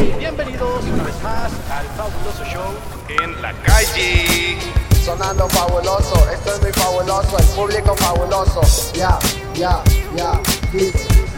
Bienvenidos una vez más al fabuloso show en la calle. Sonando fabuloso, esto es muy fabuloso, el público fabuloso. Ya, ya, ya,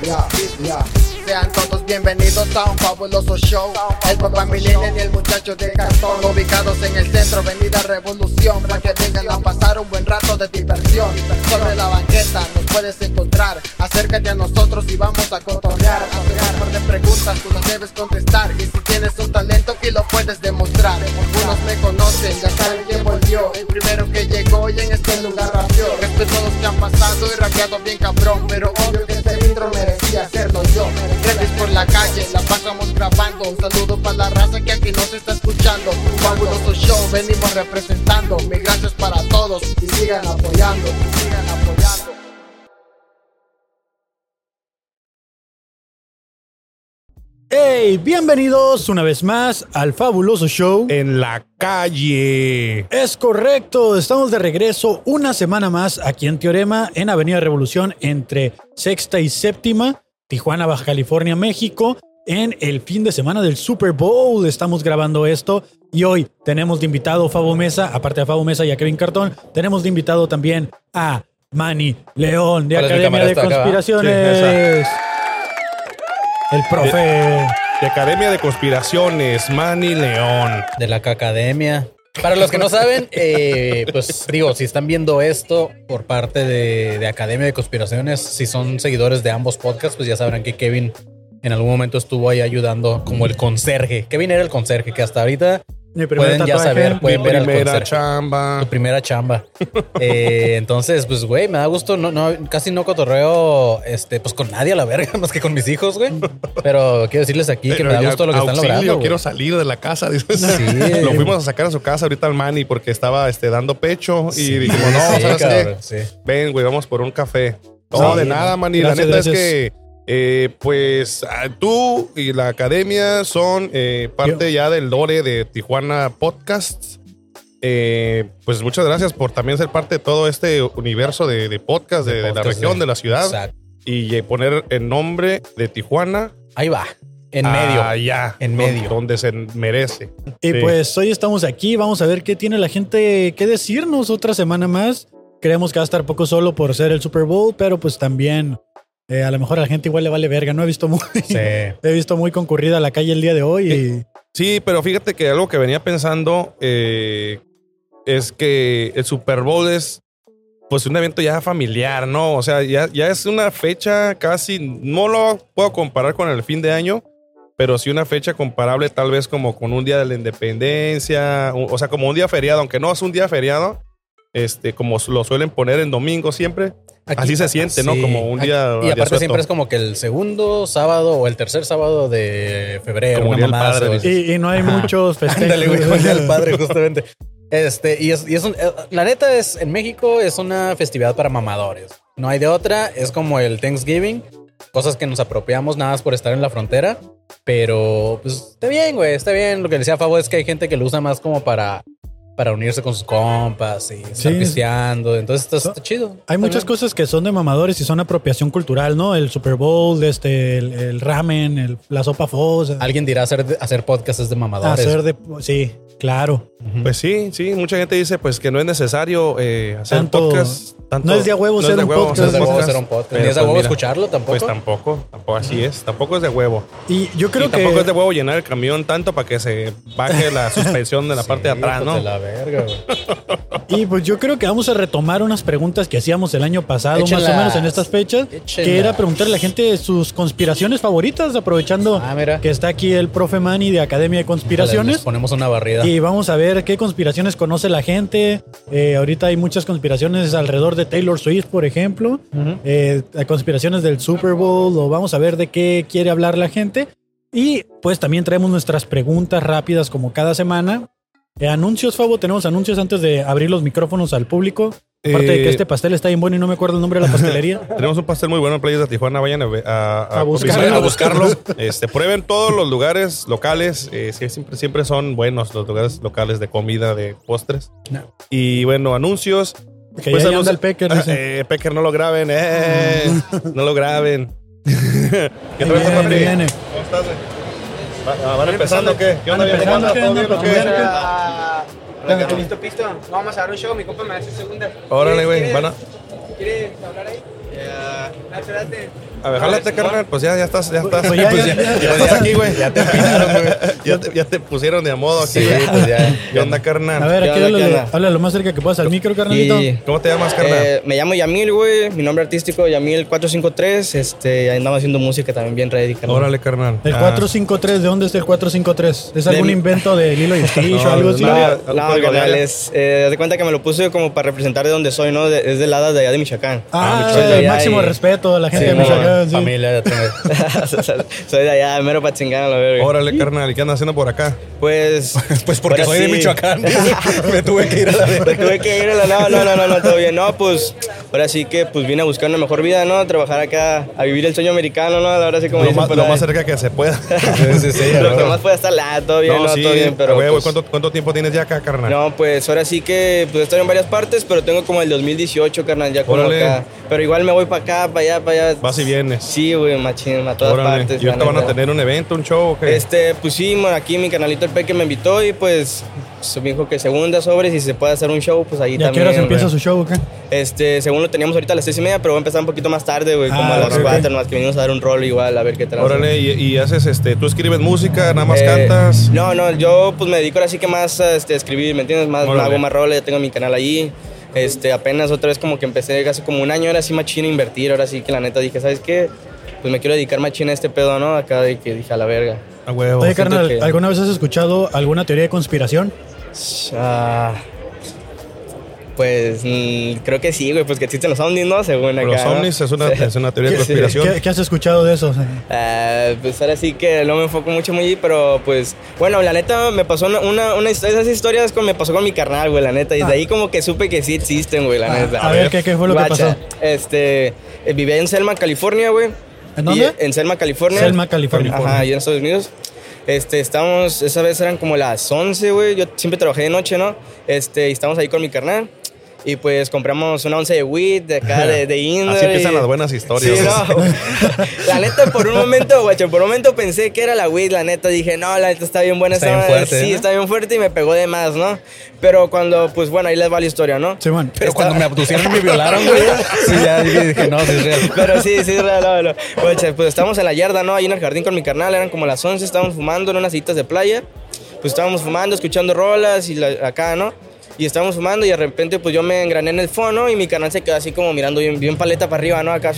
ya, ya. Sean todos bienvenidos a un fabuloso show. El papá millennial y el muchacho de cartón, ubicados en el centro, Avenida Revolución, para que vengan a pasar un buen rato de diversión. Sobre la banqueta puedes encontrar. Acércate a nosotros y vamos a cotorrear. Hacer un par de preguntas, tú las debes contestar. Y si tienes un talento, aquí lo puedes demostrar. Algunos me conocen, ya saben quién volvió. El primero que llegó y en este lugar rapió. Respeto a los que han pasado y rapeado bien cabrón. Pero obvio que este intro merecía hacerlo yo. Redes por la calle, la pasamos grabando. Un saludo para la raza que aquí nos está escuchando. Un fabuloso show, venimos representando. Mi gracias para todos y sigan apoyando. y Sigan apoyando. Hey, bienvenidos una vez más al fabuloso show. en la calle. Es correcto, estamos de regreso una semana más aquí en Teorema, en Avenida Revolución, entre sexta y séptima, Tijuana, Baja California, México, en el fin de semana del Super Bowl. Estamos grabando esto y hoy tenemos de invitado a Fabo Mesa, aparte de Fabo Mesa y a Kevin Cartón, tenemos de invitado también a Manny León de ¿Cuál es mi Academia de. Conspiraciones. El profe. De Academia de Conspiraciones, Manny León. de la Cacademia. Para los que no saben, eh, pues digo, si están viendo esto por parte de, de Academia de Conspiraciones, si son seguidores de ambos podcasts, pues ya sabrán que Kevin en algún momento estuvo ahí ayudando como el conserje. Kevin era el conserje, que hasta ahorita Mi pueden ya saber, pueden Mi ver primera chamba. Tu primera chamba. Eh, entonces, pues, güey, me da gusto. No, no, casi no cotorreo este, pues con nadie a la verga, más que con mis hijos, güey. Pero quiero decirles aquí que Pero me da gusto lo que están logrando. güey. quiero salir de la casa. dices. Sí. Lo fuimos a sacar a su casa ahorita al Manny porque estaba este, dando pecho y dijimos, no, Sí, ¿sabes cabrón, qué? Ven, güey, vamos por un café. No, de nada, Manny. Gracias, la neta gracias. es que, eh, pues, ah, tú y la academia son eh, parte ya del lore de Tijuana Podcasts. Eh, pues muchas gracias por también ser parte de todo este universo de, de podcast de, de la Podcast región, de- de la ciudad. Exacto. Y eh, poner el nombre de Tijuana Ahí va. En medio. allá, En don- medio. donde se merece. Y Sí. pues hoy estamos aquí, vamos a ver qué tiene la gente que decirnos otra semana más. Creemos que va a estar poco solo por ser el Super Bowl, pero pues también eh, a lo mejor a la gente igual le vale verga. No he visto muy, Sí. he visto muy concurrida la calle el día de hoy y Sí, pero fíjate que algo que venía pensando eh, es que el Super Bowl es pues un evento ya familiar, ¿no? O sea, ya, ya es una fecha casi, no lo puedo comparar con el fin de año, pero sí una fecha comparable tal vez como con un día de la independencia, o o sea, como un día feriado, aunque no es un día feriado, este, como lo suelen poner en domingo siempre, Aquí- así se siente, ¿no? sí. Como un Aquí- día... Y día aparte suelto. siempre es como que el segundo sábado o el tercer sábado de febrero. Como una Día del mamada Padre, y, y no hay muchos festejos. Ándale, güey, con el Día del padre, justamente. Este, y es, y es un- eh, la neta es, en México es una festividad para mamadores. No hay de otra, es como el Thanksgiving, cosas que nos apropiamos nada más por estar en la frontera. Pero, pues, está bien, güey, está bien. Lo que decía Fabo es que hay gente que lo usa más como para, para unirse con sus compas y estar Sí. pisteando. Entonces, está, está chido. Hay muchas cosas que son de mamadores y son apropiación cultural, ¿no? El Super Bowl, este, el, el ramen, el- la sopa fosa. Alguien dirá hacer, hacer podcast es de mamadores. Hacer de... Sí, claro. Pues sí, sí, mucha gente dice pues que no es necesario eh, hacer Tanto- podcast. tanto- no es de a huevo ser un huevo podcast. No es de hacer huevo podcast, hacer un podcast. Ni es de pues, huevo mira, escucharlo tampoco. Pues tampoco, tampoco así es, tampoco es de huevo. Y yo creo y tampoco que... es de huevo llenar el camión tanto para que se baje la suspensión de la parte de atrás, hijos ¿no? Verga, güey. Y pues yo creo que vamos a retomar unas preguntas que hacíamos el año pasado, más o menos en estas fechas, Échenlas. que era preguntarle a la gente sus conspiraciones favoritas, aprovechando Ah, mira. que está aquí el profe Manny de Academia de Conspiraciones. ponemos una barrida. Y vamos a ver qué conspiraciones conoce la gente. Eh, ahorita hay muchas conspiraciones alrededor de Taylor Swift, por ejemplo. Eh, conspiraciones del Super Bowl. O vamos a ver de qué quiere hablar la gente. Y pues también traemos nuestras preguntas rápidas como cada semana. Eh, anuncios, Fabo. Tenemos anuncios antes de abrir los micrófonos al público. Aparte de que Eh, este pastel está bien bueno y no me acuerdo el nombre de la pastelería. Tenemos un pastel muy bueno en Playas de Tijuana. Vayan a, ve- a, A buscarlo. Este, prueben todos los lugares locales. eh, siempre, siempre son buenos los lugares locales de comida, de postres. No. Y bueno, anuncios. Que Pues ya anda el Pecker. Ah, dice. eh, Pecker, no lo graben. Eh, no lo graben. ¿Qué tal. ¿Cómo estás, ¿Van empezando o qué? ¿Qué onda? ¿Van empezando o qué? ¿Todo bien o qué? Listo, pisto. Vamos a dar un show. Mi compa me hace segunda. Órale, güey, ¿Quieres- van a- ¿Quieres hablar ahí? Ya. Espérate. A ver, jálate, carnal. Pues ya, ya estás, ya estás. Pues ya, Pues ya, ya, ya. ya estás aquí, güey. Ya te empinaron, güey. Ya te, ya te pusieron de a modo aquí, Sí, güey. pues ya. ¿Qué onda, carnal? A ver, ¿Qué aquí onda? háblale lo más cerca que puedas al micro, carnalito. Y, ¿Cómo te llamas, carnal? eh, me llamo Yamil, güey. Mi nombre artístico Yamil 453. Este, andamos haciendo música también bien ready, carnal. Órale, carnal. El Ah, 453, ¿de dónde es el 453? ¿Es algún mi- invento de Lilo y Stitch o No, algo así? no, de carnal, es, eh, haz de cuenta que me lo puse como para representar de donde soy, ¿no? De- es del lado de allá de Michoacán. Ah, de el máximo respeto a la gente de no, Sí. Familia, ya tengo. soy de allá, mero para chingar a la verga. Órale, carnal. ¿Y qué andas haciendo por acá? Pues. Pues porque soy de. Michoacán. me tuve que ir a la Me tuve que ir a la no, no, no, no, no, todo bien. No, pues ahora sí que pues vine a buscar una mejor vida, ¿no? Trabajar acá, a vivir el sueño americano, ¿no? Ahora sí como Lo dicen más, lo más cerca que se pueda. Sí, sí, sí. Lo que más pueda estar la, todo bien, no, sí, todo bien, pero. pues, ¿cuánto, ¿Cuánto tiempo tienes ya acá, carnal? No, pues ahora sí que pues estoy en varias partes, pero tengo como el 2018, carnal, ya como acá. Pero igual me voy para acá, para allá, para allá. Vas y vienes. Sí, güey, machín, a todas Órale. partes. ¿Y ahorita van a tener un evento, un show o qué? Este, pues sí, aquí mi canalito el Peque me invitó y pues se me dijo que segunda sobre si se puede hacer un show, pues ahí ¿Y a qué también. horas empieza su show o qué? Este, según lo teníamos ahorita a las seis y media, pero voy a empezar un poquito más tarde, güey, como Ah, a las ok. cuatro, más que venimos a dar un rol igual, a ver qué tal. Órale, y, y haces este, tú escribes música, nada más Eh, cantas. No, no, yo pues me dedico ahora sí que más a este, escribir, ¿me entiendes? Más Órale. hago más roles, tengo mi canal ahí. Este, apenas otra vez como que empecé hace como un año, ahora sí machín a invertir, ahora sí que la neta dije, ¿sabes qué? Pues me quiero dedicar machín a este pedo, ¿no? Acá de que dije a la verga. A huevo. Oye, carnal, que- ¿alguna vez has escuchado alguna teoría de conspiración? Ah, pues mm, creo que sí, güey, pues que existen los ovnis, ¿no? Según acá. Los ¿no? ovnis es una, es una teoría de conspiración. ¿Qué, qué has escuchado de eso? Ah, pues ahora sí que no me enfoco mucho muy, pero pues, bueno, la neta me pasó una, una, una historia, esas historias con, me pasó con mi carnal, güey, la neta, y de ahí como que supe que sí existen, güey, la Ah, neta. a ver, ¿qué- qué fue lo que pasó? Este, eh, vivía en Selma, California, güey. ¿En dónde? Y- en Selma, California. Selma, California. Ajá, allá en Estados Unidos. Este, estábamos, esa vez eran como las 11, güey. Yo siempre trabajé de noche, ¿no? Este, y estábamos ahí con mi carnal. Y pues compramos una once de weed de acá, de, de Indo. Así empiezan y- las buenas historias. Sí, no. la neta, por un momento, guacho, por un momento pensé que era la weed, la neta. Dije, no, la neta está bien buena Está bien fuerte, Sí, ¿eh? está bien fuerte y me pegó de más, ¿no? Pero cuando, pues bueno, ahí les va la historia, ¿no? Simón. Pero cuando me abducieron y me violaron, güey. Sí, ya dije, dije, no, sí es real. Pero sí, sí, es real, no, no. Pues estábamos en la yarda, ¿no? Ahí en el jardín con mi carnal, eran como las 11, estábamos fumando en unas citas de playa. Pues estábamos fumando, escuchando rolas y la- acá, ¿no? Y estábamos fumando y de repente pues yo me engrané en el fono y mi canal se quedó así como mirando bien, bien paleta para arriba, ¿no? Acá.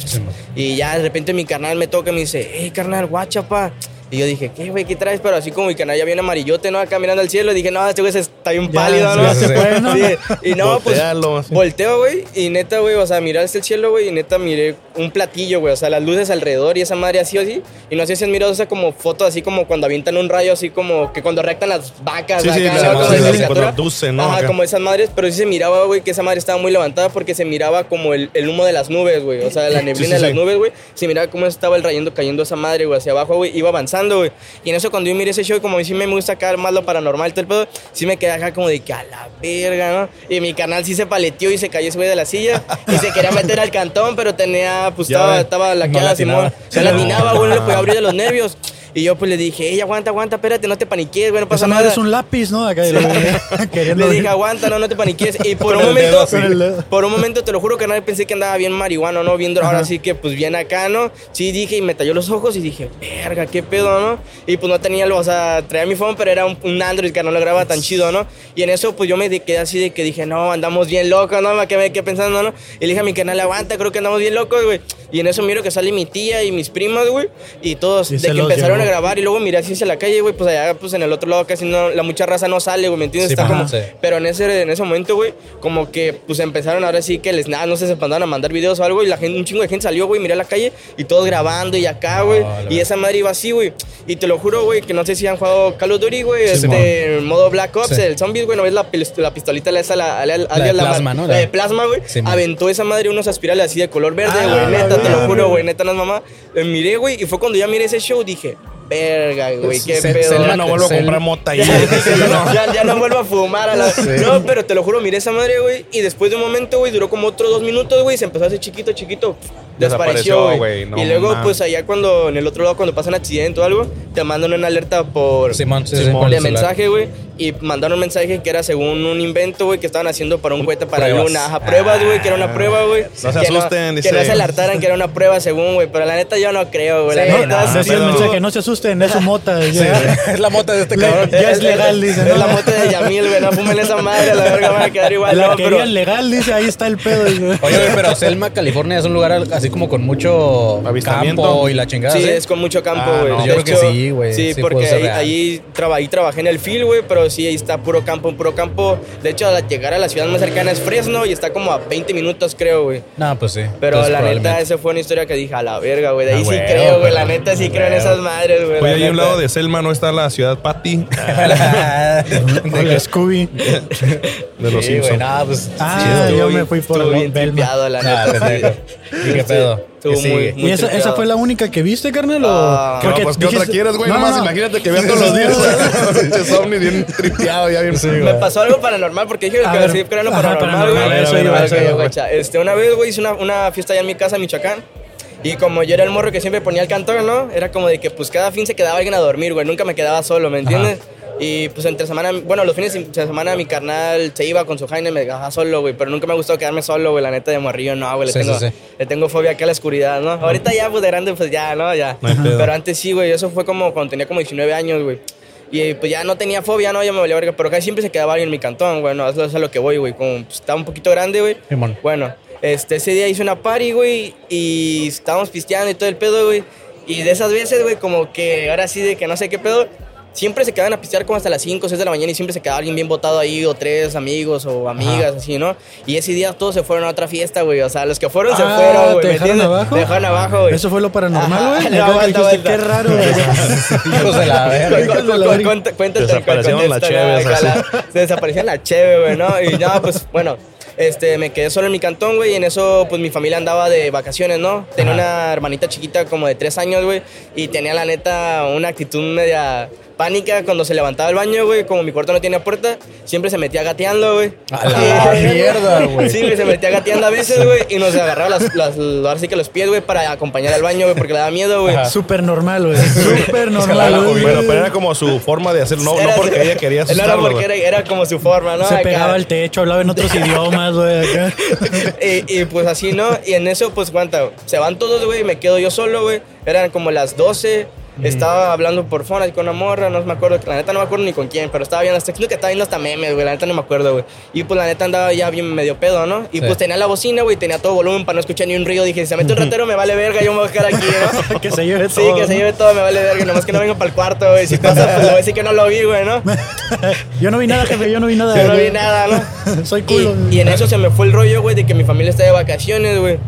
Y ya de repente mi carnal me toca y me dice, hey, carnal, guacha, pa. Y yo dije, ¿qué, güey? ¿Qué traes? Pero así como mi canal ya viene amarillote, ¿no? Acá mirando al cielo. Dije, no, este güey se- está bien pálido, sí, ¿no? se. Sí. Y no, pues así. volteo, güey. Y neta, güey, o sea, miré hacia el cielo, güey. Y neta miré un platillo, güey. O sea, las luces alrededor y esa madre así o así. Y no sé si han mirado esa como foto así como cuando avientan un rayo así como que cuando rectan las vacas. Sí, sí, acá, ¿no? Como sí, de sí, cuando ¿no? Ajá, Acá. como esas madres. Pero sí se miraba, güey, que esa madre estaba muy levantada porque se miraba como el, el humo de las nubes, güey. O sea, la neblina sí, de las sí. nubes, güey. Se miraba cómo estaba el rayando cayendo esa madre, güey, hacia abajo, güey. Iba avanzando, güey. Y en eso cuando yo miré ese show, como a mí sí me gusta acá más lo paranormal, todo el pedo, sí me quedé acá como de que a la verga, ¿no? Y mi canal sí se paleteó y se cayó ese güey de la silla. Y se quería meter al cantón, pero tenía, pues Ya estaba, estaba la No. Simón. Se latinaba, güey, no le podía abrir de los nervios. Y yo pues le dije, ey, aguanta, aguanta, espérate, no te paniques, güey, no pasa Esa nada. es un lápiz, ¿no? Acá queriendo Le dije, aguanta, no, no te paniques. Y por un momento, dedo por un momento, te lo juro que nadie pensé que andaba bien marihuano, ¿no? Viendo ahora sí que, pues bien acá, ¿no? Sí, dije, y me talló los ojos y dije, verga, qué pedo, ¿no? Y pues no tenía, lo- o sea, traía mi phone, pero era un, un Android que no lo grababa tan chido, ¿no? Y en eso, pues yo me quedé así de que dije, no, andamos bien locos, ¿no? Me quedé, pensando, ¿no? Y le dije a mi canal, aguanta, creo que andamos bien locos, güey. Y en eso miro que sale mi tía y mis primas, güey. Y todos, Sí, de que empezaron llevó. A grabar y luego miré así hacia la calle, güey, pues allá, pues en el otro lado casi no, la mucha raza no sale, güey, ¿me entiendes? Sí, Está como, sí. pero en ese, en ese momento, güey, como que pues empezaron ahora sí que les nada, no sé, se empezaron a mandar videos o algo y la gente, un chingo de gente salió, güey, miré a la calle y todos grabando y acá, güey. La y esa madre iba así, güey. Y te lo juro, güey, que no sé si han jugado Call of Duty, güey, este, en modo Black Ops, Sí. el zombies, güey, no ves la, la pistolita, la, esa, la, la, de plasma, ¿no? La de La- plasma, güey. Sí, aventó esa madre unos aspirales así de color verde, Ah, güey, la neta, te lo juro, güey, neta, no es mamá. Miré, güey, y fue cuando ya miré ese show, dije, verga, güey, qué Se- pedo. se Ya no vuelvo a comprar mota ahí. ya, ya no vuelvo a fumar a la... No, pero te lo juro, miré esa madre, güey. Y después de un momento, güey, duró como otros dos minutos, güey. y Se empezó a hacer chiquito, chiquito. Desapareció, güey, no y luego, pues allá cuando, en el otro lado, cuando pasa un accidente o algo, te mandan una alerta por Simón, sí, de mensaje, güey. Y mandaron un mensaje que era según un invento, güey, que estaban haciendo para un cohete para la Pruebas. luna. Ajá, pruebas, güey, que era una prueba, güey. No se asusten, Que dice. no se alertaran que era una prueba según, güey. Pero la neta yo no creo, güey. La neta, no, sí Decía el estuvo- mensaje, no se asusten, es su mota. es la mota de este cabrón. Ya es legal, dice. Es la moto de Yamil, güey. No fumen esa madre, la verga van a quedar igual. La no, querían pero- legal, dice, ahí está el pedo. Oye, güey, pero Selma, California es un lugar así como con mucho campo y la chingada. Sí, es con mucho campo, Ah, güey. no, De yo creo que sí, güey. Sí, Sí porque ahí, ahí, traba- ahí trabajé en el field, güey, pero sí, ahí está puro campo, puro campo. De hecho, al llegar a la ciudad más cercana es Fresno y está como a 20 minutos, creo, güey. No, pues sí. Pero Entonces, la neta, esa fue una historia que dije, a la verga, güey. De ahí Ah, sí huevo, creo, güey. La neta sí creo en esas madres, güey. Oye, ahí a un lado de Selma no está la ciudad Patty Hola, Scooby. de los Sí, Simpsons. pues. Ah, chido. yo Estuvo me fui por tripeado, la Ah, neta. ¿Y qué Sí, pedo? estuvo ¿Qué muy- sigue? muy ¿Y esa, esa fue la única que viste, carnal? o- Ah, No, pues ¿qué otra dijiste- quieres, güey? No, Nomás no, no. imagínate que vean todos los días. Pinches ovnis bien tripeado, ya bien. Me pasó algo paranormal porque dije A que sí, creo en lo paranormal, güey. eso guacha. Este, una vez, güey, hice una, una fiesta allá en mi casa, en Michoacán. Y como yo era el morro que siempre ponía el cantón, ¿no? Era como de que pues cada fin se quedaba alguien a dormir, güey. Nunca me quedaba solo, ¿me entiendes? Y pues entre semana, bueno, los fines de semana mi carnal se iba con su Jaime, me dejaba solo, güey. Pero nunca me ha gustado quedarme solo, güey. La neta de morrillo, no, güey. Le, Sí, tengo, sí, sí. le tengo fobia acá a la oscuridad, ¿no? Ahorita ya, pues de grande, pues ya, ¿no? Ya. No. Pero antes sí, güey. Eso fue como cuando tenía como 19 años, güey. Y pues ya no tenía fobia, ¿no? Ya me valía verga. Pero casi siempre se quedaba alguien en mi cantón, güey. No, eso es a lo que voy, güey. Como pues, estaba un poquito grande, güey. Bueno, este, ese día hice una party, güey. Y estábamos pisteando y todo el pedo, güey. Y de esas veces, güey, como que ahora sí de que no sé qué pedo. Siempre se quedaban a pistear como hasta las 5 o 6 de la mañana y siempre se quedaba alguien bien botado ahí, o tres amigos o amigas, así, ¿no? Y ese día todos se fueron a otra fiesta, güey. O sea, los que fueron se Ah, fueron, güey. ¿te ¿me dejaron abajo? Te dejaron abajo, güey. Eso fue lo paranormal, Ajá, güey. no, aguanta. Qué raro, güey. Hijos de la verga. Cuéntate el Desaparecieron las cheves. Se desaparecían la cheve, güey, ¿no? Y ya, pues, bueno, este, me quedé solo en mi cantón, güey, y en eso, pues, mi familia andaba de vacaciones, ¿no? Tenía una hermanita chiquita como de tres años, güey, y tenía, la neta, una actitud media pánica cuando se levantaba al baño, güey, como mi cuarto no tenía puerta, siempre se metía gateando, güey. A la mierda, güey. Sí, güey, se metía gateando a veces, güey, y nos agarraba las, las, ahora sí que los pies, güey, para acompañar al baño, güey, porque le daba miedo, güey. Súper normal, güey. Súper normal, güey. Bueno, pero era como su forma de hacer, no, no porque ella quería No era asustarlo. porque güey. era, era como su forma, ¿no? Se pegaba al techo, hablaba en otros idiomas, güey. acá. y, y, pues así, ¿no? Y en eso, pues, cuenta, se van todos, güey, y me quedo yo solo, güey. Eran como las 12. Estaba hablando por phone con una morra, no me acuerdo, la neta no me acuerdo ni con quién, pero estaba viendo, hasta creo que estaba viendo hasta memes, güey, la neta no me acuerdo, güey. Y pues la neta andaba ya bien medio pedo, ¿no? Y Sí. pues tenía la bocina, güey, tenía todo volumen para no escuchar ni un ruido. Dije, si se mete un ratero me vale verga, yo me voy a quedar aquí, ¿no? que se lleve Sí, todo. que se lleve todo, me vale verga, nomás que no venga para el cuarto, güey. Si pasa, pues le voy a decir que no lo vi, güey, ¿no? Yo no vi nada, jefe, yo no vi nada. Yo no vi nada, ¿no? Soy culo. Y, y en eso se me fue el rollo, güey, de que mi familia está de vacaciones, güey.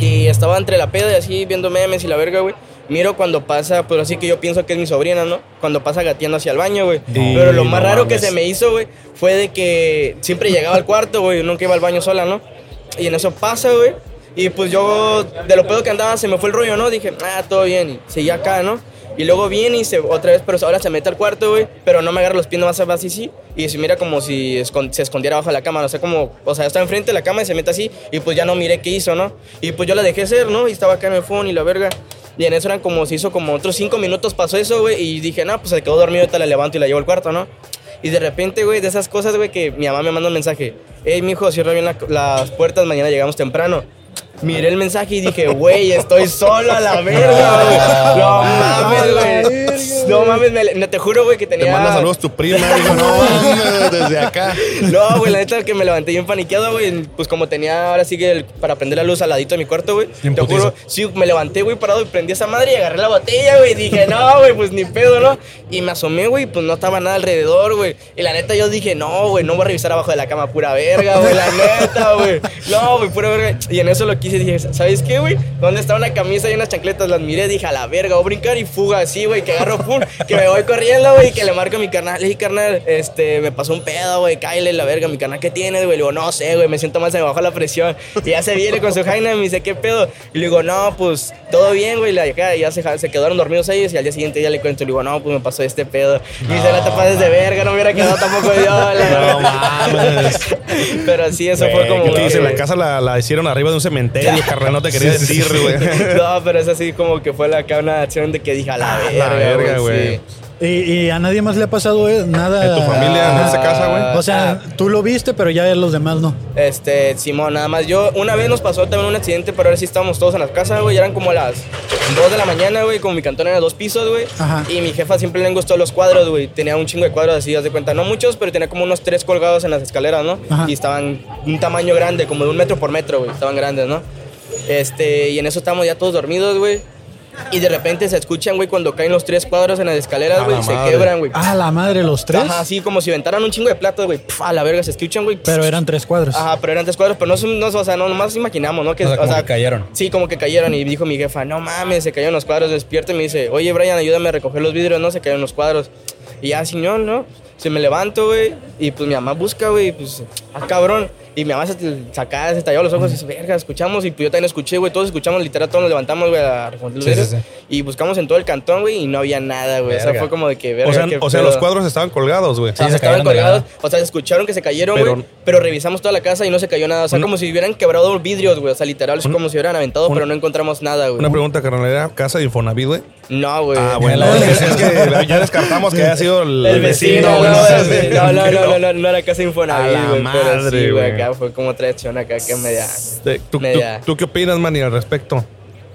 Y estaba entre la peda y así viendo memes y la verga, güey. Miro cuando pasa, pues así que yo pienso que es mi sobrina, ¿no? Cuando pasa gateando hacia el baño, güey. Pero lo más no raro que mames. se me hizo, güey, fue de que siempre llegaba al cuarto, güey, nunca iba al baño sola, ¿no? Y en eso pasa, güey. Y pues yo, de lo pedo que andaba, se me fue el rollo, ¿no? Dije, ah, todo bien. Y seguí acá, ¿no? Y luego viene y se, otra vez, pero ahora se mete al cuarto, güey. Pero no me agarra los pies, nomás va así, sí. Y se mira como si escon- se escondiera abajo de la cama. No sé cómo, o sea, está enfrente de la cama y se mete así. Y pues ya no miré qué hizo, ¿no? Y pues yo la dejé ser, ¿no? Y estaba acá en el phone y la verga. Y en eso eran como, se hizo como otros cinco minutos pasó eso, güey. Y dije, no, pues se quedó dormido, ahorita la levanto y la llevo al cuarto, ¿no? Y de repente, güey, de esas cosas, güey, que mi mamá me manda un mensaje. Hey, mijo, cierra bien la- las puertas, mañana llegamos temprano. Miré el mensaje y dije, güey, estoy solo a la verga, güey. No mames, güey. No mames, me- no, te juro, güey, que tenía... Te manda saludos tu prima, dijo, no desde acá. No, güey, la neta que me levanté bien paniqueado, güey. Pues como tenía ahora sí que el- para prender la luz al ladito de mi cuarto, güey. Te juro, sí, me levanté, güey, parado y prendí esa madre y agarré la botella, güey. Dije, no, güey, pues ni pedo, ¿no? Y me asomé, güey, pues no estaba nada alrededor, güey. Y la neta yo dije, no, güey, no voy a revisar abajo de la cama, pura verga, güey, la neta, güey. No, güey, pura verga. Y en eso lo quise, dije, ¿sabes qué, güey? ¿Dónde está una camisa y unas chancletas? Las miré, dije, a la verga, voy a brincar y fuga así, güey, que agarro, pum. que me voy corriendo, güey, y que le marco a mi carnal. Le dije, carnal, este, me pasó un pedo, güey, cállale la verga, mi carnal, ¿qué tienes, güey? Le digo, no sé, güey, me siento mal, se me bajó la presión. Y ya se viene con su jaina y me dice, ¿qué pedo? Y le digo, no, pues, todo bien, güey. La acá, ya se, se quedaron dormidos ellos y al día siguiente ya le cuento. Le digo, no, pues me pasó este pedo. Y dice, no te pases de verga, no me hubiera quedado tampoco yo. la No mames. Pero sí, eso fue como. ¿Qué te dice? güey. La casa la, la hicieron arriba de un cementerio, carnal. No te quería decir, güey. No, pero es así como que fue la, acá una acción de que dije, a la Ah, verga, la verga, güey. Y, y a nadie más le ha pasado eh, nada. En tu familia, en esa casa, güey. O sea, tú lo viste, pero ya los demás no. Este, Simón, nada más. Yo, una vez nos pasó también un accidente, pero ahora sí estábamos todos en la casa, güey. Eran como las 2 de la mañana, güey. Como mi cantón era dos pisos, güey. Ajá. Y mi jefa siempre le gustó los cuadros, güey. Tenía un chingo de cuadros así, haz de cuenta. No muchos, pero tenía como unos tres colgados en las escaleras, ¿no? Ajá. Y estaban un tamaño grande, como de un metro por metro, güey. Estaban grandes, ¿no? Este, y en eso estábamos ya todos dormidos, güey. Y de repente se escuchan, güey, cuando caen los tres cuadros en las escaleras, güey. Se quebran, güey. Ah, la madre, los tres. Ajá, así como si aventaran un chingo de platos, güey. A la verga, se escuchan, güey. Pero eran tres cuadros. Ajá, pero eran tres cuadros, pero no, son- no o sea, no, nomás imaginamos, ¿no? Que, O sea, como que cayeron. Sí, como que cayeron y dijo mi jefa, no mames, se cayeron los cuadros, despierta y me dice, oye Brian, ayúdame a recoger los vidrios, no, se cayeron los cuadros. Y ya, señor, ¿no? Se me levanto, güey, y pues mi mamá busca, güey, pues, ah, cabrón. Y mi mamá se sacaba, se talló los ojos y dice, verga, escuchamos. Y pues yo también escuché, güey, todos escuchamos, literal, todos nos levantamos, güey, a los Sí, vidrios. sí, sí. Y buscamos en todo el cantón, güey, y no había nada, güey. O sea, fue como de que, verga, O sea, o los cuadros estaban colgados, güey. O sea, Sí, se estaban colgados. O sea, escucharon que se cayeron, güey. Pero, revisamos toda la casa y no se cayó nada. O sea, como si hubieran quebrado vidrios, güey. O sea, literal, es como si hubieran aventado, un- pero no encontramos nada, güey. Una pregunta, carnal. ¿Era casa de Infonavit, güey? No, güey. Ah, bueno. Es, que ya descartamos que haya sido el, El vecino, güey. no, No, no, no, no, era casa Infonavit, A la güey. Madre, güey, acá fue como traición acá que media. Te- ¿Tú, tú, Media. tú qué opinas, Manny, al respecto?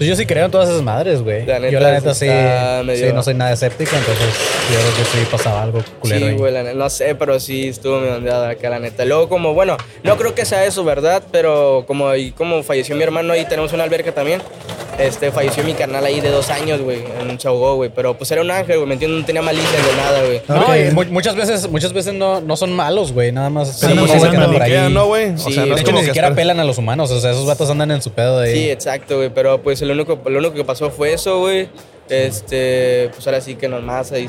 Pues yo sí creo en todas esas madres, güey. La neta, Yo la neta sí, medio- sí, no soy nada escéptico, entonces yo creo que sí pasaba algo culero Sí, güey, la ne- no sé, pero sí estuvo mi ondeada acá, la neta. Luego, como, bueno, no creo que sea eso, ¿verdad? Pero como, y como falleció mi hermano ahí, tenemos una alberca también. Este, falleció mi carnal ahí de dos años, güey, en un güey. Pero pues era un ángel, güey, ¿me entiendes? No tenía malicia de nada, güey. No, Ok. y mu- muchas veces, muchas veces no, no son malos, güey. Nada más. Sí, pues por ahí. ¿no, güey? O sea, no de ni siquiera están- pelan a los humanos, o sea, esos vatos andan en su pedo de ahí. Sí, exacto, güey. Pero pues lo único, lo que pasó fue eso, güey. Este, pues ahora sí que nomás se.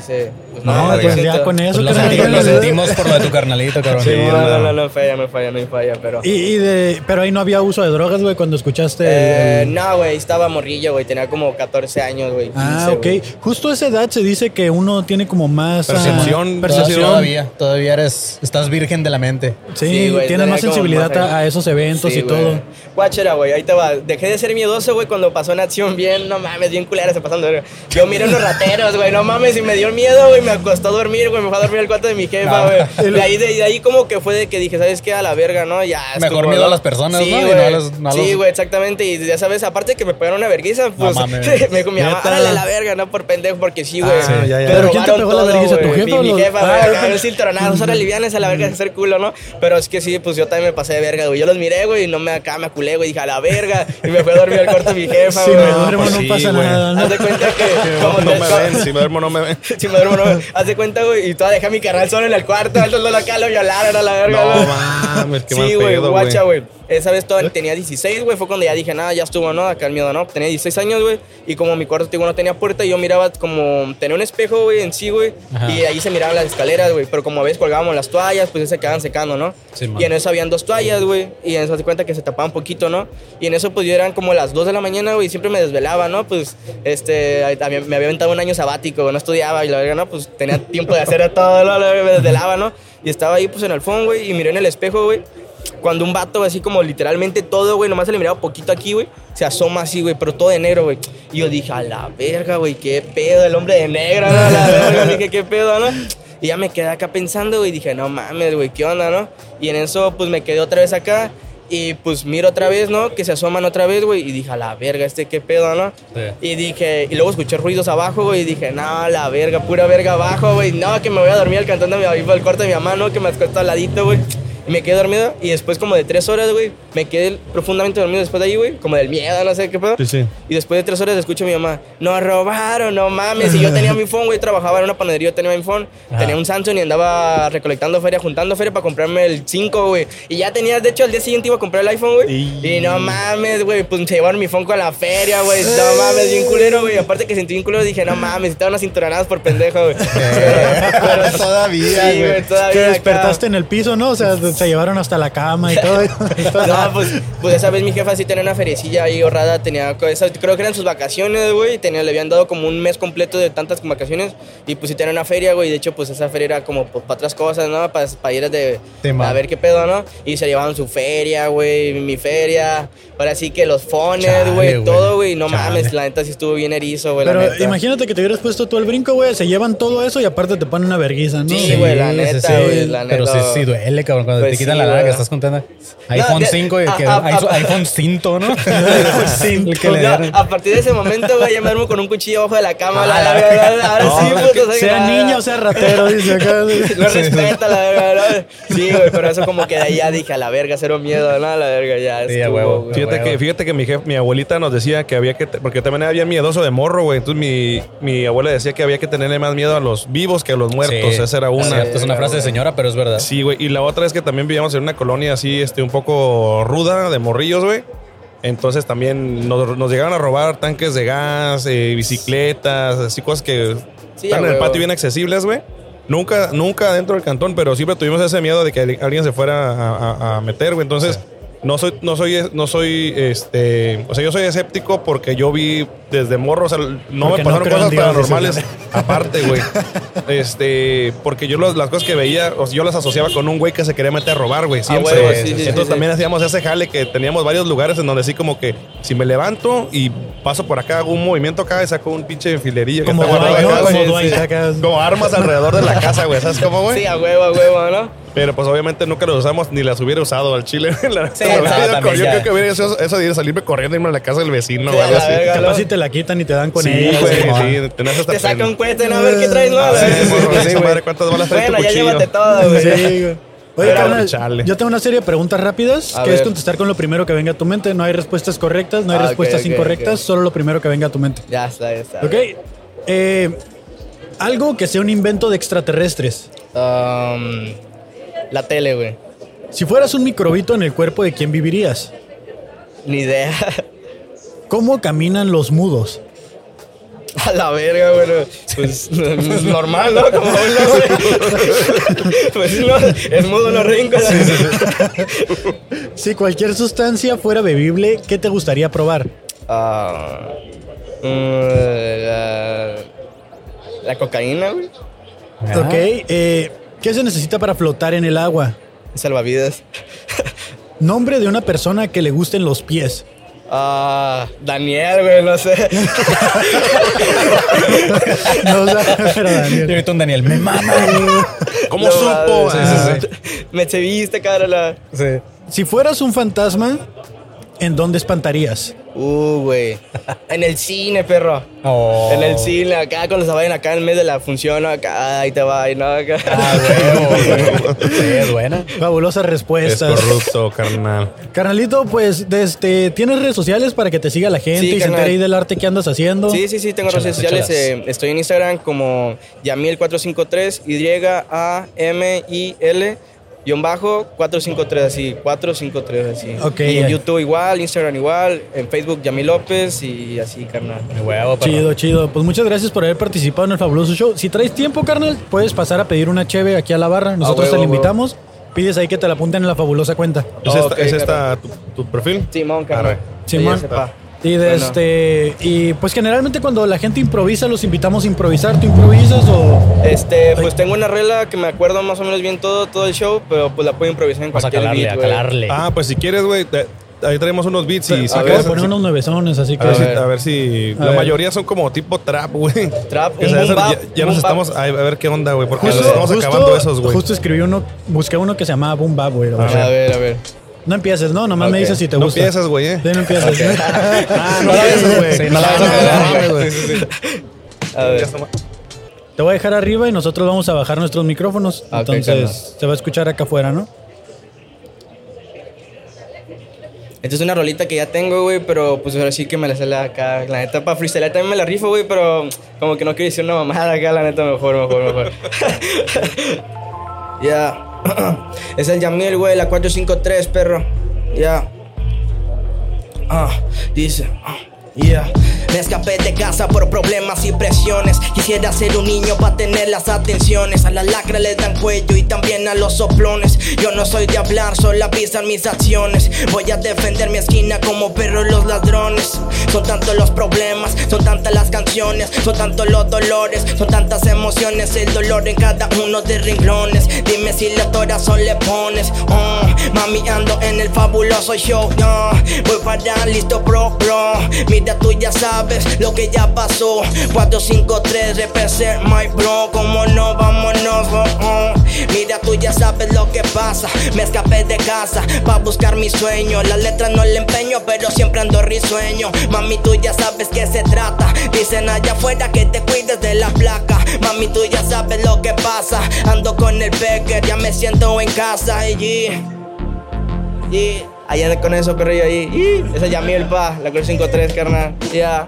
Pues, No, nada, pues ya con eso. Pues lo, carnal, senti- ya lo sentimos por lo de tu carnalito, cabrón. Sí, no, no. no, no, no falla, no falla, no falla, pero. Y, y de, pero ahí no había uso de drogas, güey, cuando escuchaste. Eh, el- no, güey, estaba morrillo, güey. Tenía como 14 años, güey. Ah, 15, ok. güey. Justo a esa edad se dice que uno tiene como más. ah, Percepción, percepción. Todavía, todavía eres, estás virgen de la mente. Sí, Sí, güey, tienes más sensibilidad más a, a esos eventos Sí, y güey. todo. Guachera, güey, ahí te va. Dejé de ser miedoso, güey, cuando pasó una acción bien, no mames, bien culera, se pasando. verga. Yo miré unos rateros, güey, no mames, y me dio miedo, güey, me acostó a dormir, güey, me fue a dormir al cuarto de mi jefa, No. güey. De ahí, de, de ahí como que fue de que dije, ¿sabes qué? A la verga, ¿no? Ya. Mejor estuvo, miedo ¿no? a las personas, sí, ¿no? Y no a los- no a Sí, los- güey, exactamente. Y ya sabes, aparte que me pegaron una vergüenza, pues mames. me dijo mi mamá, árale a la verga, no por pendejo, porque sí, güey. Ah, sí, ¿Pero quién te pegó la todo, vergüenza, tu jefa Mi, mi los- jefa, Ah, güey, el cinturonazos, ahora livianes a la verga, hacer culo, ¿no? Pero es que sí, pues yo también me pasé de verga, güey. Yo los miré, güey, y no me acá me aculé, güey, dije a la verga. Y me fui a dormir al cuarto de mi jefa, güey. pues no pasa nada, que. como No me ven, si me duermo no me ven. Si me duermo, no me- Haz de cuenta, güey, y todavía dejé a mi carnal solo en el cuarto. Antes lo acá lo violaron a la verga, No mames, qué mal Sí, güey, guacha, güey. Esa vez todo- tenía 16, güey. Fue cuando ya dije, nada, ya estuvo, ¿no? Acá el miedo, ¿no? Tenía 16 años, güey. Y como mi cuarto, digo, no tenía puerta, yo miraba como. Tenía un espejo, güey, en sí, güey. Y ahí se miraban las escaleras, güey. Pero como a veces colgábamos las toallas, pues se quedaban secando, ¿no? Sí, y en eso habían dos toallas, güey. Y en eso se cuenta que se tapaba un poquito, ¿no? Y en eso, pues yo eran como las 2 de la mañana, güey. Y siempre me desvelaba, ¿no? Pues, este. Me había aventado un año sabático, no estudiaba. Y la verga, ¿no? Pues tenía tiempo de hacer todo, ¿no? Me desvelaba, ¿no? Y estaba ahí, pues en el fondo, güey. Y miré en el espejo, güey. Cuando un vato, así como literalmente todo, güey, nomás se le miraba poquito aquí, güey, se asoma así, güey, pero todo de negro, güey. Y yo dije, a la verga, güey, qué pedo, el hombre de negro, ¿no? A la verga, dije, qué pedo, ¿no? Y ya me quedé acá pensando, güey, dije, no mames, güey, ¿qué onda, no? Y en eso, pues me quedé otra vez acá. Y pues miro otra vez, ¿no? Que se asoman otra vez, güey. Y dije, a la verga, este qué pedo, ¿no? Sí. Y dije, y luego escuché ruidos abajo, güey. Y dije, no, la verga, pura verga abajo, güey. No, que me voy a dormir al cantón de mi al cuarto de mi mamá, ¿no? Que me acostó al ladito, güey. Y me quedé dormido. Y después, como de tres horas, güey, Me quedé profundamente dormido después de ahí, güey, como del miedo, no sé qué pedo. Sí, sí. Y después de tres horas escucho a mi mamá, nos robaron, no mames. Y yo tenía mi phone, güey, trabajaba en una panadería, tenía mi phone, tenía un Samsung y andaba recolectando feria, juntando feria para comprarme el 5, güey. Y ya tenía, de hecho, al día siguiente iba a comprar el iPhone, güey. Y... no mames, güey, pues se llevaron mi phone con la feria, güey. No mames, bien culero, güey. Aparte que sentí bien culero, dije, no mames, estaban unas cinturonadas por pendejo, güey. Pero- Todavía, Sí, güey. todavía. Que acá. despertaste en el piso, ¿no? O sea, se llevaron hasta la cama y todo. No, pues, pues esa vez mi jefa sí tenía una feriecilla ahí ahorrada, tenía, creo que eran sus vacaciones, güey, y tenía, le habían dado como un mes completo de tantas vacaciones, y pues sí tenía una feria, güey, de hecho, pues esa feria era como pues, para otras cosas, ¿no? Para, ir de, a ver qué pedo, ¿no? Y se llevaban su feria, güey, mi feria, ahora sí que los fones, güey, todo, güey, no Chale. mames, la neta sí estuvo bien erizo, güey, la Pero neta. imagínate que te hubieras puesto tú el brinco, güey. Se llevan todo eso y aparte te ponen una verguiza, ¿no? Sí, güey, la neta, güey, la Pero sí, neta. sí duele, cabrón, cuando Pues te quitan sí, la lana que estás contando. iPhone de- 5 y a- que a- a- iPhone- iPhone 5, ¿no? El que le Pues, no, a partir de ese momento, güey, ya me con un cuchillo abajo de la cama, Ah, la la ahora No, sí, soy sea niño o sea ratero, dice acá. Lo respeta la verga. Sí, güey, pero eso como que de ahí ya dije a la verga, cero miedo, ¿no? A la verga, ya. Sí, a huevo. güey. Fíjate huevo. que, fíjate que mi, jef- mi abuelita nos decía que había que... Porque también había miedoso de morro, güey. Entonces mi, mi abuela decía que había que tenerle más miedo a los vivos que a los muertos. Sí. Esa era Es una. cierto, es una frase de señora, pero es verdad. Sí, güey. Y la otra es que también vivíamos en una colonia así, este, un poco ruda, de morrillos, güey. Entonces también nos, nos llegaron a robar tanques de gas, eh, bicicletas, así cosas que Sí, están en el patio bien accesibles, güey. Nunca, nunca dentro del cantón, pero siempre tuvimos ese miedo de que alguien se fuera a, a- a meter, güey. Entonces, no soy, no soy, no soy, este, o sea, yo soy escéptico porque yo vi desde morro, o sea, no Porque me pasaron cosas Dios, paranormales aparte, güey. Este, porque yo los- las cosas que veía, o sea, yo las asociaba con un güey que se quería meter a robar, güey. Siempre. güey. sí, sí, sí, Entonces sí. también hacíamos ese jale que teníamos varios lugares en donde así como que si me levanto y paso por acá, hago un movimiento acá y saco un pinche filerillo que Como acá. Como armas alrededor de la casa, güey. ¿Sabes cómo, güey? Sí, a huevo, a huevo, ¿no? Pero pues obviamente nunca los usamos ni las hubiera usado al chile. La- Sí, la- no, yo también yo ya. creo que hubiera sido eso de salirme corriendo y irme a la casa del vecino Sí, algo así. verga, Capaz si te la quitan y te dan con Sí, ella. güey, sí. sí. Tenés hasta Te saca pena. un cohete, ¿no? A ver qué traes, ¿no? Ah, sí, madre, ¿cuántas balas trae tu Bueno, ya cuchillo? llévate todo, güey. Sí, güey. Oye, Pero, carnal, chale. yo tengo una serie de preguntas rápidas. A que es ver. contestar con lo primero que venga a tu mente. No hay respuestas correctas, no hay Ah, respuestas incorrectas, solo lo primero que venga a tu mente. Ya está, ya está. ¿Ok? Eh, algo que sea un invento de extraterrestres. Um, la tele, güey. Si fueras un microbito en el cuerpo, ¿de quién vivirías? Ni idea. ¿Cómo caminan los mudos? A la verga, güey. Pues normal, ¿no? Como uno, güey. Pues no, es mudo, no rinco. Si cualquier sustancia fuera bebible, ¿qué te gustaría probar? Ah, la, la cocaína, güey. Ok. eh, ¿Qué se necesita para flotar en el agua? Salvavidas. Nombre de una persona que le gusten los pies. Ah, Daniel, güey, no sé. No, pero Daniel. ahorita un Daniel, me mama. ¿Cómo No, supo? sí, sí, sí. Me se viste, cara. La... Sí. Si fueras un fantasma, ¿en dónde espantaría? Uh, güey. En el cine, perro. Oh. En el cine, acá cuando se vayan acá en medio de la función, ¿no? acá, ahí te va, y no, acá. Ah, huevo, güey. Sí, es buena. Fabulosas Es respuestas. corrupto, carnal. Carnalito, pues, desde, ¿tienes redes sociales para que te siga la gente Sí, y se entere ahí del arte que andas haciendo? Sí, sí, sí, tengo Échalas, redes sociales. eh, estoy en Instagram como Yamil453, Y-A-M-I-L, guion bajo, 453, así, 453, así. Ok, y en. YouTube igual, Instagram igual, en Facebook Yamil López y así, carnal. Huevo. Chido, chido. Pues muchas gracias por haber participado en el fabuloso show. Si traes tiempo, carnal, puedes pasar a pedir una cheve aquí a la barra. Nosotros huevo, te la huevo. invitamos. Pides ahí que te la apunten en la fabulosa cuenta. ¿Es esta, Ok, es esta tu, tu perfil? Simón, carnal. Simón. Y de Bueno. este. Y pues generalmente cuando la gente improvisa, los invitamos a improvisar. ¿Tú improvisas o.? Este, pues tengo una regla que me acuerdo más o menos bien todo, todo el show, pero pues la puedo improvisar en Vamos a cualquier calarle, beat, a calarle. Ah, pues si quieres, güey, ahí traemos unos beats y A sacas- Acabo de poner unos nuevesones, así A que. ver, si, ver. a ver si. A la ver. mayoría son como tipo trap, güey. Trap, Que un boom bap, ya, ya boom nos bap. estamos. A ver qué onda, güey. Porque Justo, nos estamos justo- acabando esos, güey. Justo escribí uno, busqué uno que se llamaba Boom Bap, güey. voy a A ver, a ver. No empieces, ¿no? Nomás me dices si te no gusta. empiezas, güey, eh. Sí, no empieces. Ah, no empiezas, güey. Sí, no la vas a No, cagar, no mames, güey. güey. A ver. Ya está ma- Te voy a dejar arriba y nosotros vamos a bajar nuestros micrófonos. Ah, Entonces se va a escuchar acá afuera, ¿no? Entonces una rolita que ya tengo, güey, pero pues ahora sí que me la sale acá. La neta, para freestyle también me la rifo, güey, pero como que no quiero decir una mamada acá, la neta, mejor, mejor, mejor. Ya. es el Yamil, güey, la 453, perro. Ya. Ah, dice. ah, Yeah. Me escapé de casa por problemas y presiones. Quisiera ser un niño para tener las atenciones. A la lacra le dan cuello y también a los soplones. Yo no soy de hablar, solo avisan mis acciones. Voy a defender mi esquina como perro los ladrones. Son tantos los problemas, son tantas las canciones, son tantos los dolores, son tantas emociones. El dolor en cada uno de renglones. Dime si la corazón le pones. Oh, mami, ando en el fabuloso show. no. Voy para listo, bro, bro. Mira, tú ya sabes lo que ya pasó. 453, represent my bro. Como no, vámonos, oh, oh. Mira, tú ya sabes lo que pasa. Me escapé de casa pa' buscar mi sueño. La letra no le empeño, pero siempre ando risueño. Mami, tú ya sabes que se trata. Dicen allá afuera que te cuides de la placa. Mami, tú ya sabes lo que pasa. Ando con el Becker, ya me siento en casa. Y y ahí anda con eso, perrillo ahí. Esa es Yamil, pa, la Cruz 53, carnal. Ya.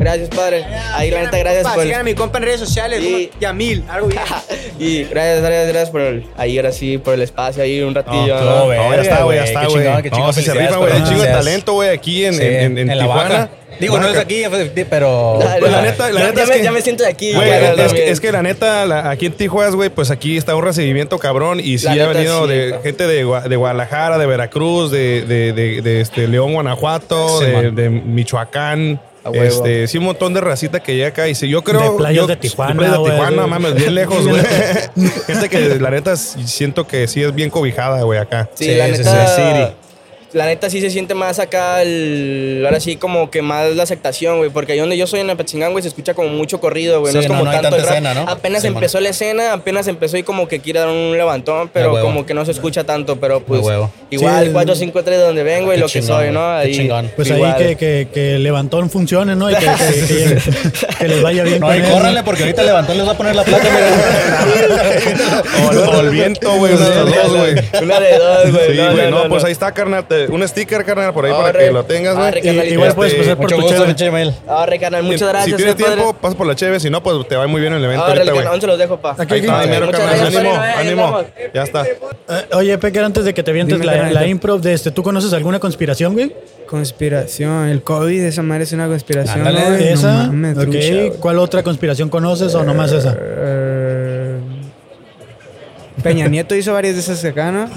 Gracias, padre. Ahí, la neta, gracias Pa, por. sigan a mi compa en redes sociales, Y- Yamil, algo bien. y gracias, gracias, gracias por el, ahí, ahora sí, por el espacio ahí un ratillo. No, ¿no? No, ya está, güey, ya está, güey. No, se rifa, güey. Hay chingo de talento, güey, aquí en, Sí, en, en, la Tijuana. Baja. Digo, no es aquí, pero. Dale, Pues la neta- la Ya- neta ya, es me, que- ya me siento de aquí. Güey, es, que, es que la neta, la- aquí en Tijuana, güey, pues aquí está un recibimiento cabrón y sí La ha venido sí, de gente de, de Guadalajara, de Veracruz, de, de, de, de, este León, Guanajuato, Sí, de Michoacán. Este, sí, un montón de racita que llega acá y sí, yo creo. De playas yo- de Tijuana, playas de. Tijuana, mames, bien lejos, güey. gente que la neta siento que sí es bien cobijada, güey, acá. Sí, Sí, la sí, neta. La neta sí se siente más acá, el, ahora sí como que más la aceptación, güey. Porque ahí donde yo soy en Apachingán, güey, se escucha como mucho corrido, güey. no Sí, es no, como no hay tanto el rap. escena, ¿no? Apenas Sí, empezó la escena, apenas empezó y como que quiere dar un levantón, pero como que no se escucha tanto. Pero pues huevo. igual, Sí, 453 de donde vengo y Qué lo que soy, ¿no? Ahí. Pues igual. ahí que, que, que el levantón funcione, ¿no? Y que, que- que- que les vaya bien No, con y córranle porque ahorita levantó les va a poner la placa, O, el- o el viento, güey, una de dos, güey. Una de dos, güey. Sí, güey, no, pues ahí está, carnal. Un sticker, carnal, por ahí para que lo tengas, güey. Arre, Y- carnalito. igual puedes pasar por Mucho tu gusto, cheve. pinche Emil. Arre, carnal, muchas gracias. Si tienes eh, padre. tiempo, pasa por la cheve. Si no, pues te va muy bien el evento Arre, ahorita, güey. carnal, ¿dónde se los dejo, pa? Aquí, Ahí está, aquí. dinero, Muchas carnal. gracias, Ánimo, ahí ánimo. andamos. Ya está. Eh, oye, Pecker, antes de que te avientes Dime, la, carnalito. la improv de este, ¿tú conoces alguna conspiración, güey? Conspiración, el COVID, esa madre es una conspiración. Ándale, güey, no ¿Esa? mames, ok. trucha, güey. ¿Cuál otra conspiración conoces o nomás esa? Eh, Peña Nieto hizo varias de esas acá, ¿no?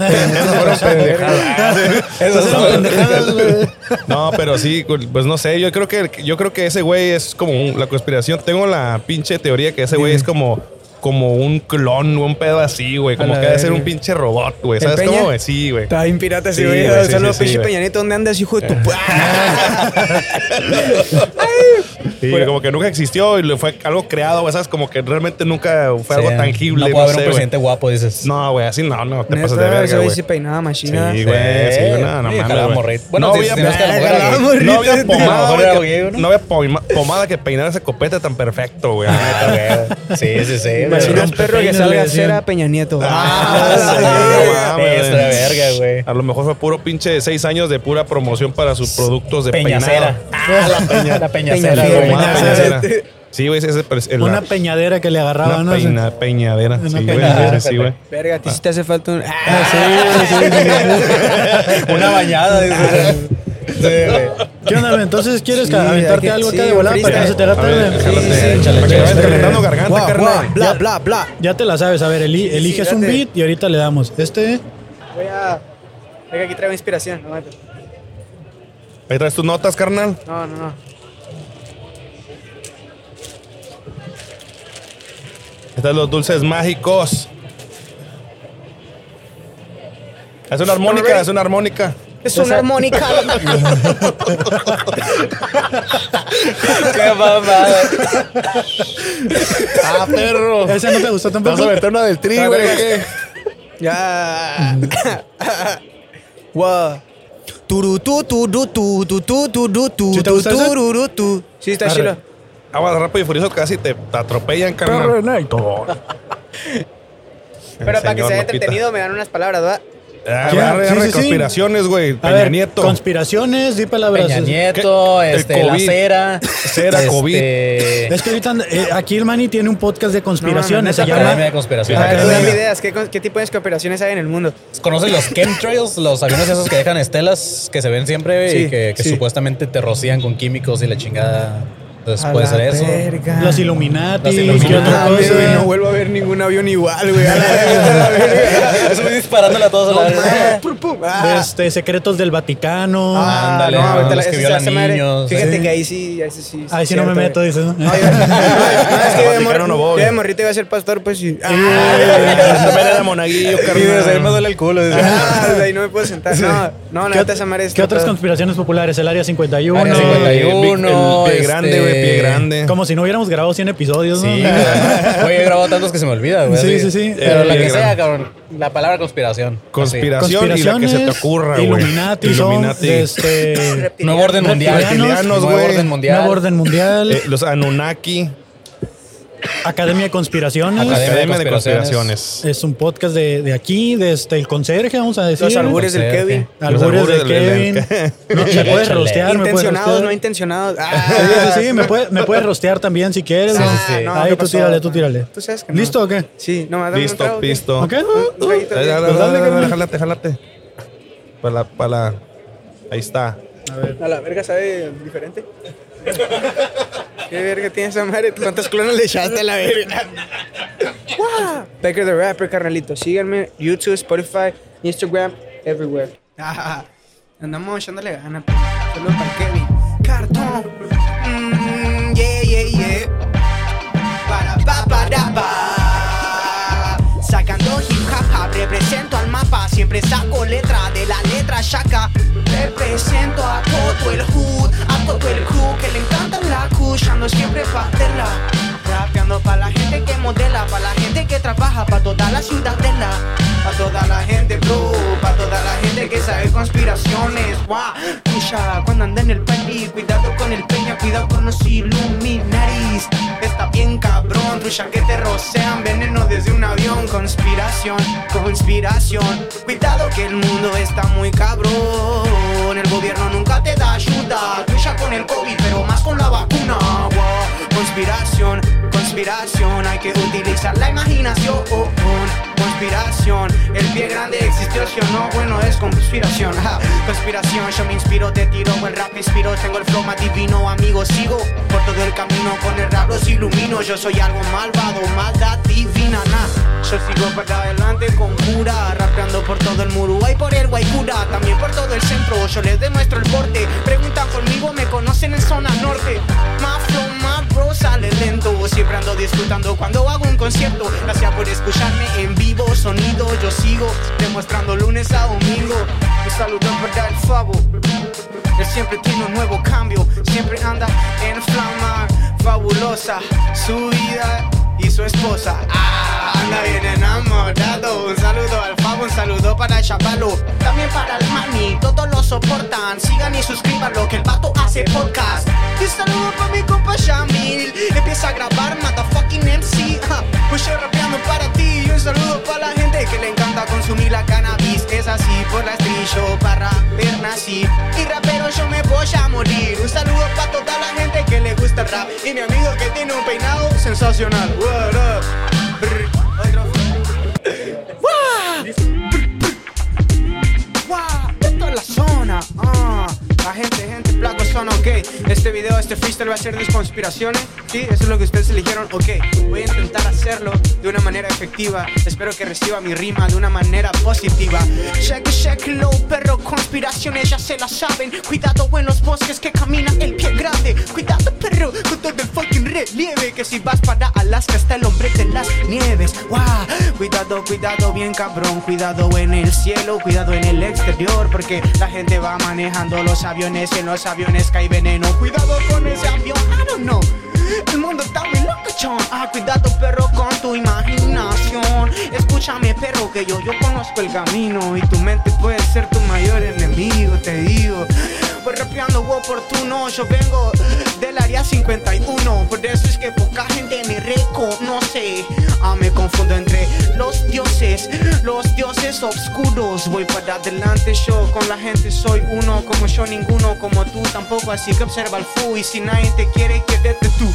No, pero sí, pues no sé. Yo creo que yo creo que ese güey es como un- la conspiración. Tengo la pinche teoría que ese güey es como como un clon, un pedo así, güey. Como que debe ser un pinche robot, güey. ¿El ¿Sabes Peña? cómo? Sí, güey. Está bien pirata ese güey. Saludos, pinche güey. Peña Nieto, ¿dónde andas, hijo de tu Sí, Pero, como que nunca existió y fue algo creado, esas como que realmente nunca fue sí, algo tangible. No puede no haber sé, un presidente wey. guapo, dices. No, güey, así no, no, te pasas de verga, güey. Sí, peinada, machina. Sí, güey, sí, nada, no, mames, Bueno, no había, no había pomada, no había pomada que peinara ese copete tan perfecto, güey. Sí, sí, sí. Imagina un perro que salga a hacer a Peña Nieto. Ah, a lo mejor fue puro pinche de seis años de pura promoción para sus productos de peinado. Ah, la peñacera. Peñacera. peñacera. Sí, güey, ese es el, Una peñadera que le agarraba, una ¿no? peina- peñadera. Una Sí, güey, peñadera. sí, güey. Verga, a ti sí te hace falta un. Ah, sí, sí, sí, sí. Una bañada, dices. Sí, güey. ¿Qué onda, güey? Entonces, ¿quieres aventarte algo acá sí, de volada para que no se te haga tarde? calentando garganta, carnal. bla, bla, bla. Ya te la sabes. A ver, eli- eliges un beat y ahorita le damos. Este, Voy a. Venga, aquí traigo inspiración. No, no, Ahí traes tus notas, carnal. no. no. Están los dulces mágicos. Es una armónica, es una armónica. Es una armónica. Qué mamada. Ah, perro. ese no te gustó ¿Te vas tampoco. a meter una del tri, güey? Ya. Wow. Turu tu tu tu tu tu tu tu tu tu ¿Sí te tu ese? tururu, tu. Sí, está Arre. Aguas rápido y furioso casi te, te atropellan, carnal. Pero para que sea entretenido me dan unas palabras, ¿verdad? Ah, ¿Quién? arre, Sí, arre, sí, sí. conspiraciones, güey. Peña ver, Nieto. conspiraciones, di palabras. Peña Nieto, este, la cera. Cera, este, COVID. Es que ahorita eh, aquí el Manny tiene un podcast de conspiraciones. No, no, llama Academia de Conspiración. A ver, dame ideas. ¿Qué, ¿Qué tipo de conspiraciones hay en el mundo? ¿Conoces los chemtrails? Los aviones esos que dejan estelas que se ven siempre y Sí, que, que sí. supuestamente te rocían con químicos y la chingada. Entonces A puede la ser eso. verga. los Illuminati. Los ¿qué Illuminati. Ah, no vuelvo a ver ningún avión igual, güey. A la verga, voy disparándole a todos a la verga. Ah. Este, secretos del Vaticano. Ah, Ándale, no, ahorita los la- que violan me- niños. Fíjate Sí. que ahí sí, ahí sí, sí. Ahí sí no me meto, dices. ¿no? No, yo- no, no, es que de Vaticano mor- no voy. yo de morrito iba a ser pastor, pues sí. También era monaguillo, desde ahí me carnal. duele el culo. Ah, de ahí no me puedo sentar. No, no, la ¿Qué, neta esa madre qué otras conspiraciones populares? El Área 51. Área Eh, 51, el grande, güey, pie grande. Como si no hubiéramos grabado 100 episodios, ¿no? Sí, güey. He grabado tantos que se me olvida, güey. Sí, sí, sí. Pero la Eh, que sea, cabrón. La palabra conspiración. Conspiración y la que se te ocurra, güey. Illuminati, Illuminati. este. Nuevo orden mundial. Nuevo orden mundial. nuevo orden mundial, Eh, los Anunnaki. Academia de Conspiraciones. Academia de Academia de Conspiraciones. Conspiraciones. Es un podcast de, de aquí, de este, el conserje, vamos a decir. Los albures del. Kevin. Albures albures del- Kevin. No, me puedes rostear, me puedes Intencionados, no intencionados. Sí, Ah, sí, sí, me puedes me puedes rostear también si quieres. Sí, sí, sí. no, Ahí ¿qué tú tírale, tú tírale. Tú sabes que no. ¿Listo o qué? Sí, no, un Listo, pisto. ¿Ok? Jálate, jálate. Para la, para la. Ahí está. A la verga sabe diferente. ¿Qué verga tiene esa madre? ¿Cuántos clones le echaste a la verga? ¡Wow! Becker the Rapper, carnalito. Síganme, YouTube, Spotify, Instagram, everywhere. Ah, andamos echándole ganas. Saludos para Kevin. Cartón. Mm, yeah, yeah, yeah. Para pa, para pa. Sacando hip hop, represento al mapa. Siempre saco letra de la trabaja, pa' toda la ciudadela. Pa' toda la gente bro, pa' toda la gente que sabe conspiraciones. Wow, escucha cuando anda en el país, cuidado con el peña, cuidado con los illuminaris. Está bien cabrón, trucha que te rocean, veneno desde un avión. Conspiración, conspiración. Cuidado que el mundo está muy cabrón. El gobierno nunca te da ayuda. Trucha con el COVID, pero más con la vacuna. Wow, conspiración, conspiración. Hay que utilizar la imaginación. Conspiración, el pie grande existió, si o no, bueno, es conspiración. ja. Conspiración, yo me inspiro, te tiro, el rap inspiro, tengo el flow más divino, amigo, sigo por todo el camino, con el rap los ilumino, yo soy algo malvado, maldad divina, nah. Yo sigo para adelante con cura, rapeando por todo el Muruay, por el Guaycura, también por todo el centro, yo les demuestro el porte, preguntan conmigo, me conocen en zona norte, más flow, sale lento, siempre ando disfrutando cuando hago un concierto, gracias por escucharme en vivo, sonido, yo sigo demostrando lunes a domingo, un saludo para el Fabo, él siempre tiene un nuevo cambio, siempre anda en flama, fabulosa, su vida y su esposa. Ah, anda bien enamorado. Un saludo al Fabo, un saludo para el Chavalo. También para el Mani, todos lo soportan. Sigan y suscríbanlo, que el vato hace podcast. Y saludo para mi compa Shamil. Empieza a grabar, motherfucking MC. Pues yo rapeando para ti. Y un saludo para la gente que le encanta consumir la cannabis. Es así por la street show, para raper nací. Y rapero yo me voy a morir. Un saludo para toda la gente que le gusta el rap. Y mi amigo que tiene un peinado sensacional. ¡Wow! Esto es la zona. Ah, la gente, gente, placos son ok. Este video, este freestyle va a ser de conspiraciones. Sí, eso es lo que ustedes eligieron. Ok, voy a intentar hacerlo de una manera efectiva. Espero que reciba mi rima de una manera positiva. Check, check, low, perro, conspiraciones ya se la saben. Cuidado en los bosques que camina el pie grande. Cuidado, perro, con todo el fucking relieve. Que si vas para Alaska está el hombre de las nieves. Wow, cuidado, cuidado, bien cabrón. Cuidado en el cielo, cuidado en el exterior. Porque la gente va manejando los aviones y en los aviones cae veneno. Cuidado con ese avión, I don't know. El mundo está Ah, cuidado, perro, con tu imaginación. Escúchame, perro, que yo, yo conozco el camino. Y tu mente puede ser tu mayor enemigo, te digo. Voy rapeando oportuno, yo vengo del área 51. Por eso es que poca gente me reconoce. Ah, me confundo entre los dioses, los dioses oscuros. Voy para adelante yo, con la gente soy uno, como yo ninguno, como tú tampoco, así que observa el fu y si nadie te quiere, quédate tú.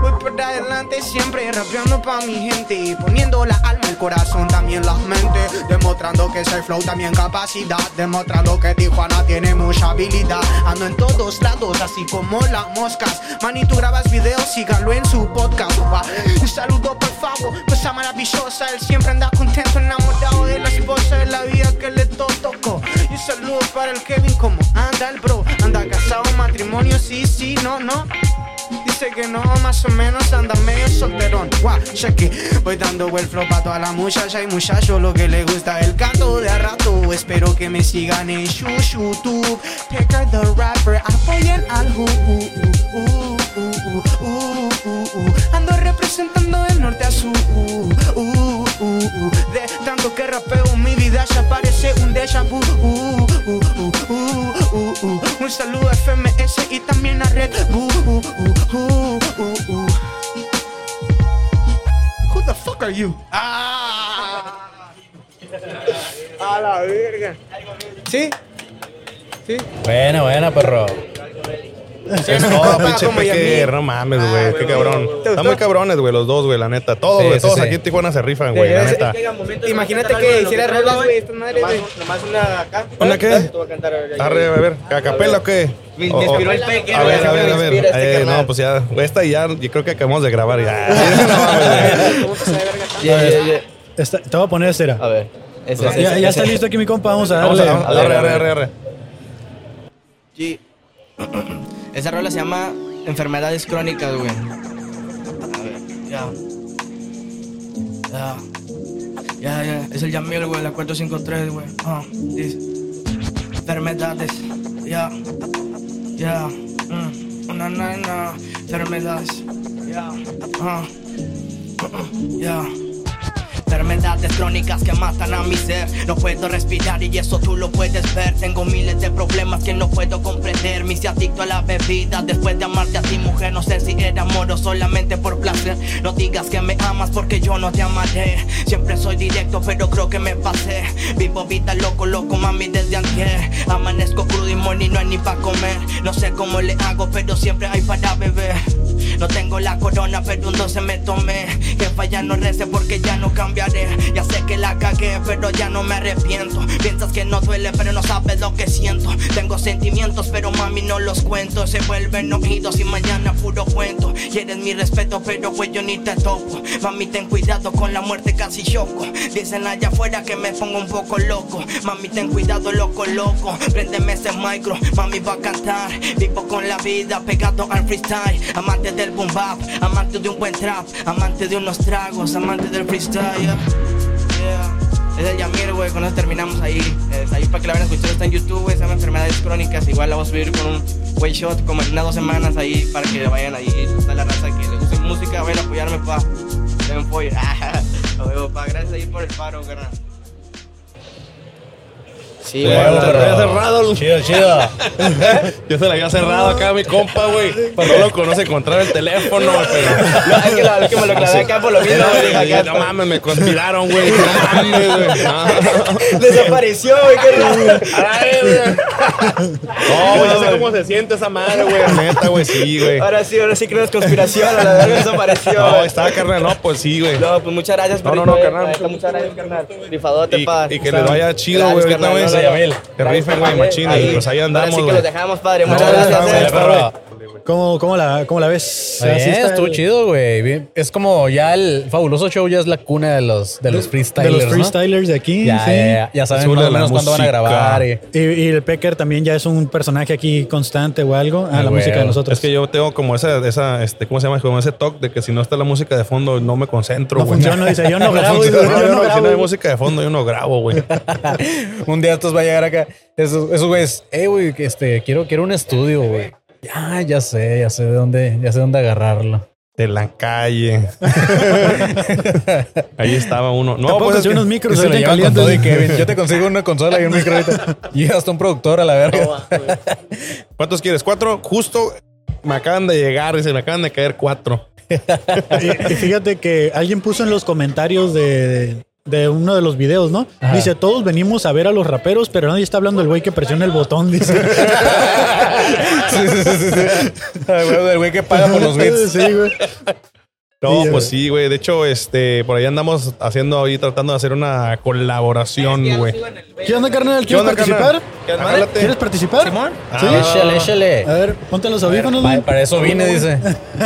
Voy para adelante siempre rapeando pa' mi gente, poniendo la alma, el corazón, también la mente, demostrando que soy flow, también capacidad, demostrando que Tijuana tiene mucha habilidad. Ando en todos lados, así como las moscas. Man, y tú grabas videos, síganlo en su podcast. Un saludo, por favor, cosa maravillosa. Él siempre anda contento, enamorado de la esposa de la vida que le to- tocó. Y un saludo para el Kevin, como anda el bro. Anda casado, matrimonio, sí, sí, no, no. Dice que no, más o menos anda medio solterón. Guau, cheque. Voy dando el flow pa' toda la muchacha y muchacho lo que le gusta el canto de a rato. Espero que me sigan en YouTube. Pecker the rapper, apoyen al Who. Uh, uh, uh, uh, uh, uh, uh. Ando representando del norte a sur. Uh, uh, uh, uh. De tanto que rapeo, mi vida ya parece un déjà vu. Uh, uh, uh. Un saludo a FMS y también a Red Bull. Who the fuck are you? Ah. A la verga. ¿Sí? ¿Sí? Buena, buena, perro. No, pinche Yamil. no mames, Ah, güey, qué cabrón. ¿te Están muy cabrones, güey, los dos, güey, la neta. Todos, Sí, güey, sí, todos sí. aquí en Tijuana se rifan, güey, la neta. Imagínate que hiciera rolas, güey, estas madres, güey. Nomás una acá. ¿Una qué? Arre, a ver, ¿a capela o qué? Me- inspiró el Pecker, A ver, a ver, a ver. este Eh, no, pues ya, esta ya, yo creo que acabamos de grabar ya. Te voy a poner cera. A ver. Ese, ese, Ya, ese, ya ese. está listo aquí mi compa, vamos a Vamos darle. a, arre, arre, arre, arre. Esa rola se llama Enfermedades Crónicas, güey. A ver, ya. Ya. Ya, ya. Es el Yamil, güey, la 453, güey. Ah, dice. Enfermedades. Ya. Ya. Mm. Na, na, na. Enfermedades. Ya. Ah. Ya. Enfermedades crónicas que matan a mi ser. No puedo respirar y eso tú lo puedes ver. Tengo miles de problemas que no puedo comprender. Me hice adicto a la bebida después de amarte a ti, mujer. No sé si era amor o solamente por placer. No digas que me amas porque yo no te amaré. Siempre soy directo, pero creo que me pasé. Vivo vida loco, loco, mami, desde antier. Amanezco crudo y money no hay ni pa' comer. No sé cómo le hago, pero siempre hay para beber. No tengo la corona, pero un 12 me tomé. Jefa, ya no rece porque ya no cambiaré. Ya sé que la cagué, pero ya no me arrepiento. Piensas que no duele, pero no sabes lo que siento. Tengo sentimientos, pero mami no los cuento. Se vuelven oídos y mañana puro cuento. Quieres mi respeto, pero pues yo ni te toco. Mami, ten cuidado con la muerte, casi choco. Dicen allá afuera que me pongo un poco loco. Mami, ten cuidado, loco, loco. Préndeme ese micro, mami va a cantar. Vivo con la vida pegado al freestyle. Del boom bap, amante de un buen trap, amante de unos tragos, amante del freestyle. Es el Yamir, güey, eso terminamos ahí. Ahí para que la vayan a escuchar, está en YouTube, güey, se llama Enfermedades Crónicas. Igual la vamos a subir con un way shot como en unas dos semanas ahí para que vayan ahí. Está la raza que le guste música, vayan a apoyarme, pa. Denme apoyo. A huevo, pa, gracias ahí por el paro, carnal. Sí, güey, cerrado. Chido, chido. Ya se la había cerrado acá a mi compa, güey. No lo conoce encontrar el teléfono, güey, pero. No, es que, la, es que me lo clavé acá por lo mismo, acá no mames, me conspiraron, güey. No mames, güey. No. Desapareció, güey, qué raro. Ay, güey. No, güey, ya sé cómo se siente esa madre, güey. Neta, güey, sí, güey. Ahora sí, ahora sí creo que es conspiración, a la verdad desapareció. No, güey. está, carnal. No, pues sí, güey. No, pues muchas gracias, No, no, no, eh, carnal. Muchas gracias, carnal. Rifadote, pa. y que les vaya chido, güey, No. Que rifen, güey, machín. Y pues ahí andamos, Así que los dejamos, padre. Muchas gracias. ¿Cómo, cómo, la, ¿Cómo la ves? Bien, Así está estuvo el- chido, güey. Es como ya el fabuloso show ya es la cuna de los, de los De freestylers. los ¿no? freestylers de aquí. Ya, sí. ya, ya, saben más de o menos cuándo van a grabar. Y, Y, y el Pecker también ya es un personaje aquí constante o algo. Ah, Ah, la güey. música de nosotros. Es que yo tengo como esa, esa, este, ¿cómo se llama? Como ese toque de que si no está la música de fondo no me concentro, no güey. funciona, dice, yo no grabo. dice, no, yo no, no si no hay grabo. música de fondo, yo no grabo, güey. un día estos va a llegar acá. Esos, esos güeyes, eh, güey, este, quiero, quiero un estudio, güey. Ya, ya sé, ya sé de dónde, ya sé dónde agarrarlo. De la calle. Ahí estaba uno. No, pues que- unos micros se lo ahorita llevan con todo y calientes. Kevin. Yo te consigo una consola y un micro ahorita. Y hasta un productor a la verga. ¿Cuántos quieres? ¿Cuatro? Justo me acaban de llegar y se me acaban de caer cuatro. Y, y fíjate que alguien puso en los comentarios de, de uno de los videos, ¿no? Ajá. Dice, todos venimos a ver a los raperos, pero nadie está hablando del güey que presiona el botón, dice. Sí, sí, sí, sí, El güey que paga por los bits. Sí, güey. No, Sí, pues sí, güey. De hecho, este, por ahí andamos haciendo ahí, tratando de hacer una colaboración, güey. ¿Qué onda, carnal? ¿Quieres onda, participar? ¿Quieres participar? Simón. Sí. Échale, échale. A ver, ponte los audífonos, Pa- güey. Para eso vine, dice.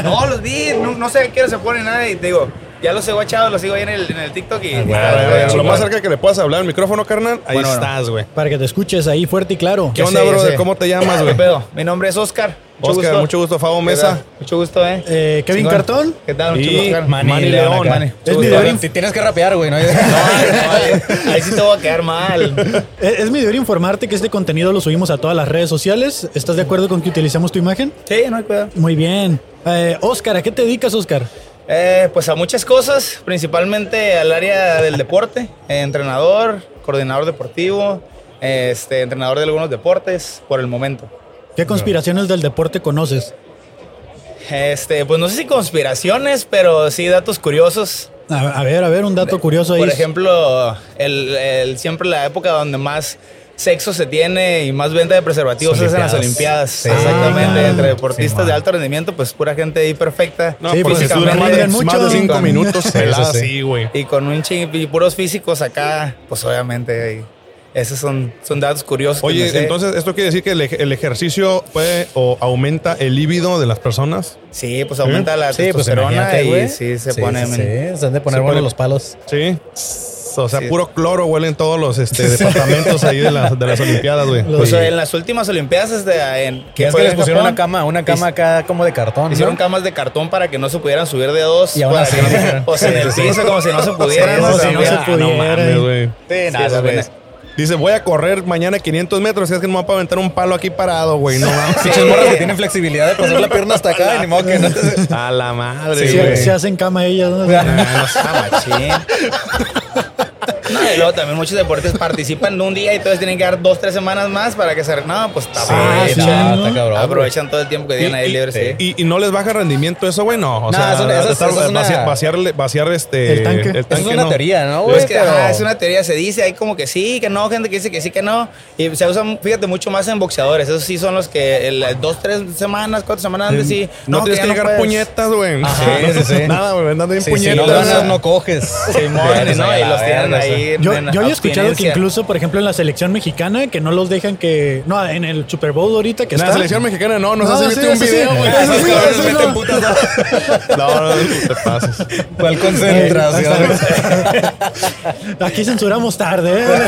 No, los vi, no, no sé a qué se pone nada y te digo, ya los he guachado, los sigo ahí en el, en el TikTok y... Ah, Lo más cerca que le puedas hablar al micrófono, carnal, ahí estás, güey. Para que te escuches ahí fuerte y claro. ¿Qué onda, sé, sé. ¿Cómo te llamas, ¿Qué güey? pedo? Mi nombre es Oscar. Oscar, mucho gusto, Fabo ¿Qué Mesa. Mucho gusto, eh. Eh, Kevin Chingón. Cartón. ¿Qué tal? Mucho gusto, Manny León. Manny. Es Mucho mi deber Ti- Tienes que rapear, güey. ¿no? No, no, ahí, ahí sí te voy a quedar mal. Es, es mi deber informarte que este contenido lo subimos a todas las redes sociales. ¿Estás de acuerdo con que utilicemos tu imagen? Sí, no hay cuidado. Muy bien. Eh, Oscar, ¿a qué te dedicas, Oscar? Eh, pues a muchas cosas, principalmente al área del deporte, eh, entrenador, coordinador deportivo, eh, este, entrenador de algunos deportes por el momento. ¿Qué conspiraciones del deporte conoces? Este, pues no sé si conspiraciones, pero sí datos curiosos. A, ver, a ver, un dato curioso ahí. Por ejemplo, el, el- siempre la época donde más sexo se tiene y más venta de preservativos es en las Olimpiadas. Sí. Exactamente, Ah, entre deportistas sí, de alto rendimiento, pues pura gente ahí perfecta. No, Sí, pues porque si dura más de, cinco minutos pelada, sí, güey. Y con un ching y puros físicos acá, pues obviamente ahí, esos son, son datos curiosos. Oye, entonces, ¿esto quiere decir que el, ej- el ejercicio puede o aumenta el líbido de las personas? Sí, pues aumenta la Sí, pues testosterona y sí se Sí, pone... Sí, sí, se han de poner buenos pone- los palos. Sí. O sea, Sí. puro cloro huelen todos los este, departamentos ahí de las, de las Olimpiadas, güey. Pues en las últimas Olimpiadas este, en, Que es que les pusieron Japón, una cama, una cama acá como de cartón. Hicieron ¿no? camas de cartón para que no se pudieran subir de dos. Y aún para así, que no o sea, en el Sí, piso como si no se pudiera. Sí, ¿no? como si no se pudiera. mames, güey. Sí, nada, Sí, güey. güey. Dice, voy a correr mañana 500 metros. Es que no me va a aventar un palo aquí parado, güey. No mames. Pinches morras que tienen flexibilidad de pasar la pierna hasta acá y ni modo que no te... A la madre, se, güey. se hacen cama ellas, ¿no? Ah, no sea machín. No, y luego también muchos deportes participan de un día y entonces tienen que dar dos, tres semanas más para que se... No, pues está bien, sí, está cabrón. Aprovechan todo el tiempo que tienen ahí libre, sí. Y, y no les baja rendimiento eso, güey, no. O No, sea, eso- eso es- estar- eso es una- vaciar, vaciarle- vaciar este, El tanque. Es una no. teoría, ¿no, güey? es que Pero- ajá, es una teoría, se dice, hay como que sí, que no, gente que dice que sí, que no. Y se usa, fíjate, mucho más en boxeadores. Esos sí son los que el, dos, tres semanas, cuatro semanas antes sí. No, tienes que llegar puñetas, güey. Ajá, sí, sí, sí. Nada, güey, andando bien Sí, si puñetas. no ganas, no coges. Sí, Y los tienen verga, sí. Yo, yo había escuchado que incluso, por ejemplo, en la selección mexicana, que no los dejan que. No, en el Super Bowl ahorita que En la está. selección mexicana no, nos No, hace sí, viste un video, güey. No. No, te pases. ¿Cuál concentración? Aquí censuramos tarde, ¿eh?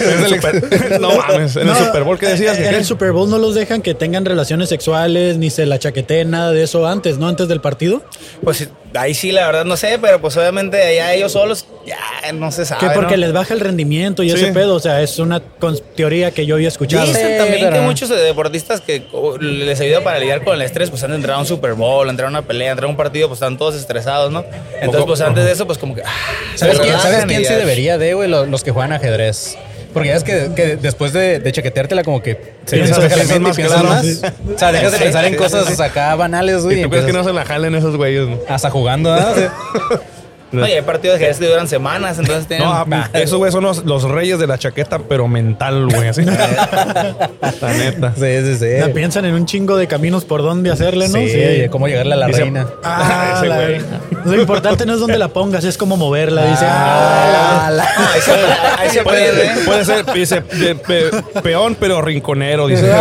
En el Super- no mames, en No, el Super Bowl, ¿qué decías? En el Super Bowl no los dejan que tengan relaciones sexuales, ni se la chaqueteen, nada de eso antes, ¿no? Antes del partido. Pues ahí sí, la verdad no sé, pero pues obviamente allá ellos solos ya no se sabe. Que porque ¿no? les baja el rendimiento y Sí. ese pedo. O sea, es una teoría que yo había escuchado. Dicen Sí, también pero- que muchos deportistas que les ayuda para lidiar con el estrés, pues han de entrar a un Super Bowl, entrar a una pelea, entrar a un partido, pues están todos estresados, ¿no? Entonces, pues antes de eso, pues como que. ah, ¿Sabes se quién, ¿sabes quién sí debería de, güey? Los, los que juegan ajedrez. Porque ya es que, que después de, de chaqueteártela como que se Piensas- dejas piensas más, piensas claro, más. sí. O sea, dejas de Sí, pensar en sí, cosas sí, sí. acá banales, güey. ¿Y tú crees que no se la jalen esos güeyes? no? Hasta jugando, ¿ah? No, y hay partidos que duran semanas, entonces tienen. No, ah, esos güey son los, los reyes de la chaqueta, pero mental, güey, así. La neta. Sí, sí, sí. Sea, piensan en un chingo de caminos por dónde hacerle, ¿no? Sí, oye, cómo llegarle a la Dice- reina. Ah, Ese la- güey. Lo importante no es dónde la pongas, es cómo moverla. Dice, Ah, ah, la- No, ahí se, Puede, puede ser, dice, de- pe- peón, pero rinconero, dice.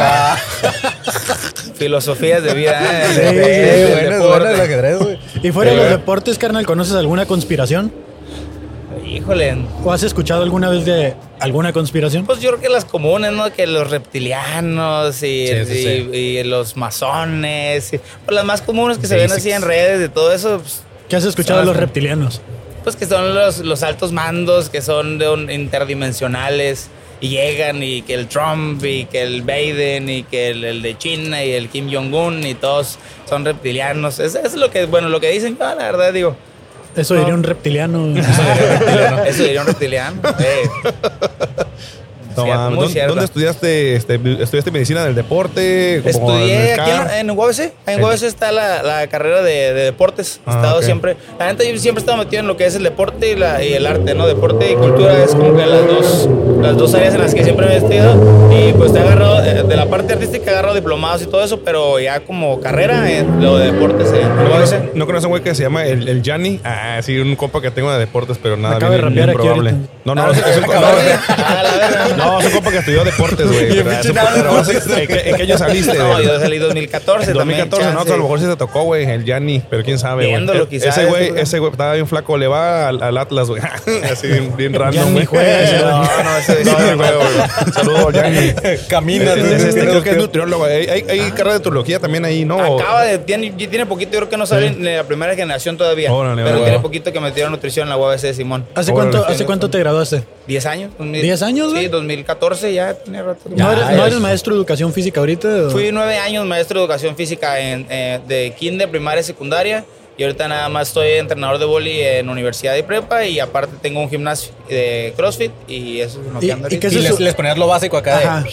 Filosofías de vida. ¿eh? Sí, sí, Sí, bueno, bueno el ajedrez, güey. Y fuera de Sí, los deportes, carnal, ¿conoces alguna conspiración? Híjole. ¿O has escuchado alguna vez de alguna conspiración? Pues yo creo que las comunes, ¿no? Que los reptilianos y, Sí, sí, y- y los masones. y- pues las más comunes que se ven así en redes y todo eso. Pues, ¿Qué has escuchado de los reptilianos? pues que son los, los altos mandos que son de un- interdimensionales y llegan y que el Trump y que el Biden y que el, el de China y el Kim Jong-un y todos son reptilianos. Eso es lo que, bueno, lo que dicen, yo la verdad digo, Eso diría un reptiliano. eso diría un reptiliano. eh. No cierto, mames. muy ¿Dónde, cierto. dónde estudiaste? Este, ¿Estudiaste medicina del deporte? En Estudié aquí en, UABC. En Sí. UABC está la, la carrera de, de deportes. He Ah, estado ok. siempre. La neta, yo siempre he estado metido en lo que es el deporte y, la, y el arte, ¿no? Deporte y cultura es como que las dos, las dos áreas en las que siempre me he metido. Y pues te he agarrado, eh, de la parte artística, he agarrado diplomados y todo eso, pero ya como carrera, en lo de deportes en ¿No UABC. conoces, ¿No conoces un güey que se llama el, el Gianni? Ah, sí, un compa que tengo de deportes, pero nada, acaba de bien, rapear bien aquí probable. ahorita. No, no, es, es un compa. No, es un compa que estudió deportes, güey. ¿En qué año saliste? No, yo salí 2014 En también. 2014, no, a lo mejor sí te tocó, güey, el Gianni, pero quién sabe, güey. Quizá, Ese güey, este, ese güey estaba bien flaco, le va al, al Atlas, güey. Así bien, bien random, güey. No, no, ese No, no, güey. Saludos, Gianni. Camina. Es- es este, creo que es nutriólogo. Hay, hay, hay carrera de nutriología también ahí, ¿no? Acaba de, tiene, tiene poquito, yo creo que no sale en la primera generación todavía. Órale, pero tiene poquito que metieron nutrición en la UABC de Simón. ¿Hace cuánto, ¿hace cuánto te graduaste? ¿10 años? ¿Diez años, güey? Sí, 2014 ya tiene rato. ¿No eres, no ya. eres maestro de educación física ahorita? o? Fui nueve años maestro de educación física en, eh, de kinder, primaria y secundaria. Y ahorita nada más estoy entrenador de boli en universidad y prepa. Y aparte tengo un gimnasio de CrossFit. Y eso es lo que ¿Y- ando y qué ahorita. es Y eso? les, les ponías lo básico acá Ajá. de...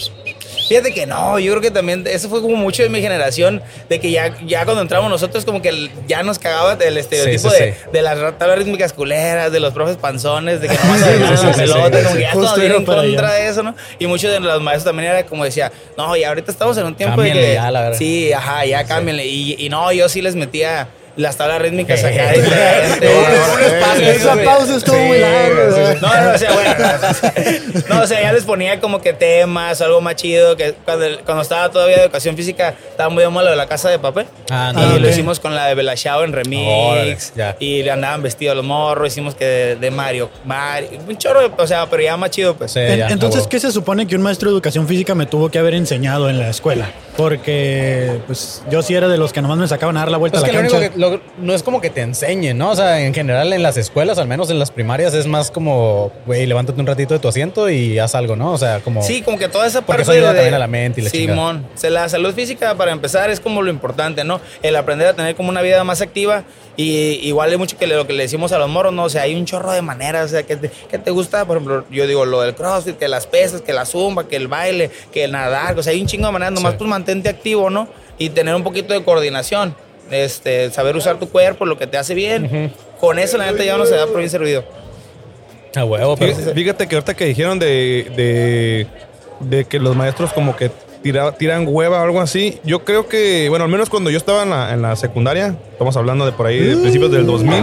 Fíjate que no, yo creo que también eso fue como mucho de mi generación, de que ya, ya cuando entramos nosotros como que el- ya nos cagaba el estereotipo Sí, sí, de, sí. de las tablas rítmicas culeras, de los profes panzones, de que sí, la sí, pelota, como que ya todos en contra allá. de eso, ¿no? Y muchos de los maestros también era como decía, no, y ahorita estamos en un tiempo de que... ya, la verdad. sí, ajá, ya cámbienle. Y, y no, yo sí les metía las tablas rítmicas acá. Eh, diferente. Esa pausa estuvo muy larga. No, no, o sea, bueno. No, o sea, ya les ponía como que temas, algo más chido. Que cuando, cuando estaba todavía de educación física, estaba muy de moda lo de la casa de papel. Ah, y no, lo ok. hicimos con la de Belachao en remix. Órale, ya. Y le andaban vestidos los morros. Hicimos que de, de Mario. Mario. Un chorro, de- o sea, pero ya más chido, pues. Sí, En- ya, Entonces. ¿qué se supone que un maestro de educación física me tuvo que haber enseñado en la escuela? Porque pues yo sí era de los que nomás me sacaban a dar la vuelta a la lo cancha. Lo- no es como que te enseñen, ¿no? O sea, en general en las escuelas, al menos en las primarias, es más como, güey, levántate un ratito de tu asiento y haz algo, ¿no? O sea, como... Sí, como que toda esa Porque parte eso ayuda de- también a la mente y la Simón, o sea, la salud física para empezar es como lo importante, ¿no? El aprender a tener como una vida más activa y igual hay mucho que lo que le decimos a los morros, ¿no? O sea, hay un chorro de maneras, o sea, que te, que te gusta, por ejemplo, yo digo lo del crossfit, que las pesas, que la zumba, que el baile, que el nadar, o sea, hay un chingo de maneras, nomás Sí. pues mantente activo, ¿no? Y tener un poquito de coordinación, este, saber usar tu cuerpo, lo que te hace bien. Con eso la neta ya no se da por bien servido. A huevo, pero... Fíjate, fíjate que ahorita que dijeron de, de, de que los maestros como que tira- tiran hueva o algo así, yo creo que, bueno, al menos cuando yo estaba en la, en la secundaria, estamos hablando de por ahí, de principios del 2000,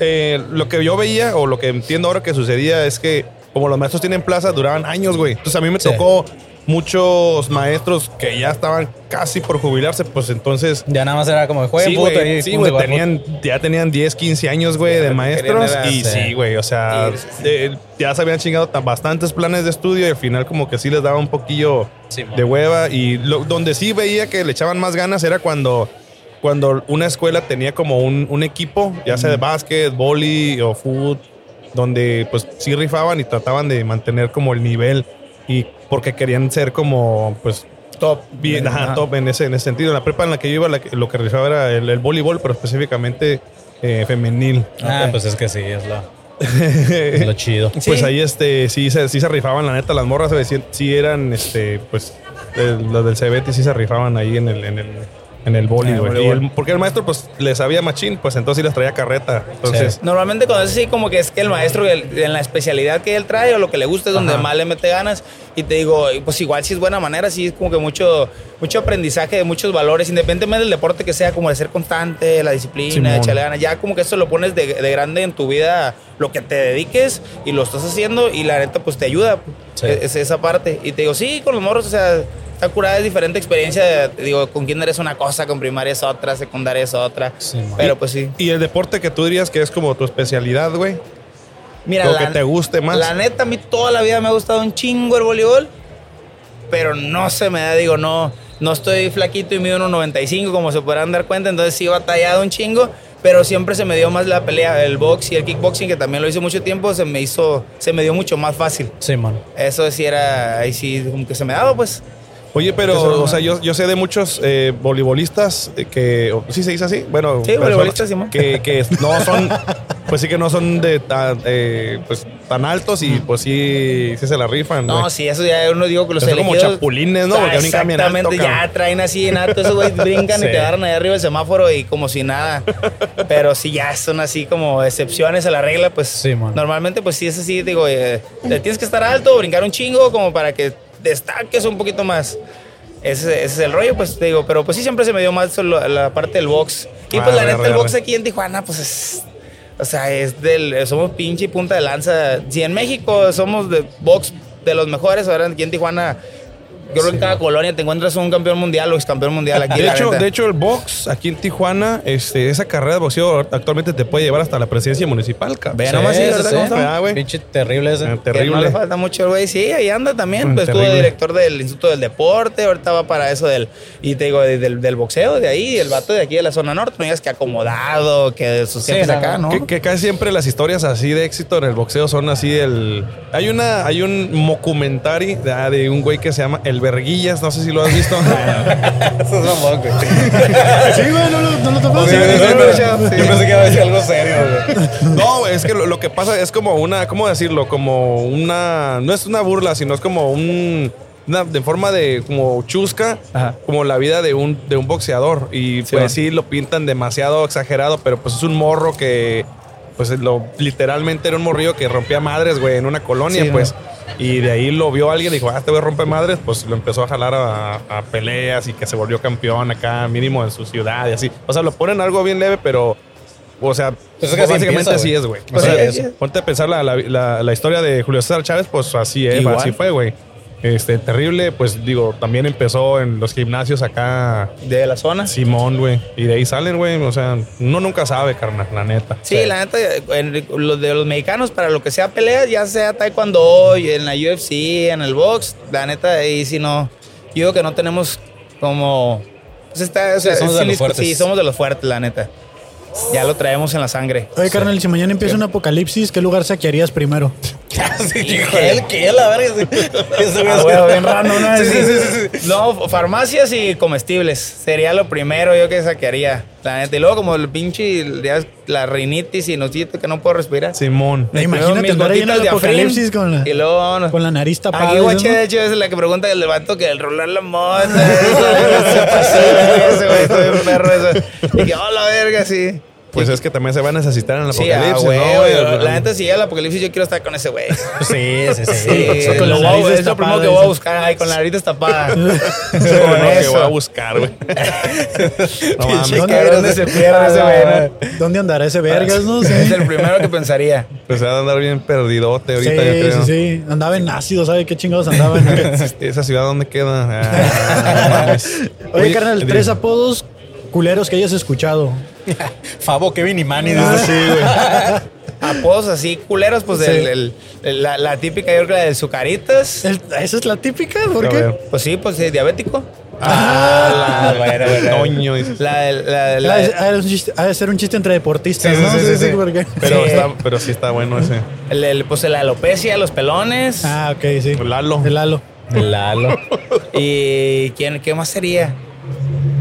eh, lo que yo veía o lo que entiendo ahora que sucedía es que como los maestros tienen plaza, duraban años, güey. Entonces a mí me Sí. tocó muchos maestros que ya estaban casi por jubilarse, pues entonces... Ya nada más era como, Sí, puto güey, ahí. sí, va, tenían, ya tenían 10, 15 años, güey, de maestros. Y sí. sí, güey, o sea, Sí, sí, sí. eh, ya se habían chingado tan- bastantes planes de estudio y al final como que sí les daba un poquillo Sí, de hueva. Y lo- donde sí veía que le echaban más ganas era cuando, cuando una escuela tenía como un, un equipo, ya sea de básquet, boli o fútbol, donde pues sí rifaban y trataban de mantener como el nivel y porque querían ser como pues top bien ajá, Ajá. top en ese en ese sentido en la prepa en la que yo iba la lo que rifaba era el, el voleibol pero específicamente eh, femenil Ah, Ok. pues es que sí, es lo, es lo chido. pues Sí. ahí este sí se, sí se rifaban la neta las morras sí, sí eran este pues las del Cebeti sí se rifaban ahí en el en el en el boli, En el voleibol. porque el maestro pues les sabía machín pues entonces sí les traía carreta entonces Normalmente cuando es así, como que es que el maestro el- en la especialidad que él trae o lo que le gusta es donde Ajá. más le mete ganas. Y te digo, pues igual si es buena manera, sí es como que mucho, mucho aprendizaje de muchos valores, independientemente del deporte que sea, como de ser constante, la disciplina, echarle ganas. Ya como que eso lo pones de, de grande en tu vida, lo que te dediques y lo estás haciendo y la neta pues te ayuda. Sí. Es, es esa parte. Y te digo, sí, con los morros, o sea, está curada, es diferente experiencia. Digo, con kinder es una cosa, con primaria es otra, secundaria es otra. Sí. Pero pues sí. y el deporte que tú dirías que es como tu especialidad güey Mira, lo la- que te guste más La neta, a mí toda la vida me ha gustado un chingo el voleibol, pero no se me da, digo, no, no estoy flaquito y mido 1.95 como se podrán dar cuenta, entonces sí batallado un chingo, pero siempre se me dio más la pelea, el box y el kickboxing, que también lo hice mucho tiempo, se me hizo, se me dio mucho más fácil. Sí, man. Eso sí era, ahí sí, como que se me daba, pues. Oye, pero, o sea, yo, yo sé de muchos eh, voleibolistas eh, que. ¿Sí se dice así? Bueno. Sí, voleibolistas, Simón. Que, que no son. pues sí que no son de tan, eh, pues, tan altos y pues sí, sí se la rifan. No, güey. sí, eso ya uno digo que los Son como elegidos- chapulines, ¿no? Ah, Porque alto, Exactamente, ya traen así en alto, esos güeyes brincan y te agarran ahí arriba del semáforo y como si nada. Pero si ya son así como excepciones a la regla, pues Sí, man. normalmente pues sí es así, digo, eh, tienes que estar alto, brincar un chingo como para que destaques un poquito más. Ese, ese es el rollo, pues te digo, pero pues sí siempre se me dio más la parte del box. Y Ah, pues la arre, neta, el box aquí en Tijuana, pues es. O sea, es del. Somos pinche punta de lanza. Si en México somos de box de los mejores, ahora aquí en Tijuana. Yo creo que en cada colonia te encuentras un campeón mundial o ex campeón mundial aquí. De hecho, de hecho, el box aquí en Tijuana, este, esa carrera de boxeo actualmente te puede llevar hasta la presidencia municipal, cabrón. Ve nomás, sí, Sí. Ah, güey. Pinche terrible ese. Eh, Que no Terrible. le falta mucho el güey. Sí, ahí anda también. Mm, Pues estuvo terrible. director del Instituto del Deporte. Ahorita va para eso del. Y te digo, de- del, del boxeo de ahí. El vato de aquí de la zona norte. No digas que acomodado, que de sus Sí, acá, ¿no? Que, que casi siempre las historias así de éxito en el boxeo son así del... Hay una, hay un documentary de, ah, de un güey que se llama El Verguillas, no sé si lo has visto. Eso es mamón, güey. Sí, güey, no, lo- no lo tocó. Sí, sí, Yo pensé que iba a decir algo serio, güey. No, es que lo, lo que pasa es como una, ¿cómo decirlo? Como una, no es una burla, sino es como un, una, de forma de como chusca, Ajá. como la vida de un, de un boxeador. Y Sí, pues sí, lo pintan demasiado exagerado, pero pues es un morro que, pues lo, literalmente era un morrillo que rompía madres, güey, en una colonia, Sí, pues. Y de ahí lo vio alguien y dijo, ah, este güey rompe madres, pues lo empezó a jalar a, a peleas y que se volvió campeón acá, mínimo en su ciudad y así. O sea, lo ponen algo bien leve, pero, o sea, Pues es que así básicamente empieza, así es, güey. Pues O sea, sí. Ponte a pensar la, la, la- la historia de Julio César Chávez, pues así, es, Igual. así fue, güey. Este, terrible, pues digo, también empezó en los gimnasios acá De la zona. Simón, güey. Y de ahí salen, güey. O sea, uno nunca sabe, carnal, la neta. Sí, la neta, en los de los mexicanos, para lo que sea peleas, ya sea taekwondo, y en la UFC, en el box, la neta, ahí sí no. Yo digo que no tenemos como. Pues está, o sea, somos de sí, los fuertes. sí, somos de los fuertes, la neta. Ya lo traemos en la sangre. Oye, carnal, si mañana empieza un apocalipsis, ¿qué lugar saquearías primero? Sí, él, que él, la verga. Ah, ¿no? Sí, Sí, sí, sí, sí, sí. No, farmacias y comestibles. Sería lo primero yo que saquearía. La neta. Y luego como el pinche, la rinitis y nocito que no puedo respirar. Simón. Me Imagínate andar ahí en gotitas el apocalipsis con la- Y luego. Con la nariz tapada. Aquí, guache, de hecho, es la que pregunta el vato que el rolar la mota. eso, se pasó, ese güey, estoy bien perro eso. Y que, oh, la verga, sí. Pues es que también se va a necesitar en el Sí, ah, apocalipsis, güey, ¿no, güey. La neta, si llega el apocalipsis, yo quiero estar con ese güey. Sí, sí, sí. Sí, con lo voy es lo primero que voy a buscar, ay, con la nariz destapada. Con con que voy a eso. buscar, güey. no mames. ¿Dónde- ¿Dónde se pierde ese güey? no? ¿Dónde andará ese vergas, no? Sí, Es el primero que pensaría. Pues se va a andar bien perdidote sí, ahorita, yo creo. sí, sí. Andaba en ácido, ¿sabe qué chingados andaba? en- ¿Esa ciudad dónde queda? Ah, no mames. Oye, carnal, tres apodos culeros que hayas escuchado. Fabo, Kevin y Manny. Ah, sí, güey. Apodos así culeros, pues Sí. el- el- el- la, la típica, yo creo que la de Sucaritas. El- Esa es la típica, ¿por qué? Pues sí, pues sí, diabético. Ah, bueno, bueno. Toño, dices. La, la, de- la Ha de- ser un chiste entre deportistas, Sí, ¿no? sí, sí, sí, sí. ¿por qué? Pero, Sí. está, pero sí está bueno ese. el, el- pues la alopecia, los pelones. Ah, ok, sí. Lalo. El Lalo. Lalo. ¿Y quién, qué más sería?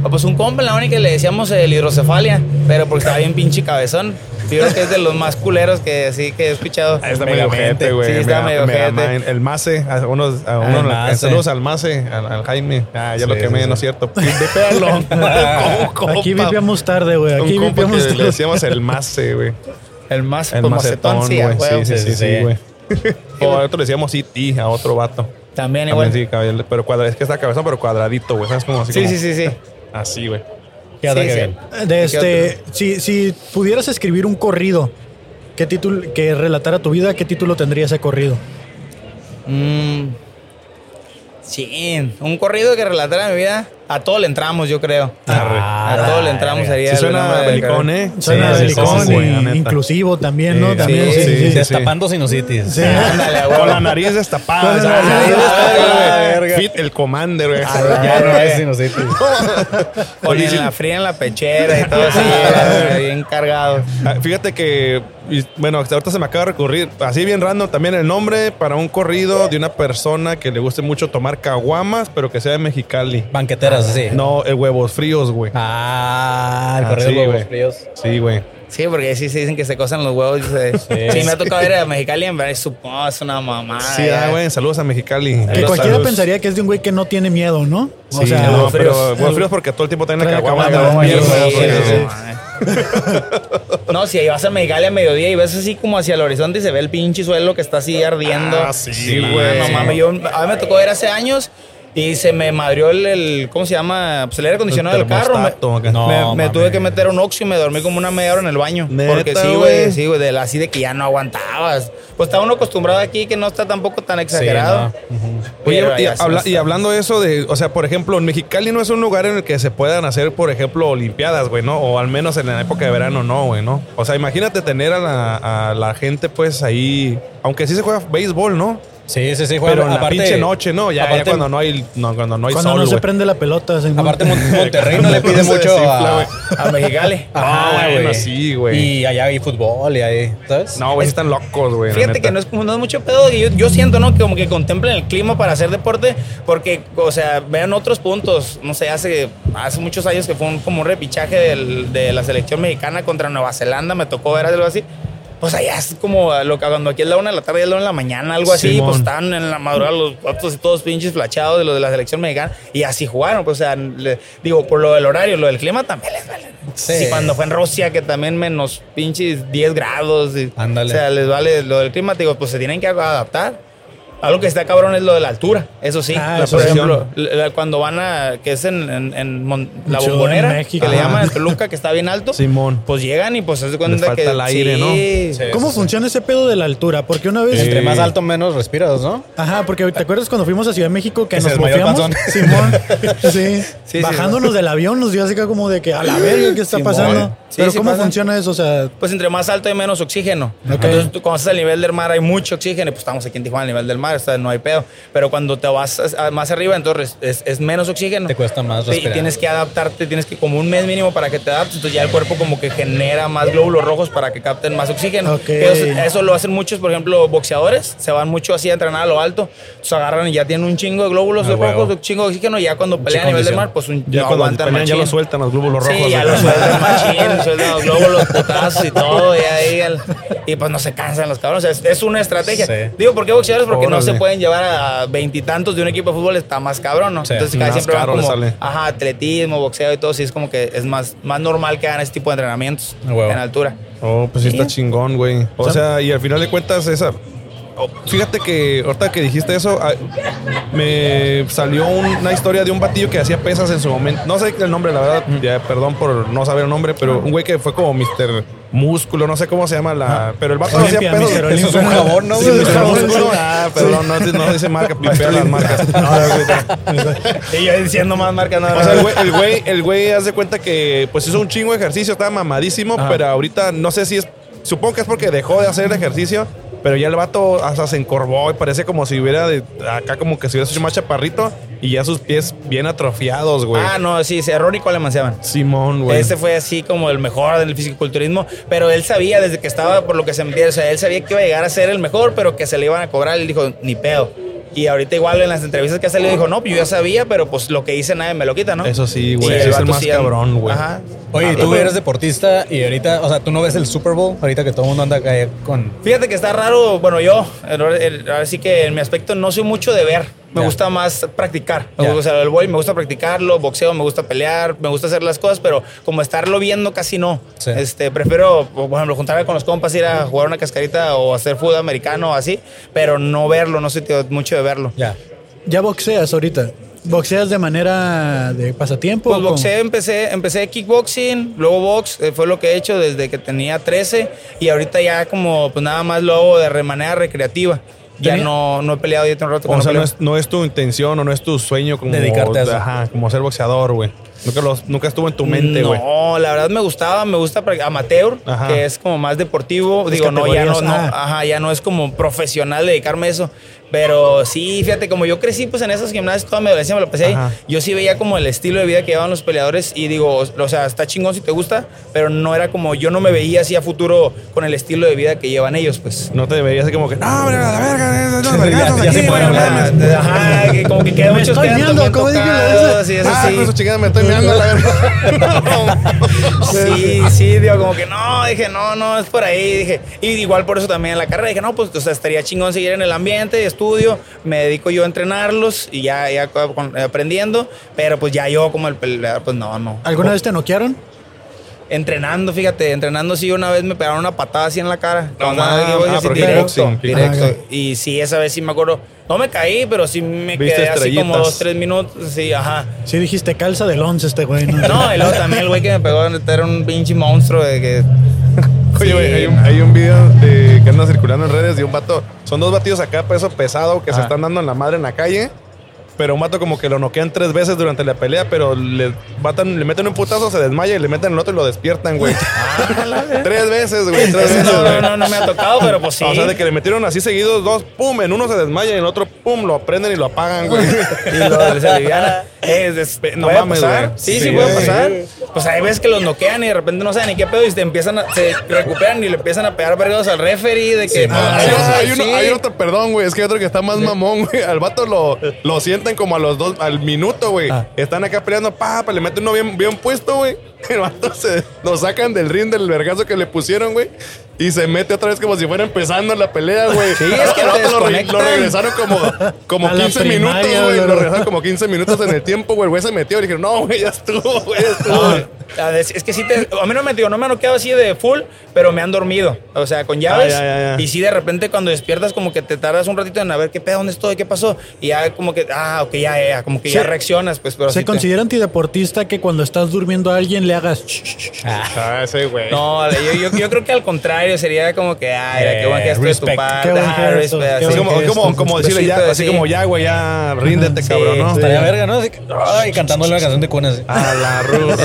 Ah, Pues un compa, la única que le decíamos el hidrocefalia, pero porque estaba bien pinche cabezón. Yo creo que es de los más culeros que sí que he escuchado. Ah, está medio ojete, güey. Sí, está medio. Man. El Mace, a unos, a Mace. saludos al Mace, al, al Jaime. Ah, ya lo quemé, sí, no es cierto. Depéalo. Aquí vipiamos tarde, güey. Un Aquí compa vipiamos que le tarde. decíamos el Mace, güey. El más El pues, macetón, güey. Sí, sí, sí, Sí, güey. O a otro le decíamos E.T. a otro vato. También También igual. sí, pero cuadra, es que está cabezón, pero cuadradito, güey. ¿Sabes cómo así? Sí, como- sí, sí, sí. Así, güey. ¿Qué onda, Sí, sí. De este, si, si pudieras escribir un corrido ¿qué título, que relatara tu vida, ¿qué título tendría ese corrido? Mm, sí, un corrido que relatara mi vida. A todo le entramos, yo creo. Ah, a todo le entramos sería Sí suena belicón. ¿eh? Suena sí, belicón sí, sí, y inclusivo también, ¿no? Sí, También, sí, sí, sí, sí. Destapando sinusitis. Sí. Ándale, Con la nariz destapada. Con la nariz destapada, verga. Fit el commander, güey. Ya no es sinusitis. La fría en la pechera y todo así, bien cargado. Ah, Fíjate que, y, bueno, hasta ahorita se me acaba de recurrir, así bien random, también el nombre para un corrido de una persona que le guste mucho tomar caguamas, pero que sea de Mexicali. Así. No, el huevos fríos, güey. Ah, el Ah, corrido sí, de huevos güey. fríos. Sí, güey. Sí, porque sí se dicen que se cosan los huevos. dice- Sí, me ha tocado ver a Mexicali en verdad. Es, su- oh, es una mamá. Sí, ah, güey, saludos a Mexicali. Que cualquiera saludos. pensaría que es de un güey que no tiene miedo, ¿no? O Sí, sea, no, pero huevos fríos porque todo el tiempo traen la caguama sí, sí, sí, sí. No, si ahí vas a Mexicali a mediodía y ves así como hacia el horizonte y se ve el pinche suelo que está así ardiendo. Ah, sí, güey. No mames, yo, a mí me tocó ver hace años y se me madrió el, el- ¿cómo se llama? Pues el aire acondicionado El del carro. Me. No, me- tuve que meter un oxio y me dormí como una media hora en el baño. ¿Neta, porque sí, güey? sí, güey, de así de que ya no aguantabas. Pues está uno acostumbrado aquí que no está tampoco tan exagerado. Oye, y, habla- y hablando de eso, de, o sea, por ejemplo, en Mexicali no es un lugar en el que se puedan hacer, por ejemplo, olimpiadas, güey, ¿no? O al menos en la época de verano, no, güey, ¿no? O sea, imagínate tener a la, a la gente, pues, ahí, aunque sí se juega béisbol, ¿no? Sí, sí, sí. juega- Pero en la aparte- pinche noche, ¿no? Ya, cuando no hay, no, cuando no hay cuando sol, no se prende la pelota. Simón. Aparte, Mon- Monterrey no le pide mucho a. A Mexicali. Ah, bueno, güey. sí, güey. Y allá hay fútbol y hay, ¿sabes? No, güey, están locos, güey. Fíjate que no es como no es mucho pedo, yo, yo siento, ¿no? Que como que contemplen el clima para hacer deporte, porque, o sea, vean otros puntos. No sé, hace, hace muchos años que fue un, como un repichaje del- de la selección mexicana contra Nueva Zelanda, me tocó ver algo así. Pues allá es como lo que cuando aquí es la una de la tarde y es la una de la mañana, algo así, Simón. pues están en la madrugada los vatos y todos pinches flachados de los de la selección mexicana y así jugaron, pues, o sea, le- digo, por lo del horario, lo del clima también les vale. Sí. Sí, cuando fue en Rusia, que también menos pinches 10 grados. y- Ándale. O sea, les vale lo del clima, digo, pues se tienen que adaptar. Algo que está cabrón es lo de la altura, eso sí. Ah, La- eso por ejemplo, la- cuando van a, que es en, en- en Mon- la bombonera, México. que le llaman en Toluca, que está bien alto, Simón. pues llegan y pues se Les cuenta falta que el aire, sí, ¿no? Sí. ¿Cómo funciona ese pedo de la altura? Porque una vez. Entre más alto, menos respiras, ¿no? Ajá, porque ¿te acuerdas cuando fuimos a Ciudad de México que, nos bofeamos? Simón. Sí. sí, Bajándonos del avión nos dio así que como de que a la verga, ¿qué está Simón. pasando? Sí, Pero sí ¿cómo pasa. funciona eso? O sea, Pues entre más alto hay menos oxígeno. Ok. Entonces, tú, cuando estás al nivel del mar hay mucho oxígeno. y, Pues estamos aquí en Tijuana, al nivel del mar, o sea, no hay pedo. Pero cuando te vas a- a- más arriba, entonces es, es menos oxígeno. Te cuesta más Sí, y respirar. tienes que adaptarte, tienes que como un mes mínimo para que te adaptes. Entonces ya el cuerpo como que genera más glóbulos rojos para que capten más oxígeno. Ok. Eso, eso lo hacen muchos, por ejemplo, boxeadores. Se van mucho así a entrenar a lo alto. Entonces agarran y ya tienen un chingo de glóbulos Ah, rojos, un chingo de oxígeno. Y ya cuando pelean a nivel del mar, pues un, Ya no cuando aguantan pelean ya lo sueltan los glóbulos rojos. Sí, ya lo sueltan machín, sueltan los glóbulos, putazos y todo, y ahí el- y pues no se cansan los cabrones. O sea, es, es una estrategia. Sí. Digo, ¿por qué boxeadores? Porque no Órale. se pueden llevar a veintitantos de un equipo de fútbol, está más cabrón, ¿no? Sí. Entonces casi siempre van como, sale. ajá, atletismo, boxeo y todo, sí es como que es más, más normal que hagan ese tipo de entrenamientos en altura. Oh, pues sí está chingón, güey. O sea, y al final de cuentas, esa. Oh, Fíjate que ahorita que dijiste eso, ah, me salió una historia de un batillo que hacía pesas en su momento. No sé el nombre, la verdad, ya, perdón por no saber el nombre, pero un güey que fue como Mr. Músculo, no sé cómo se llama la. Pero el vato hacía pesas. Eso es un jabón, ¿no? Sí. Músculo. Ah, perdón, no, no dice marca, pipea las marcas. Y yo diciendo más marca nada O sea, el güey, el güey, el güey hace cuenta que pues hizo un chingo de ejercicio, estaba mamadísimo, pero ahorita no sé si es, supongo que es porque dejó de hacer el ejercicio, pero ya el vato hasta se encorvó y parece como si hubiera de, acá como que si hubiera hecho más chaparrito y ya sus pies bien atrofiados, güey. Ah, no, sí, sí, Ronnie Coleman se llaman. Simón, güey. Ese fue así como el mejor del fisiculturismo, pero él sabía desde que estaba, por lo que se entiende, o sea, él sabía que iba a llegar a ser el mejor, pero que se le iban a cobrar. Él dijo, ni pedo. Y ahorita igual en las entrevistas que ha salido dijo, no, pues yo ya sabía, pero pues lo que hice nadie me lo quita, ¿no? Eso sí, güey. ese es el más sí, cabrón, güey. Ajá. Oye, tú eres deportista y ahorita, o sea, tú no ves el Super Bowl, ahorita que todo el mundo anda acá con. Fíjate que está raro, bueno, yo, ahora sí que en mi aspecto no soy mucho de ver, me gusta más practicar. Me Ya. gusta, o sea, el boy me gusta practicarlo, boxeo me gusta pelear, me gusta hacer las cosas, pero como estarlo viendo casi no. Sí. Este, prefiero, por ejemplo, juntarme con los compas, ir a jugar una cascarita o hacer fútbol americano o así, pero no verlo, no soy tío, mucho de verlo. Ya. ya boxeas ahorita. ¿Boxeas de manera de pasatiempo? Pues boxeo, empecé, empecé kickboxing, luego box, eh, fue lo que he hecho desde que tenía 13 y ahorita ya como pues nada más lo hago de manera recreativa. Ya Tenía- no, no he peleado ya un rato O no sea, no peleo. es, no es tu intención o no es tu sueño como, Dedicarte a eso. Ajá, como ser boxeador, güey. Nunca, los- nunca estuvo en tu mente, güey. No, la verdad me gustaba, me gusta amateur, Ajá. que es como más deportivo. Las Digo, no, ya no, categorías, no, ah. ajá, ya no es como profesional dedicarme a eso. Pero sí, fíjate, como yo crecí pues en esos gimnasios toda mi adolescencia me lo pasé ahí, yo sí veía como el estilo de vida que llevaban los peleadores y digo, o sea, está chingón si te gusta, pero no era como, yo no me veía así a futuro con el estilo de vida que llevan ellos, pues. No te veías así como que, no, hombre, a la verga, no, Ya- vergazos ya aquí, se pueden no hablar. mames". Ajá, que como que quedan Me muchos estoy quedan viendo, también ¿cómo dije tocados, y eso Ah, sí. con su chingada me estoy meando la verdad. sí, sí, digo, como que no, dije, no, no, es por ahí, dije. Y igual por eso también en la carrera dije, no, pues o sea, estaría chingón seguir en el ambiente, estudio, me dedico yo a entrenarlos y ya, ya aprendiendo, pero pues ya yo como el peleador, pues no, no. ¿Alguna vez te noquearon? Entrenando, fíjate, entrenando sí una vez me pegaron una patada así en la cara. No O sea, mames. digo, Ah, así pero directo, kickboxing. directo. Ajá. Y No me caí, pero sí me Viste quedé así como dos, tres minutos. Sí, ajá. Sí, dijiste calza del 11 este güey. ¿no? No, y luego también el güey que me pegó era un pinche monstruo de que. Oye, Sí. güey, hay, un, hay un video de- que anda circulando en redes de un vato. Son dos batidos acá, peso pesado, que se están dando en la madre en la calle. Pero un vato como que lo noquean tres veces durante la pelea, pero le, batan, le meten un putazo, se desmaya y le meten el otro y lo despiertan, güey. tres veces, güey. Tres veces, no, no, no, no me ha tocado, pero pues sí. O sea, de que le metieron así seguidos dos, pum, en uno se desmaya y en el otro, pum, lo prenden y lo apagan, güey. Y lo se aliviana. Es, es- No mames, pasar. güey. Sí, sí, Sí, puede pasar. Pues hay veces que los noquean y de repente no saben ni qué pedo y te empiezan a, se recuperan y le empiezan a pegar vergados al referee de que. Ah, hay, hay uno- sí. hay otro, perdón, güey. Es que hay otro que está más mamón, güey. Al vato lo, lo como a los dos, al minuto, güey. Ah. Están acá peleando, pa, pa, le meten uno bien, bien puesto, güey. El vato se lo sacan del ring del vergazo que le pusieron, güey. Y se mete otra vez como si fuera empezando la pelea, güey. Sí, es que te lo, re- lo regresaron como, como A la 15 minutos, primaria, güey. güey. Lo regresaron como 15 minutos en el tiempo, güey. El güey se metió y dijeron, no, güey, ya estuvo, güey, ya estuvo. Es que sí te, a mí no me digo, no me han noqueado así de full, pero me han dormido. O sea, con llaves. Ah, ya, ya, ya. Y sí, de repente cuando despiertas, como que te tardas un ratito en a ver qué pedo, dónde estoy, qué pasó. Y ya como que, ah, ok, ya, ya, como que ya reaccionas, pues, pero ¿Se sí te- considera antideportista que cuando estás durmiendo a alguien le hagas... ch? Ah, ese güey. No, yo, yo, yo creo que al contrario, sería como que, ay, qué buen gesto de tu parte. Ah, gesto, respect, así como, gesto. como, como decirle ya, así sí. como ya, güey, ya ríndete, Sí, cabrón, ¿no? sí. Estaría verga, ¿no? Así que, ay, cantándole la canción de cunas. A la ruta.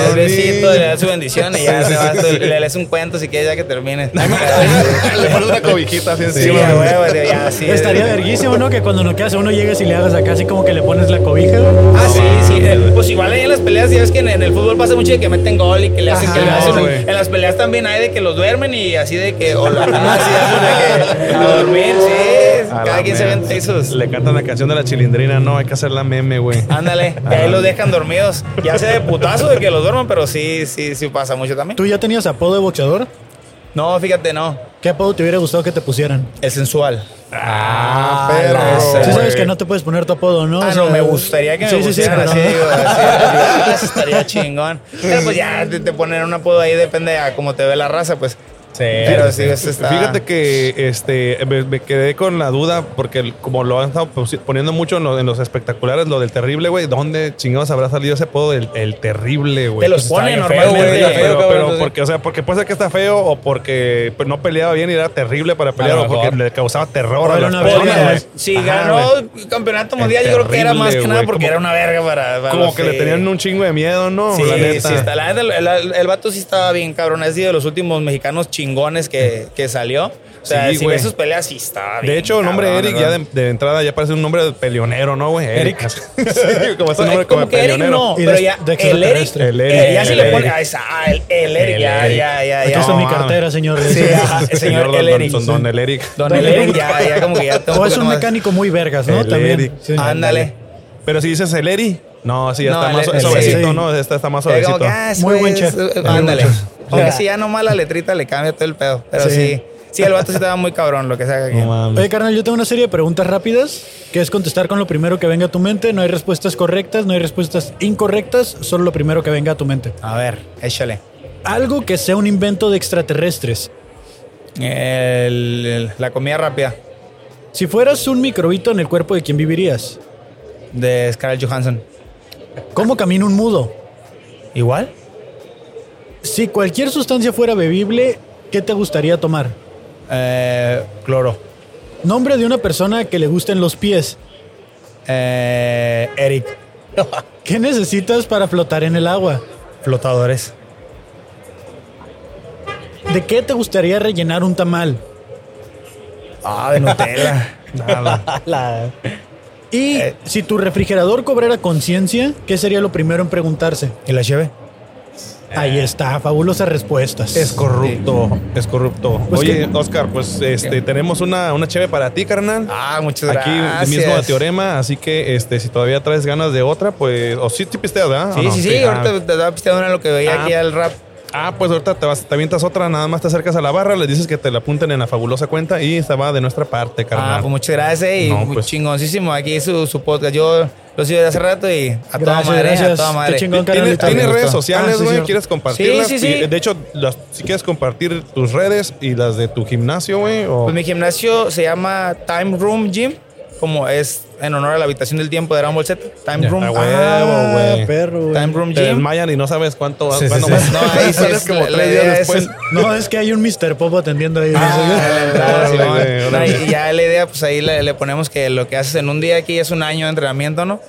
Le das su bendición y ya se va, le, le lees un cuento si quieres ya que termine. Le pones una cobijita así Sí, encima. güey. de- ya, sí. Estaría verguísimo, ¿no? Que cuando noqueas a uno llegues y le hagas acá así como que le pones la cobija. Ah, sí, sí. Pues igual ahí en las peleas, ya ves que en, en el fútbol pasa mucho de que meten gol y que le hacen que le hacen. En las peleas también hay de que los duermen y así de que. O la, así de que. A dormir, sí. Cada la quien se mierda. ven esos. Le cantan la canción de la chilindrina, no, hay que hacer la meme, güey. Ándale, y ahí los dejan dormidos. Ya sea de putazo de que los duerman, pero sí, sí, sí pasa mucho también. ¿Tú ya tenías apodo de boxeador? No, fíjate, no. ¿Qué apodo te hubiera gustado que te pusieran? El sensual. Ah, perro. Sí güey. sabes que no te puedes poner tu apodo, ¿no? Ah, O sea, no, me gustaría que me sí, sí, sí, pusieran pero así, no. digo, así, ah, estaría chingón. Pero pues ya te, te ponen un apodo ahí, depende a cómo te ve la raza, pues. Sí. Pero sí, eso está... Fíjate que este me, me quedé con la duda porque el- como lo han estado poniendo mucho en, lo- en los espectaculares, lo del terrible, güey. ¿Dónde chingados habrá salido ese apodo del el terrible, güey? Te los Pues ponen feo, normalmente. güey, está feo, Pero, porque, o sea, porque puede ser que está feo o porque pues, no peleaba bien y era terrible para pelear o porque le causaba terror a las personas. Si Ajá, ganó güey. campeonato El mundial, yo creo que era más que nada porque como- era una verga para. para Como los que le tenían un chingo de miedo, ¿no? Sí, la neta. sí, está. La el, el- el vato sí estaba bien, cabrón. Es de los últimos mexicanos chingones que, que salió. O sea, Sí, si güey. ves sus peleas, sí estaba bien. De hecho, el nombre cabrón, Eric ¿verdad? ya de, de entrada ya parece un nombre de peleonero, ¿no, güey? Eric. sí, como ese nombre como como que Eric peleonero. no, Y pero de- ya de el Eric. El Eric, ya si el le pone Eric. ah, esa, ah, el, el Eric, ya, Eric. ya, ya, Aquí está mi cartera, señor. Sí, ajá, el señor, Don- el don- Eric. Don, don el Eric. Don el Eric, ya, ya como que ya O es un mecánico muy vergas, ¿no? El También. Eric. Sí. Ándale. Pero si dices el Eri, no, sí, ya No, está el- más el- suavecito, sí. ¿no? Esta está más suavecito. que, ah, Muy buen chef. eh, Ándale. Aunque si ya nomás la letrita le cambia todo el pedo. Pero Sí. sí. Sí, el vato sí estaba muy cabrón, lo que sea aquí. No. Oye, carnal, yo tengo una serie de preguntas rápidas que es contestar con lo primero que venga a tu mente. No hay respuestas correctas, no hay respuestas incorrectas, solo lo primero que venga a tu mente. A ver, échale. Algo que sea un invento de extraterrestres. El- el- la comida rápida Si fueras un microbito en el cuerpo de quién vivirías. De Scarlett Johansson. ¿Cómo camina un mudo? ¿Igual? Si cualquier sustancia fuera bebible, ¿qué te gustaría tomar? Eh, cloro. Nombre de una persona que le gusten los pies. Eh, Eric. ¿Qué necesitas para flotar en el agua? Flotadores. ¿De qué te gustaría rellenar un tamal? Ah, de Nutella. La- Y Eh. si tu refrigerador cobrara conciencia, ¿qué sería lo primero en preguntarse? ¿Y la lleve? Ahí está, fabulosas respuestas. Es corrupto, es corrupto. Pues Oye, que- Oscar, pues este, tenemos una, una cheve para ti, carnal. Ah, muchas Aquí gracias. mismo de Teorema, así que este, si todavía traes ganas de otra, pues. O sí, te pisteas, ¿verdad? ¿O Sí, no? sí, sí, ah. ahorita te estaba pisteando una lo que veía Ah. aquí al rap. Ah, pues ahorita te, vas, te avientas otra, nada más te acercas a la barra, les dices que te la apunten en la fabulosa cuenta y esta va de nuestra parte, Ah, carnal. pues muchas gracias y No, pues. chingoncísimo aquí su, su podcast. Yo lo sigo de hace rato y a toda Gracias, madre, a gracias. toda madre. Chingón, ¿Tienes, redes sociales, Ah, sí, güey? ¿Quieres compartirlas? Sí, sí, sí. Y, de hecho, las- si quieres compartir tus redes y las de tu gimnasio, güey. o- Pues mi gimnasio se llama Time Room Gym, como es en honor a la habitación del tiempo de Dragon Ball Z. Time Room. Ah, güey. Ah, huevo, güey. perro. Time Room Gym. desmayan y no sabes cuánto Sí, sí, vas. sí. No, ahí sí Sales es- como la- tres días idea es después. un- No, es que hay un Mr. Pop atendiendo ahí. Ah, y ya la idea, pues ahí le, le ponemos que lo que haces en un día aquí es un año de entrenamiento, ¿no?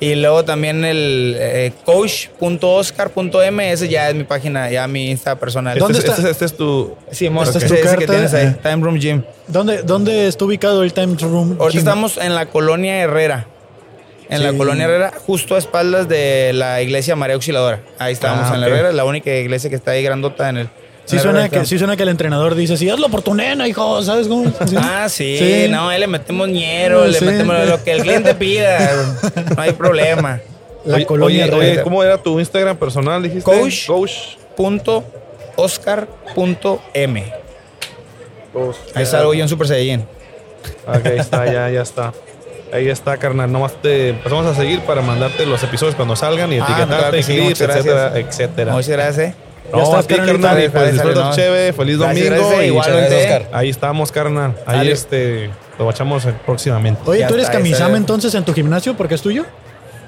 Y luego también el eh, coach.oscar.m, ese ya es mi página, ya mi Insta personal. Este, ¿Dónde es- está? este, es- este es tu. Sí, amor, ¿Esta es tu ese que carta? tienes ahí, Eh. Time Room Gym. ¿Dónde, ¿Dónde está ubicado el Time Room? Ahorita Gym? estamos en la colonia Herrera. En la colonia Herrera, justo a espaldas de la iglesia María Auxiliadora. Ahí estábamos Ah, en la ok. Herrera, la única iglesia que está ahí grandota en el. Sí suena, que, sí suena que el entrenador dice, sí, hazlo por tu nena, hijo, ¿sabes cómo? Sí. Ah, sí, Sí. no, ahí le metemos ñero, Sí. le metemos lo que el cliente pida, no hay problema. La Oye, colonia oye, oye, ¿cómo era tu Instagram personal? Dijiste. Coach. Coach. Punto Oscar.m. Es algo yo en Super Saiyan. Ok, ahí está, ya, ya está. Ahí está, carnal. Nomás te empezamos a seguir para mandarte los episodios cuando salgan y Ah, etiquetarte, claro sí, clips, etcétera, etcétera. Muchas gracias. No, estás, a ti, carnal, pues disfruta cheve, feliz domingo. gracias, y igualmente. Muchas gracias, Oscar. Ahí estamos, carnal. Ahí este, lo bachamos próximamente. Oye, ¿tú eres está. entonces en tu gimnasio porque es tuyo?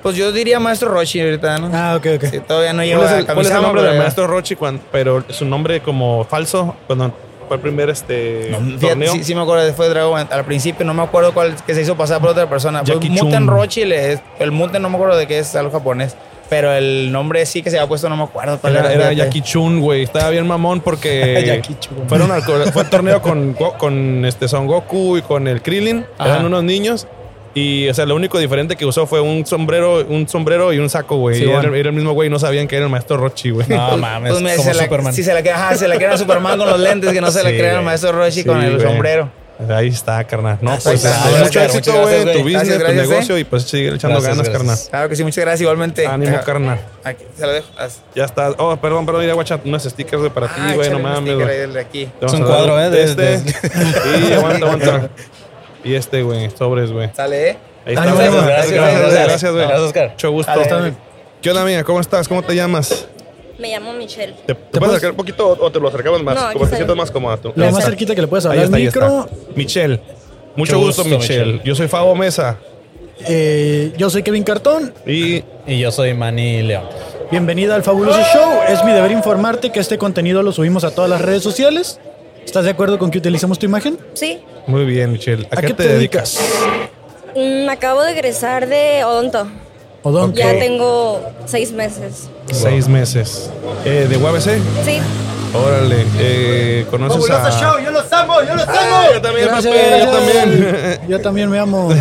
Pues yo diría Maestro Roshi ahorita, ¿no? Ah, ok, ok. Sí, todavía no ¿Cuál lleva es, el, cuál es el nombre del maestro Rochi? cuando- pero su nombre como falso cuando fue el primer este, No, torneo. sí, sí me acuerdo, fue Dragon. Al principio no me acuerdo cuál que se hizo pasar por otra persona. Fue Jackie Muten Chun. Rochi, el Muten no me acuerdo de qué es, algo japonés. Pero el nombre sí que se había puesto, no me acuerdo cuál Era, era. era. Jackie Chun, güey. Estaba bien mamón porque Jackie Chun. fueron al, fue el torneo con, con este Son Goku y con el Krillin. Ajá. Eran unos niños. Y, o sea, lo único diferente que usó fue un sombrero, un sombrero y un saco, güey. Sí, Y era, el mismo güey, no sabían que era el maestro Rochi, güey. No mames, Pues me- como se la, Superman. Si se la, ajá, se la crean a Superman con los lentes, que no se la Sí, crean al maestro Roshi Sí, con el sombrero. Ahí está, carnal. No, pues está. este, Gracias, mucho muchas éxito, gracias, güey, güey. tu business, Gracias, tu gracias, negocio eh. y pues sigue echando Gracias, ganas, gracias. carnal. Claro que sí, muchas gracias igualmente. Ánimo, Ajá. carnal. Aquí, se lo dejo. Haz- Ya está. Oh, perdón, perdón, mira, guacha, unos stickers, güey, para ti, Ah, güey, no mames, güey. de Es un cuadro, ¿eh? de- Este. de- Sí, aguanta, aguanta. Y este, güey, sobres, güey. Sale, ¿eh? Ahí Ah, está. güey. gracias, Gracias, gracias, gracias, gracias. gracias, güey. Gracias, Oscar. Mucho gusto. ¿Qué onda, amiga? ¿Cómo estás? ¿Cómo te llamas? Me llamo Michelle. ¿Te, te puedes puedes- acercar un poquito o o te lo acercamos más? No, como te sientas más cómoda tú. Lo más cerquita que le puedes Ahí hablar al está, ahí micro. está. Michelle. Mucho gusto, gusto, Michelle. Michelle. Yo soy Fabo Mesa. Eh, yo soy Kevin Cartón. Y Y yo soy Manny León. Bienvenida al Fabuloso Show. Es mi deber informarte que este contenido lo subimos a todas las redes sociales. ¿Estás de acuerdo con que utilicemos tu imagen? Sí. muy bien, Michelle. ¿A, ¿A qué, te, dedicas? Mm, acabo de egresar de Odonto. Odonto. Ya tengo seis meses. Seis meses. Eh, ¿De UABC? Sí. Órale. Eh, ¿Conoces a...? yo los amo, yo los Ah, yo también, Gracias, yo también. Yo también me amo.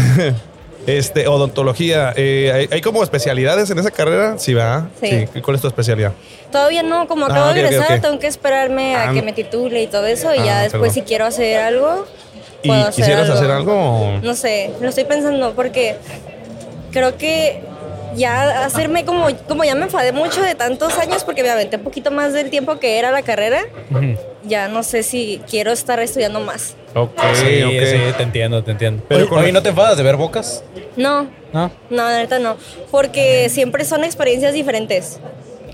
Este, odontología. Eh, ¿hay, hay como especialidades en esa carrera? Sí, ¿verdad? Sí. ¿Y ¿Cuál es tu especialidad? Todavía no, como Ah, acabo ok, de ok, egresar, ok. tengo que esperarme a Ah, que me titule y todo eso. Y Ah, ya después, perdón. si quiero hacer algo, ¿Y puedo hacer quisieras algo. hacer algo? No sé, lo estoy pensando porque creo que ya hacerme como, como ya me enfadé mucho de tantos años porque me aventé un poquito más del tiempo que era la carrera. Ya no sé si quiero estar estudiando más. Ok, Sí, ok. sí, te entiendo, te entiendo. Pero Oye, con- oye, ¿no te enfadas de ver bocas? No, ¿No? No, la neta no. Porque siempre son experiencias diferentes.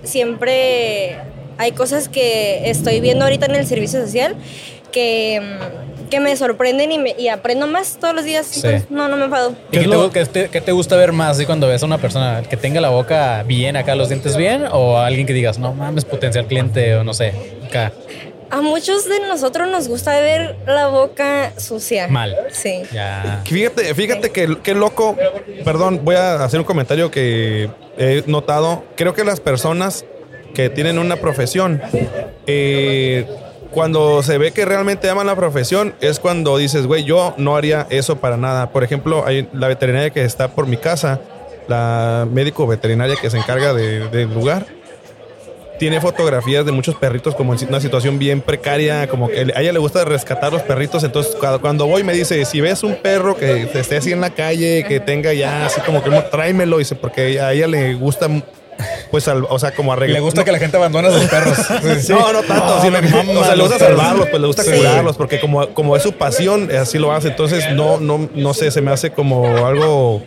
Siempre hay cosas que estoy viendo ahorita en el servicio social que, mm, que me sorprenden y, me- y aprendo más todos los días. Sí. Entonces, no, no me enfado. ¿Y ¿Qué te, lo- qué te- qué te gusta ver más así cuando ves a una persona que tenga la boca bien acá, los dientes bien? ¿O a alguien que digas, no mames, potencial cliente o no sé, acá, A muchos de nosotros nos gusta ver la boca sucia. mal? Sí. Ya. Fíjate, fíjate que, qué loco. Perdón, voy a hacer un comentario que he notado. Creo que las personas que tienen una profesión, eh, cuando se ve que realmente aman la profesión, es cuando dices, güey, yo no haría eso para nada. Por ejemplo, hay la veterinaria que está por mi casa, la médico veterinaria que se encarga de- del lugar. tiene fotografías de muchos perritos como en una situación bien precaria, como que a ella le gusta rescatar los perritos, entonces cuando voy me dice, si ves un perro que esté así en la calle, que tenga ya así como que tráemelo, dice, porque a ella le gusta pues, al- o sea, como arreglar. Le gusta que la gente abandone a sus perros. No, no tanto. o sea, le gusta salvarlos, pues le gusta Sí. curarlos, porque como, como es su pasión, eh, así lo hace. Entonces, no, no, no sé, se me hace como algo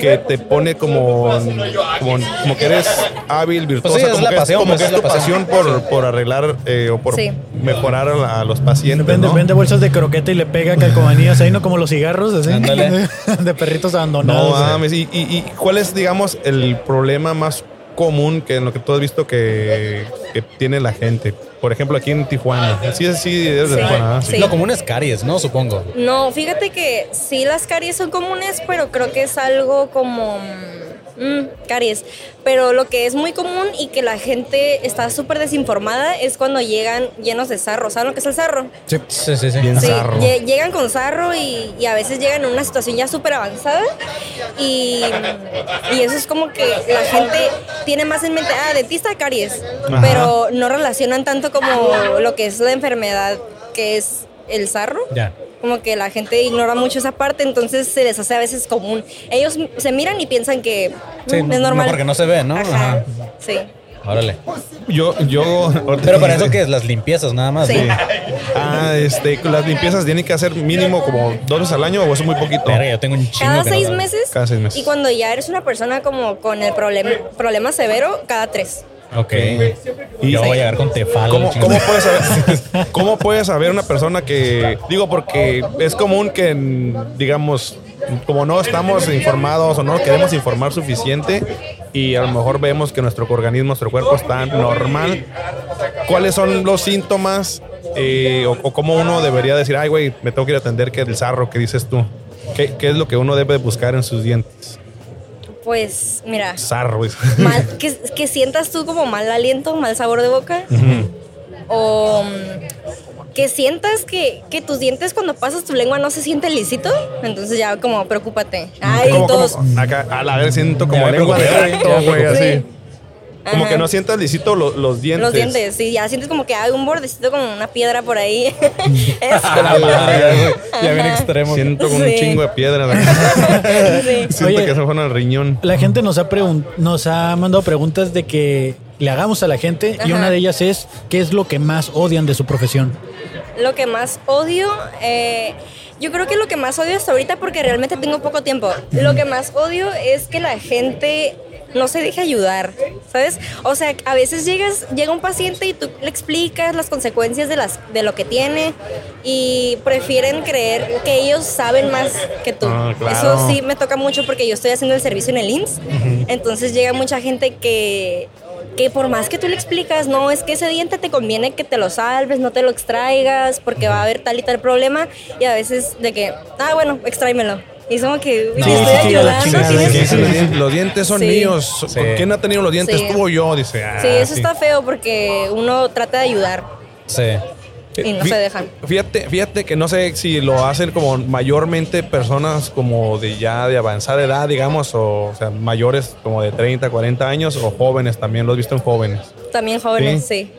que te pone como, como, como que eres hábil, virtuosa, Pues sí, es como la que pasión, como pues, que es es tu la pasión. pasión por, por arreglar eh, o por Sí. mejorar a, los pacientes. Vende, ¿no? vende bolsas de croqueta y le pega calcomanías ahí, ¿no? Como los cigarros, así. De perritos No abandonados. mames. ¿Y, y, y cuál es, digamos, el problema más común que en lo que tú has visto que, que tiene la gente? Por ejemplo, aquí en Tijuana. Sí, sí, es de Sí. Tijuana. Sí. Lo común es caries, ¿no? Supongo. No, fíjate que sí las caries son comunes, pero creo que es algo como... mm, caries. Pero lo que es muy común y que la gente está súper desinformada es cuando llegan llenos de sarro. ¿Saben lo que es el sarro? Sí, sí, sí. Bien Sí, llegan con sarro y, y a veces llegan en una situación ya súper avanzada y, y eso es como que la gente tiene más en mente, ah, dentista caries, pero no relacionan tanto como lo que es la enfermedad que es el sarro. Ya. Como que la gente ignora mucho esa parte, entonces se les hace a veces común. Ellos se miran y piensan que Sí, es normal. no, porque no se ve, ¿no? Ajá. Ajá. Sí. Órale. Yo, yo. Pero para eso que es las limpiezas nada más. Ah, este, las limpiezas tienen que hacer mínimo como dos veces al año o eso es muy poquito. Verga, yo tengo un chingo Cada no seis meses. Cada seis meses. Y cuando ya eres una persona como con el problema, problema severo, cada tres. Ok. Y- yo voy a llegar con tefal. ¿Cómo, cómo puedes saber, ¿Cómo puedes saber una persona que, digo, porque es común que, digamos, como no estamos informados o no queremos informar suficiente y a lo mejor vemos que nuestro organismo, nuestro cuerpo está normal, ¿cuáles son los síntomas eh, o, o cómo uno debería decir, ay, güey, me tengo que ir a atender que el sarro que dices tú? ¿Qué, qué es lo que uno debe buscar en sus dientes? Pues mira, Sarro. mal, que, que sientas tú como mal aliento, mal sabor de boca. O mm, que sientas que, que tus dientes cuando pasas tu lengua no se siente lisito. Entonces ya como preocúpate. Ay, todos. acá, a la vez siento como lengua de gato, güey, así. Como Ajá. que no sientas lisito lo- los dientes. Los dientes, sí, ya sientes como que hay un bordecito como una piedra por ahí. Eso. A la verga, güey. Ya bien extremo. Siento como un chingo de piedra. Sí. Siento Oye. que se fueron al riñón. La gente nos ha, nos ha mandado preguntas de que le hagamos a la gente y una de ellas es ¿qué es lo que más odian de su profesión? Lo que más odio, eh, yo creo que lo que más odio hasta ahorita, porque realmente tengo poco tiempo, lo que más odio es que la gente no se deje ayudar, ¿sabes? O sea, a veces llegas, llega un paciente y tú le explicas las consecuencias de, las, de lo que tiene y prefieren creer que ellos saben más que tú. Ah, claro. Eso sí me toca mucho porque yo estoy haciendo el servicio en el IMSS, entonces llega mucha gente que que por más que tú le explicas, no, es que ese diente te conviene que te lo salves, no te lo extraigas, porque va a haber tal y tal problema, y a veces de que, ah, bueno, extráemelo. Y es como que, No, te estoy ayudando, tienes- los, dientes, son Sí. míos. Sí. ¿Quién ha tenido los dientes? Sí. Tú o yo, dice. Ah, Sí, eso sí. está feo porque uno trata de ayudar Sí. y no Fí- se dejan. Fíjate, fíjate que no sé si lo hacen como mayormente personas como de ya de avanzada edad, digamos, o, o sea, mayores como de 30, 40 años o jóvenes también, lo he visto en jóvenes. También jóvenes, sí.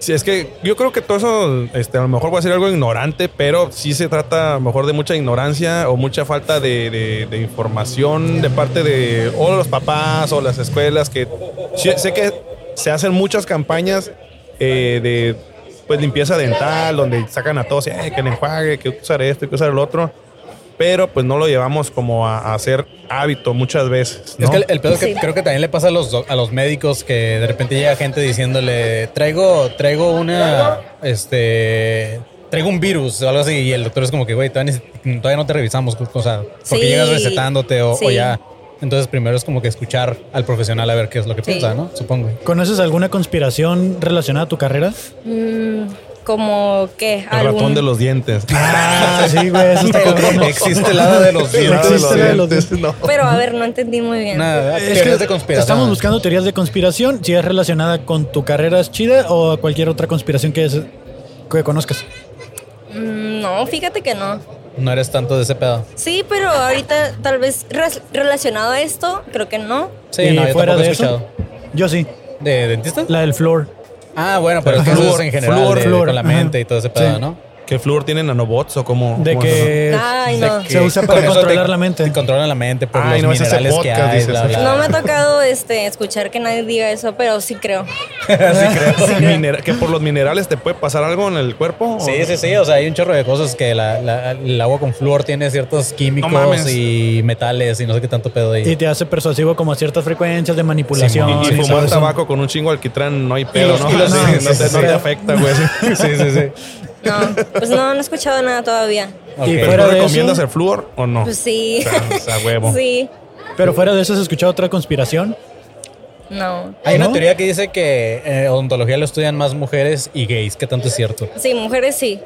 Sí, es que yo creo que todo eso, este, a lo mejor va a ser algo ignorante, pero sí se trata a lo mejor de mucha ignorancia o mucha falta de, de- información de parte de o los papás o las escuelas, que sé que se hacen muchas campañas eh, de pues limpieza dental, donde sacan a todos, eh, que el enjuague, que usar esto, que usar el otro, pero pues no lo llevamos como a, a hacer hábito muchas veces. ¿no? Es que el, el pedo es que Sí. creo que también le pasa a los, a los médicos que de repente llega gente diciéndole, traigo, traigo una, este, traigo un virus o algo así, y el doctor es como que, güey, todavía, todavía no te revisamos, o sea, porque Sí. llegas recetándote o, o Sí. ya. Entonces primero es como que escuchar al profesional a ver qué es lo que Sí. piensa, ¿no? Supongo. ¿Conoces alguna conspiración relacionada a tu carrera? Mm, como que el ratón de los dientes. Ah, sí, güey, eso está. Existe el hada de los dientes. de existe de los dientes, no. Pero a ver, no entendí muy bien. Nada, Es que de conspiración. estamos buscando teorías de conspiración, si es relacionada con tu carrera es chida o cualquier otra conspiración que, es- que conozcas. Mm, no, fíjate que no. No eres tanto de ese pedo. Sí, pero ahorita tal vez relacionado a esto, creo que no. Sí, Y no, yo fuera tampoco he de eso. Yo sí, ¿De dentista? la del floor. Ah, bueno, pero que Flúor, eso es en general flúor, de- flúor, con la mente y todo ese pedo, Sí. ¿no? ¿Que el flúor tiene nanobots o cómo? De que Ay, no. se usa para controlar te- la mente. Te controlan la mente por Ay, los no, minerales que hay, dices. bla, bla. No me ha tocado este, escuchar que nadie diga eso, pero sí creo. eso? Minera- ¿Que por los minerales te puede pasar algo en el cuerpo? ¿O- Sí, sí, sí. O sea, hay un chorro de cosas que la- la- el agua con flúor tiene ciertos químicos No y metales y no sé qué tanto pedo Y ahí. te hace persuasivo como a ciertas frecuencias de manipulación. Y, y y fumar tabaco con un chingo de alquitrán no hay pedo, ¿no? y Sí, no, sí, te, sí, sí. afecta, güey. Sí, sí, sí. No, pues no, no he escuchado nada todavía. Ok. Y ¿Pero fuera de recomiendas eso, el flúor o no? Pues sí. O sea, huevo. Sí. pero fuera de eso, ¿has escuchado otra conspiración? No. Hay una teoría que dice que eh, odontología lo estudian más mujeres y gays. ¿Qué tanto es cierto? Sí, mujeres sí.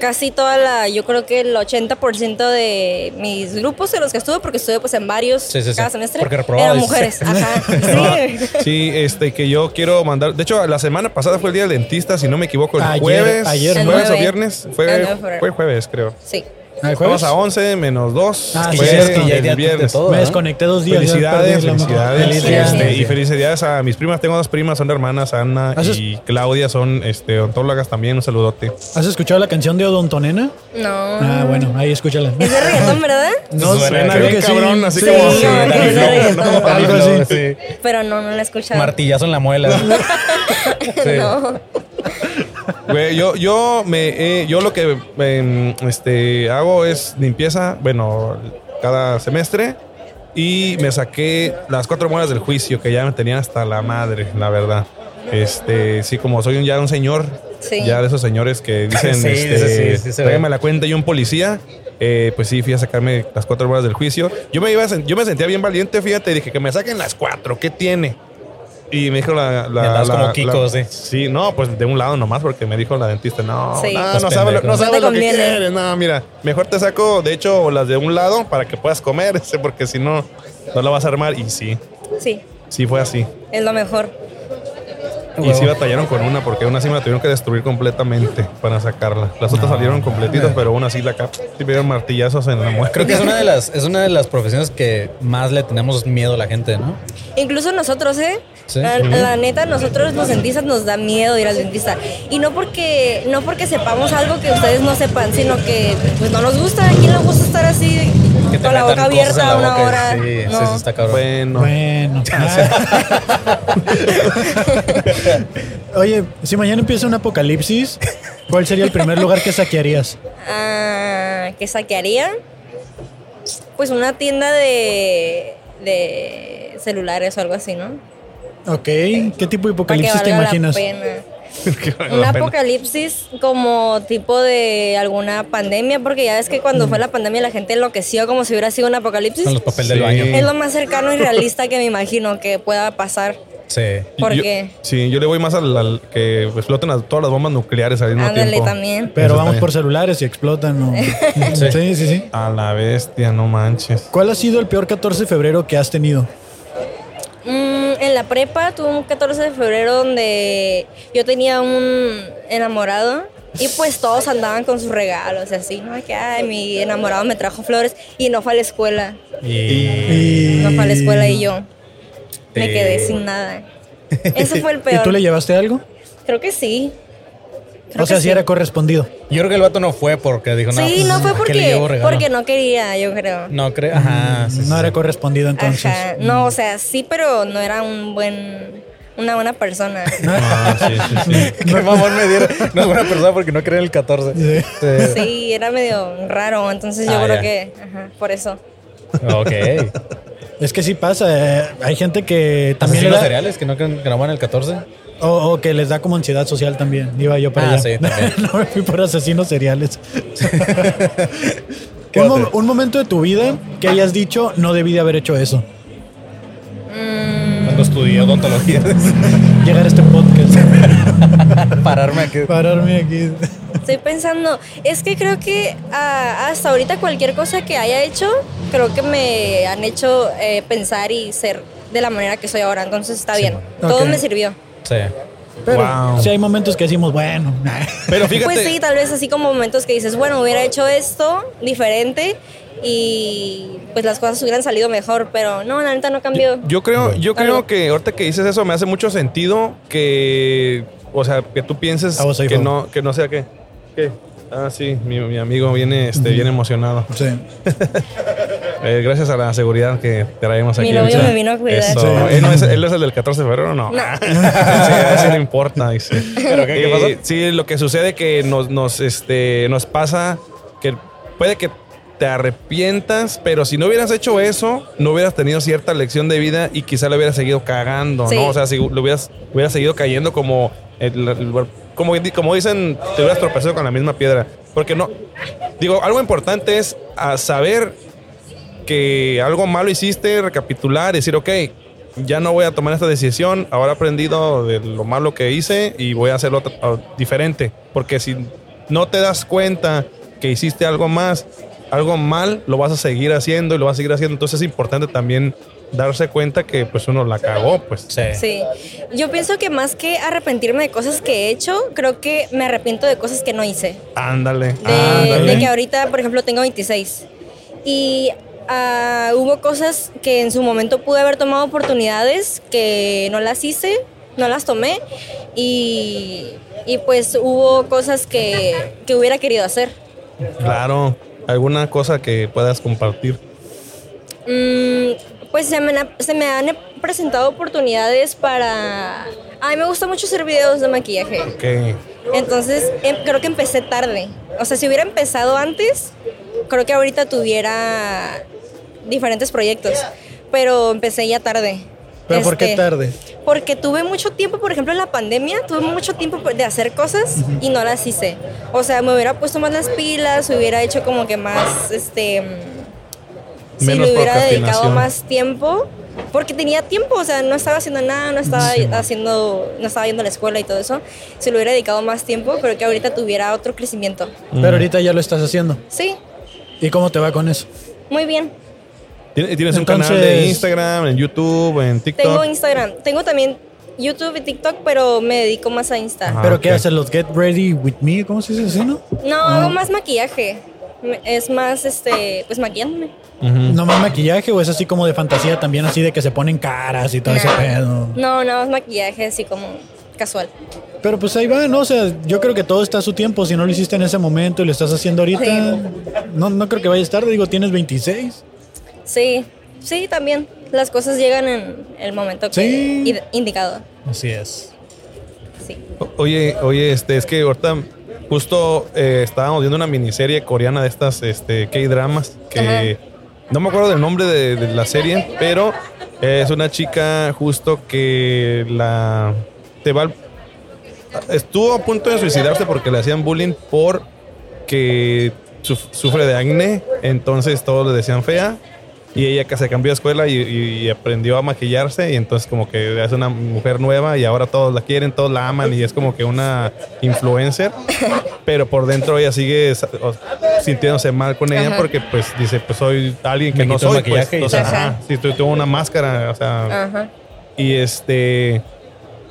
Casi toda la, yo creo que el 80% de mis grupos en los que estuve, porque estuve pues en varios Sí, sí, sí. cada semestre, eran mujeres. Ajá. Sí. Sí, este, que yo quiero mandar. De hecho, la semana pasada fue el día del dentista, si no me equivoco, el Ayer- jueves. ayer El jueves o viernes. Fue, fue jueves, creo. Sí. ¿Ah, el Estamos jueves? a 11 menos 2. Ah, sí, es el Ya de viernes. todo, Me desconecté dos días. Felicidades, felicidades. Sí, sí, Este, sí. y felicidades a mis primas. Tengo dos primas, son hermanas, Ana ¿Haces- y Claudia, son este, odontólogas también. Un saludote. ¿Has escuchado la canción de Odontonena? No. Ah, bueno, ahí escúchala. Es de reggaetón, ¿verdad? No Suena creo que sí. cabrón, así Sí, como- sí, Sí, que. Algo así. Sí. Pero no, no la he escuchado. Martillazo en la muela. Sí. No. Güey, yo, yo, me, eh, yo lo que em, este, hago es limpieza, bueno, cada semestre. Y me saqué las cuatro muelas del juicio, que ya me tenían hasta la madre, la verdad. Este, sí, como soy un, ya un señor, Sí. ya de esos señores que dicen, Sí, este, sí, sí, sí se tráigame ve. la cuenta y un policía. eh, pues sí, fui a sacarme las cuatro muelas del juicio. Yo me iba, yo me sentía bien valiente, fíjate, dije que me saquen las cuatro, ¿qué tiene? Y me dijo la... la, la- como Kiko, la- sí. Sí, no, pues de un lado nomás, porque me dijo la dentista, no, Sí. no, no sabes no te lo que quieres. No, mira, mejor te saco, de hecho, las de un lado para que puedas comer, ese, porque si no, no la vas a armar. Y sí, Sí, sí fue así. es lo mejor. Y sí batallaron con una, porque una sí me la tuvieron que destruir completamente para sacarla. Las otras salieron completitas, pero una sí la cap. Sí me dieron martillazos en la mueca. Creo que es una de las es una de las profesiones que más le tenemos miedo a la gente, ¿no? Incluso nosotros, ¿eh? Sí. La, la neta, nosotros los dentistas nos da miedo ir al dentista. Y no porque, no porque sepamos algo que ustedes no sepan, sino que pues no nos gusta. ¿A quién le gusta estar así Que te con la boca la abierta una boca. hora? Sí, sí, no. sí, está cabrón. Bueno, Bueno. Oye, si mañana empieza un apocalipsis, ¿cuál sería el primer lugar que saquearías? Ah, ¿Qué saquearía? Pues una tienda de, de celulares o algo así, ¿no? Ok, ¿qué tipo de Para que apocalipsis te la imaginas? pena. Un apocalipsis como tipo de alguna pandemia, porque ya ves que cuando fue la pandemia la gente enloqueció como si hubiera sido un apocalipsis. Con los papeles del Sí. baño. Es lo más cercano y realista que me imagino que pueda pasar. Sí. ¿Por Yo- qué? Sí, yo le voy más al, al que exploten las- todas las bombas nucleares al mismo Ándale tiempo. también. Pero Eso vamos está por celulares y explotan. ¿no? sí, sí, sí. A la bestia, no manches. ¿Cuál ha sido el peor 14 de febrero que has tenido? Mm, en la prepa tuve un 14 de febrero donde yo tenía un enamorado y pues todos andaban con sus regalos y así, ¿no? Que ay, mi enamorado me trajo flores y no fue a la escuela. Y No fue a la escuela y yo me quedé sin nada. Ese fue el ¿Y peor. tú le llevaste algo? Creo que sí. Creo o sea, si sí. era correspondido. yo creo que el vato no fue porque dijo, no, Sí, no fue ¿para qué le llevo porque, porque no quería, yo creo. No creo. Ajá. sí, sí, No sí. era correspondido entonces. Ajá. No, o sea, sí, pero no era un buen, una buena persona. Ah, sí, sí, sí. Qué mamón me dieron. No es buena persona porque no cree en el 14. Sí. Sí. Sí, era medio raro, entonces yo Ah, creo ya. que, ajá, por eso. Ok. Es que sí pasa. eh, hay gente que también le ¿Asesinos da, cereales que no creen que no van el 14? O, o que les da como ansiedad social también. Iba yo para Ah, allá. sí, también. no me fui por asesinos seriales. ¿Qué un, mo- un momento de tu vida que hayas dicho no debí de haber hecho eso. Cuando estudié odontología. Llegar a este podcast. Pararme aquí. Pararme aquí. Estoy pensando, es que creo que ah, hasta ahorita cualquier cosa que haya hecho, creo que me han hecho eh, pensar y ser de la manera que soy ahora, entonces está bien. Todo me sirvió. Sí. Pero Wow. sí hay momentos que decimos, bueno. Pero fíjate. Pues sí, tal vez así como momentos que dices, bueno, hubiera hecho esto diferente y pues las cosas hubieran salido mejor, pero no, la neta no cambió. Yo creo, yo creo que ahorita que dices eso me hace mucho sentido que o sea, que tú pienses A vos, hijo. que no, que no sea qué. ¿Qué? Ah, sí, mi, mi amigo viene, este, viene emocionado. Sí. Eh, gracias a la seguridad que traemos aquí. Mi novio me vino a cuidar. Sí. Él, no es, él es el del 14 de febrero, no. No. sí, le importa, dice. ¿Pero qué, qué pasó? Eh, sí, lo que sucede que nos, nos, este, nos pasa que puede que te arrepientas, pero si no hubieras hecho eso, no hubieras tenido cierta lección de vida y quizá le hubieras seguido cagando, Sí. ¿no? O sea, si lo hubieras, hubieras seguido cayendo como, el- el- como, como dicen, te hubieras tropezado con la misma piedra. Porque no, digo, algo importante es saber que algo malo hiciste, recapitular decir, ok, ya no voy a tomar esta decisión, ahora he aprendido de lo malo que hice y voy a hacerlo diferente. Porque si no te das cuenta que hiciste algo más, algo mal, lo vas a seguir haciendo y lo vas a seguir haciendo. Entonces es importante también darse cuenta que pues uno la cagó, pues. Sí. Sí, yo pienso que más que arrepentirme de cosas que he hecho, creo que me arrepiento de cosas que no hice. Ándale. De, ándale. de que ahorita, por ejemplo, tengo 26. Y ah, hubo cosas que en su momento pude haber tomado oportunidades que no las hice, no las tomé. Y, y pues hubo cosas que, que hubiera querido hacer. Claro. ¿Alguna cosa que puedas compartir? Mm, pues se me, han- se me han presentado oportunidades para... A mí me gusta mucho hacer videos de maquillaje. Ok. Entonces, em- creo que empecé tarde. O sea, si hubiera empezado antes, creo que ahorita tuviera diferentes proyectos. Pero empecé ya tarde. ¿Pero por qué Este, tarde? Porque tuve mucho tiempo, por ejemplo, en la pandemia, tuve mucho tiempo de hacer cosas y no las hice. O sea, me hubiera puesto más las pilas, hubiera hecho como que más, este... mm, Si Menos le hubiera dedicado más tiempo, porque tenía tiempo, o sea, no estaba haciendo nada, no estaba haciendo, no estaba yendo a la escuela y todo eso. Si le hubiera dedicado más tiempo, creo que ahorita tuviera otro crecimiento. Pero ahorita ya lo estás haciendo. Sí, ¿Y cómo te va con eso? muy bien. ¿Tienes un canal de Instagram, en YouTube, en TikTok? Tengo Instagram, tengo también YouTube y TikTok, pero me dedico más a Insta. Ajá. Ah, ¿Pero qué ok. hacen los Get Ready With Me? ¿Cómo se dice así, no? No, hago más maquillaje. Es más, este, pues maquillándome. ¿No más maquillaje o es así como de fantasía también, así de que se ponen caras y todo ese pedo? No, nada más maquillaje, así como casual. Pero pues ahí va, ¿no? O sea, yo creo que todo está a su tiempo. Si no lo hiciste en ese momento y lo estás haciendo ahorita, Sí. no, no creo que vayas tarde. Digo, tienes 26. Sí, sí, también. Las cosas llegan en el momento que Sí. indicado. Así es. Sí. O- Oye, oye, este, es que ahorita justo eh, estábamos viendo una miniserie coreana de estas este, K-dramas que no me acuerdo del nombre de, de la serie, pero es una chica justo que la te va estuvo a punto de suicidarse porque le hacían bullying por que suf- sufre de acné, entonces todos le decían fea. Y ella que se cambió de escuela y, y aprendió a maquillarse y entonces como que es una mujer nueva y ahora todos la quieren, todos la aman y es como que una influencer. Pero por dentro ella sigue sintiéndose mal con ella Ajá. porque pues dice, pues soy alguien que Me no soy. Pues, maquillaje y o sea, ya. ajá, sí, tu- tuvo una máscara, o sea, Ajá. y este,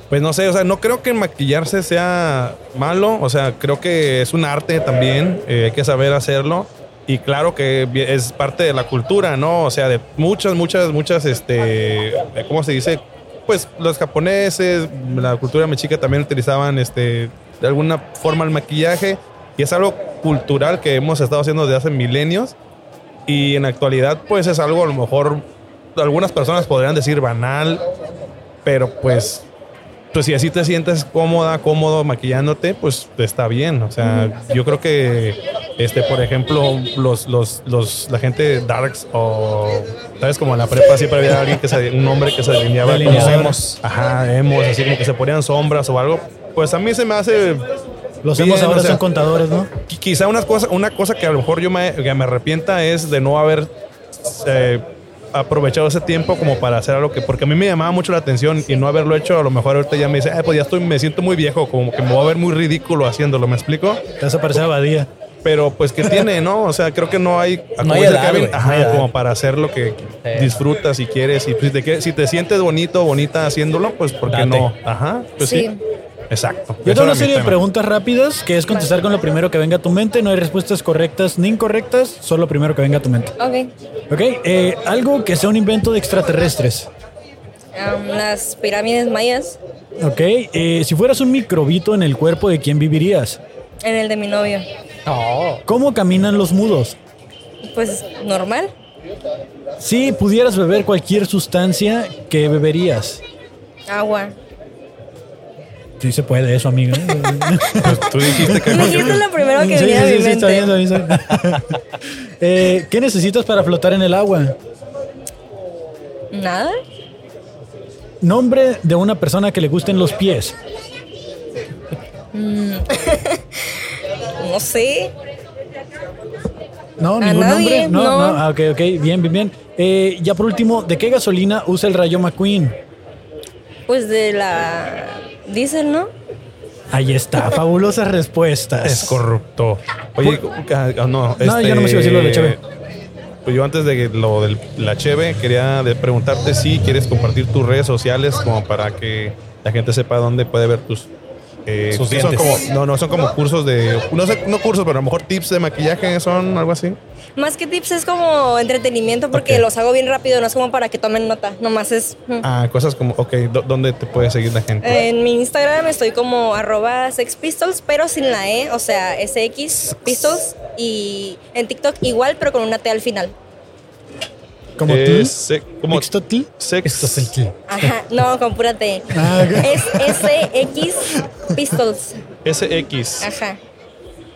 pues no sé, o sea, no creo que maquillarse sea malo, o sea, creo que es un arte también, eh, hay que saber hacerlo. Y claro que es parte de la cultura, ¿no? O sea, de muchas, muchas, muchas, este, ¿cómo se dice? Pues los japoneses, la cultura mexica también utilizaban, este, de alguna forma el maquillaje. Y es algo cultural que hemos estado haciendo desde hace milenios. Y en la actualidad, pues es algo a lo mejor, algunas personas podrían decir banal, pero pues, pues si así te sientes cómoda, cómodo maquillándote, pues está bien. O sea, yo creo que, este, por ejemplo, los, los, los, la gente Darks o, ¿sabes? Como en la prepa siempre había alguien que se, un hombre que se delineaba con emos. Ajá, emos, así como que se ponían sombras o algo. Pues a mí se me hace Los hemos ahora o sea, son contadores, ¿no? Qui- Quizá una cosa, una cosa que a lo mejor yo me, que me arrepienta es de no haber eh, aprovechado ese tiempo como para hacer algo que, porque a mí me llamaba mucho la atención y no haberlo hecho, a lo mejor ahorita ya me dice, "Ay, pues ya estoy, me siento muy viejo, como que me voy a ver muy ridículo haciéndolo, ¿me explico? Te vas a parecer a Badía. Pero pues que tiene, ¿no? O sea, creo que no hay, como hay dice edad, Kevin, güey, no ajá, hay edad. como para hacer lo que Sí. disfrutas y quieres y pues, si te, si te sientes bonito, bonita haciéndolo, pues ¿por qué Date. no? Ajá, pues sí. Sí. Exacto. Yo tengo una serie de preguntas rápidas que es contestar con lo primero que venga a tu mente. No hay respuestas correctas ni incorrectas, solo lo primero que venga a tu mente. Ok. ¿Ok? Eh, algo que sea un invento de extraterrestres. Am, las pirámides mayas Ok. eh, si fueras un microbito en el cuerpo, ¿de quién vivirías? en el de mi novio. ¿Cómo caminan los mudos? Pues normal. Si pudieras beber cualquier sustancia, ¿qué beberías? Agua. Sí se puede eso, amiga. Tú dijiste que Dijiste lo primero que Sí, venía a sí, mi sí, sí, está mente. bien, está bien, está bien. Eh, ¿Qué necesitas para flotar en el agua? Nada. Nombre de una persona que le gusten los pies. No sé. No, A ningún nadie, nombre. No, no. no. Ah, ok, ok. Bien, bien, bien. Eh, ya por último, ¿de qué gasolina usa el Rayo McQueen? Pues de la diésel, ¿no? Ahí está, fabulosas respuestas. Es corrupto. Oye, ah, no, No, yo no me sigo diciendo lo de Cheve. Pues yo antes de que lo de la Cheve quería preguntarte si quieres compartir tus redes sociales como para que la gente sepa dónde puede ver tus eh, Sus son como, no, no, son como cursos de, no sé, no cursos, pero a lo mejor tips de maquillaje son algo así. Más que tips es como entretenimiento porque los hago bien rápido, no es como para que tomen nota, nomás es... mm. Ah, cosas como, ok, ¿dó- ¿dónde te puede seguir la gente? En mi Instagram estoy como arroba sexpistols, pero sin la E, o sea, SX Pistols. Y en TikTok igual, pero con una T al final. Como Eh, tú. se- como Mixtotl. sex, Ajá, no, con pura T. Ah. Es SX Pistols. SX, Ajá.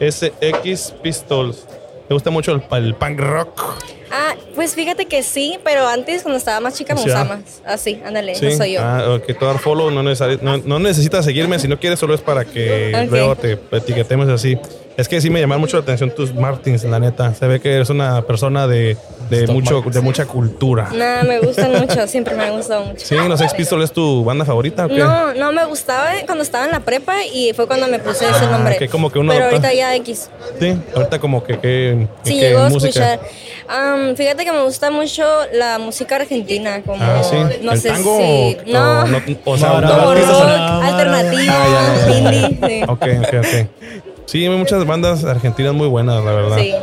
SX Pistols. ¿Te gusta mucho el, el punk rock? Ah, pues fíjate que sí, pero antes cuando estaba más chica me Sí, gustaba ah. más. Así, ándale, Sí. no soy yo. Ah, ok, todo dar follow no, necesari- no, no necesitas seguirme. Si no quieres, solo es para que Ok. luego te etiquetemos así. Es que sí me llamaron mucho la atención tus Martins, la neta. Se ve que eres una persona de, de, mucho, de mucha cultura. Nada, me gustan mucho, siempre me han gustado mucho. Sí, los Sex Pistols es tu banda favorita, ¿o qué? No, no me gustaba cuando estaba en la prepa y fue cuando me puse ese Ah, nombre. que como que uno Pero adopta. ahorita ya X. Sí, ahorita como que, que, Sí, que llegó a música. escuchar. Am, fíjate que me gusta mucho la música argentina, como Ah, sí. no ¿El sé tango si o- no, no- o sea, No, rock, alternativo, Ah, indie, sí. Ok, ok, ok. Sí, hay muchas bandas argentinas muy buenas, la verdad. Sí.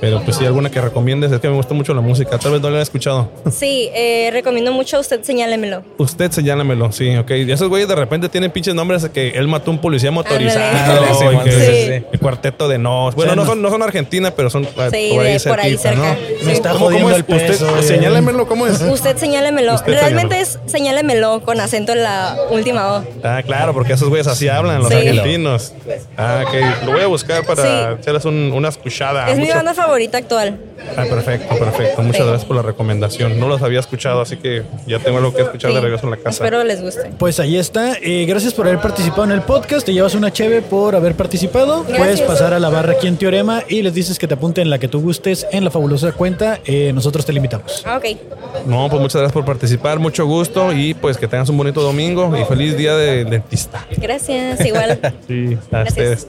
Pero pues sí, alguna que recomiendes. Es que me gusta mucho la música. Tal vez no la he escuchado. Sí, eh, recomiendo mucho a usted, señálemelo. Usted señálamelo, sí, ok. Y esos güeyes de repente tienen pinches nombres de que él mató a un policía motorizado. Sí, que- sí, sí, sí. El cuarteto de nos. Bueno, no son, no son Argentina, pero son ah, Sí, por, ahí de por ahí cerca. ¿no? Me está ¿Cómo, cómo jodiendo es? el peso. Usted, señálemelo, ¿cómo es? Usted señálemelo. Usted Realmente es señálemelo con acento en la última O. Ah, claro, porque esos güeyes así hablan, los Sí. argentinos. Ah, ok. Lo voy a buscar para Sí. hacerles un- una escuchada. es mi banda favorita actual. Ah, perfecto, perfecto. Muchas Sí. gracias por la recomendación. No los había escuchado, así que ya tengo algo que escuchar de regreso en la casa. Espero les guste. Pues ahí está. Eh, gracias por haber participado en el podcast. Te llevas una cheve por haber participado. Gracias. Puedes pasar a la barra aquí en Teorema y les dices que te apunten la que tú gustes en la fabulosa cuenta. Eh, nosotros te la invitamos. Ah, ok. No, pues muchas gracias por participar, mucho gusto y pues que tengas un bonito domingo y feliz día del dentista. Gracias, igual. Sí, a Gracias.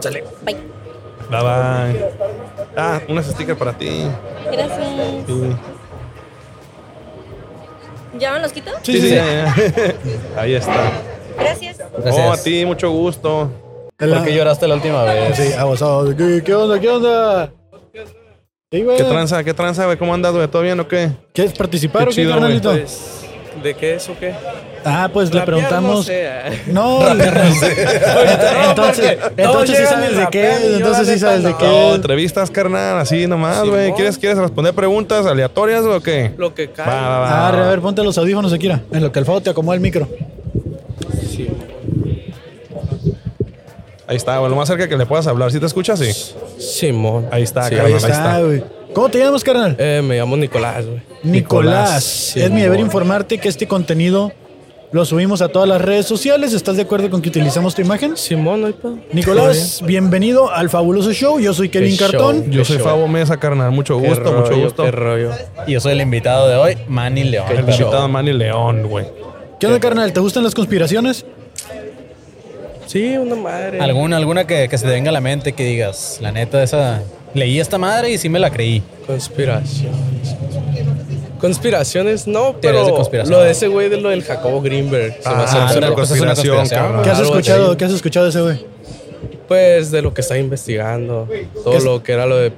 ustedes. Bye. Bye bye. Ah, unos stickers para ti. Gracias. Sí, ¿Ya me los quito? sí, sí, ya. Ahí está. Gracias. Oh, a ti, mucho gusto. ¿Por qué lloraste la última vez? Sí, ah, ¿qué, qué onda? ¿Qué onda? Sí, güey. ¿Qué tranza? ¿Qué tranza, güey? ¿Cómo andas, güey? ¿Todo bien o qué? ¿Quieres participar Qué o qué, chido, güey. carnalito? ¿De qué es o qué? Ah, pues le preguntamos. No, sé. ah. No, entonces, entonces sí sabes de qué, entonces sí sabes de No, qué. entrevistas, carnal, así nomás, güey. ¿Quieres, ¿Quieres responder preguntas aleatorias o qué? Lo que cae. va, va. Ah, a ver, ponte los audífonos, Akira. En lo que el Fado te acomoda el micro. Sí. Ahí está, güey. Lo más cerca que le puedas hablar. ¿Sí te escuchas? Sí. Simón. Ahí está, Sí, carnal. Ahí Ahí está, güey. ¿Cómo te llamas, carnal? Eh, me llamo Nicolás, güey. Nicolás. sí, es mi deber informarte que este contenido lo subimos a todas las redes sociales. ¿Estás de acuerdo con que utilizamos tu imagen? Simón, no hay pedo. Nicolás, bienvenido al fabuloso show. Yo soy Kevin Cartón. show. Yo soy Fabo Mesa, carnal. Mucho Qué gusto, mucho rollo, gusto. Qué rollo. Y yo soy el invitado de hoy, Manny León. El invitado Manny León, güey. ¿Qué onda, carnal? ¿Te gustan las conspiraciones? Sí, una madre. ¿Alguna, alguna que, que se te venga a la mente que digas, la neta, esa. Leí esta madre y sí me la creí. Conspiraciones. Conspiraciones, no, pero de conspiración. lo de ese güey de lo del Jacobo Greenberg. se me hace Ah, es absurdo. una es una conspiración, conspiración. cabrón. ¿Qué has escuchado? ¿Qué has escuchado de ese güey? Pues de lo que está investigando. Todo es- lo que era lo de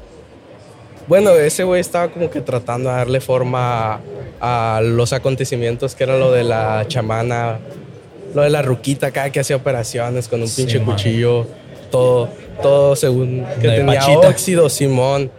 Bueno, ese güey estaba como que tratando de darle forma a, a los acontecimientos que era lo de la chamana, lo de la ruquita acá que hacía operaciones con un Sí, pinche man. cuchillo, todo, todo según que De tenía Pachita. óxido, Simón.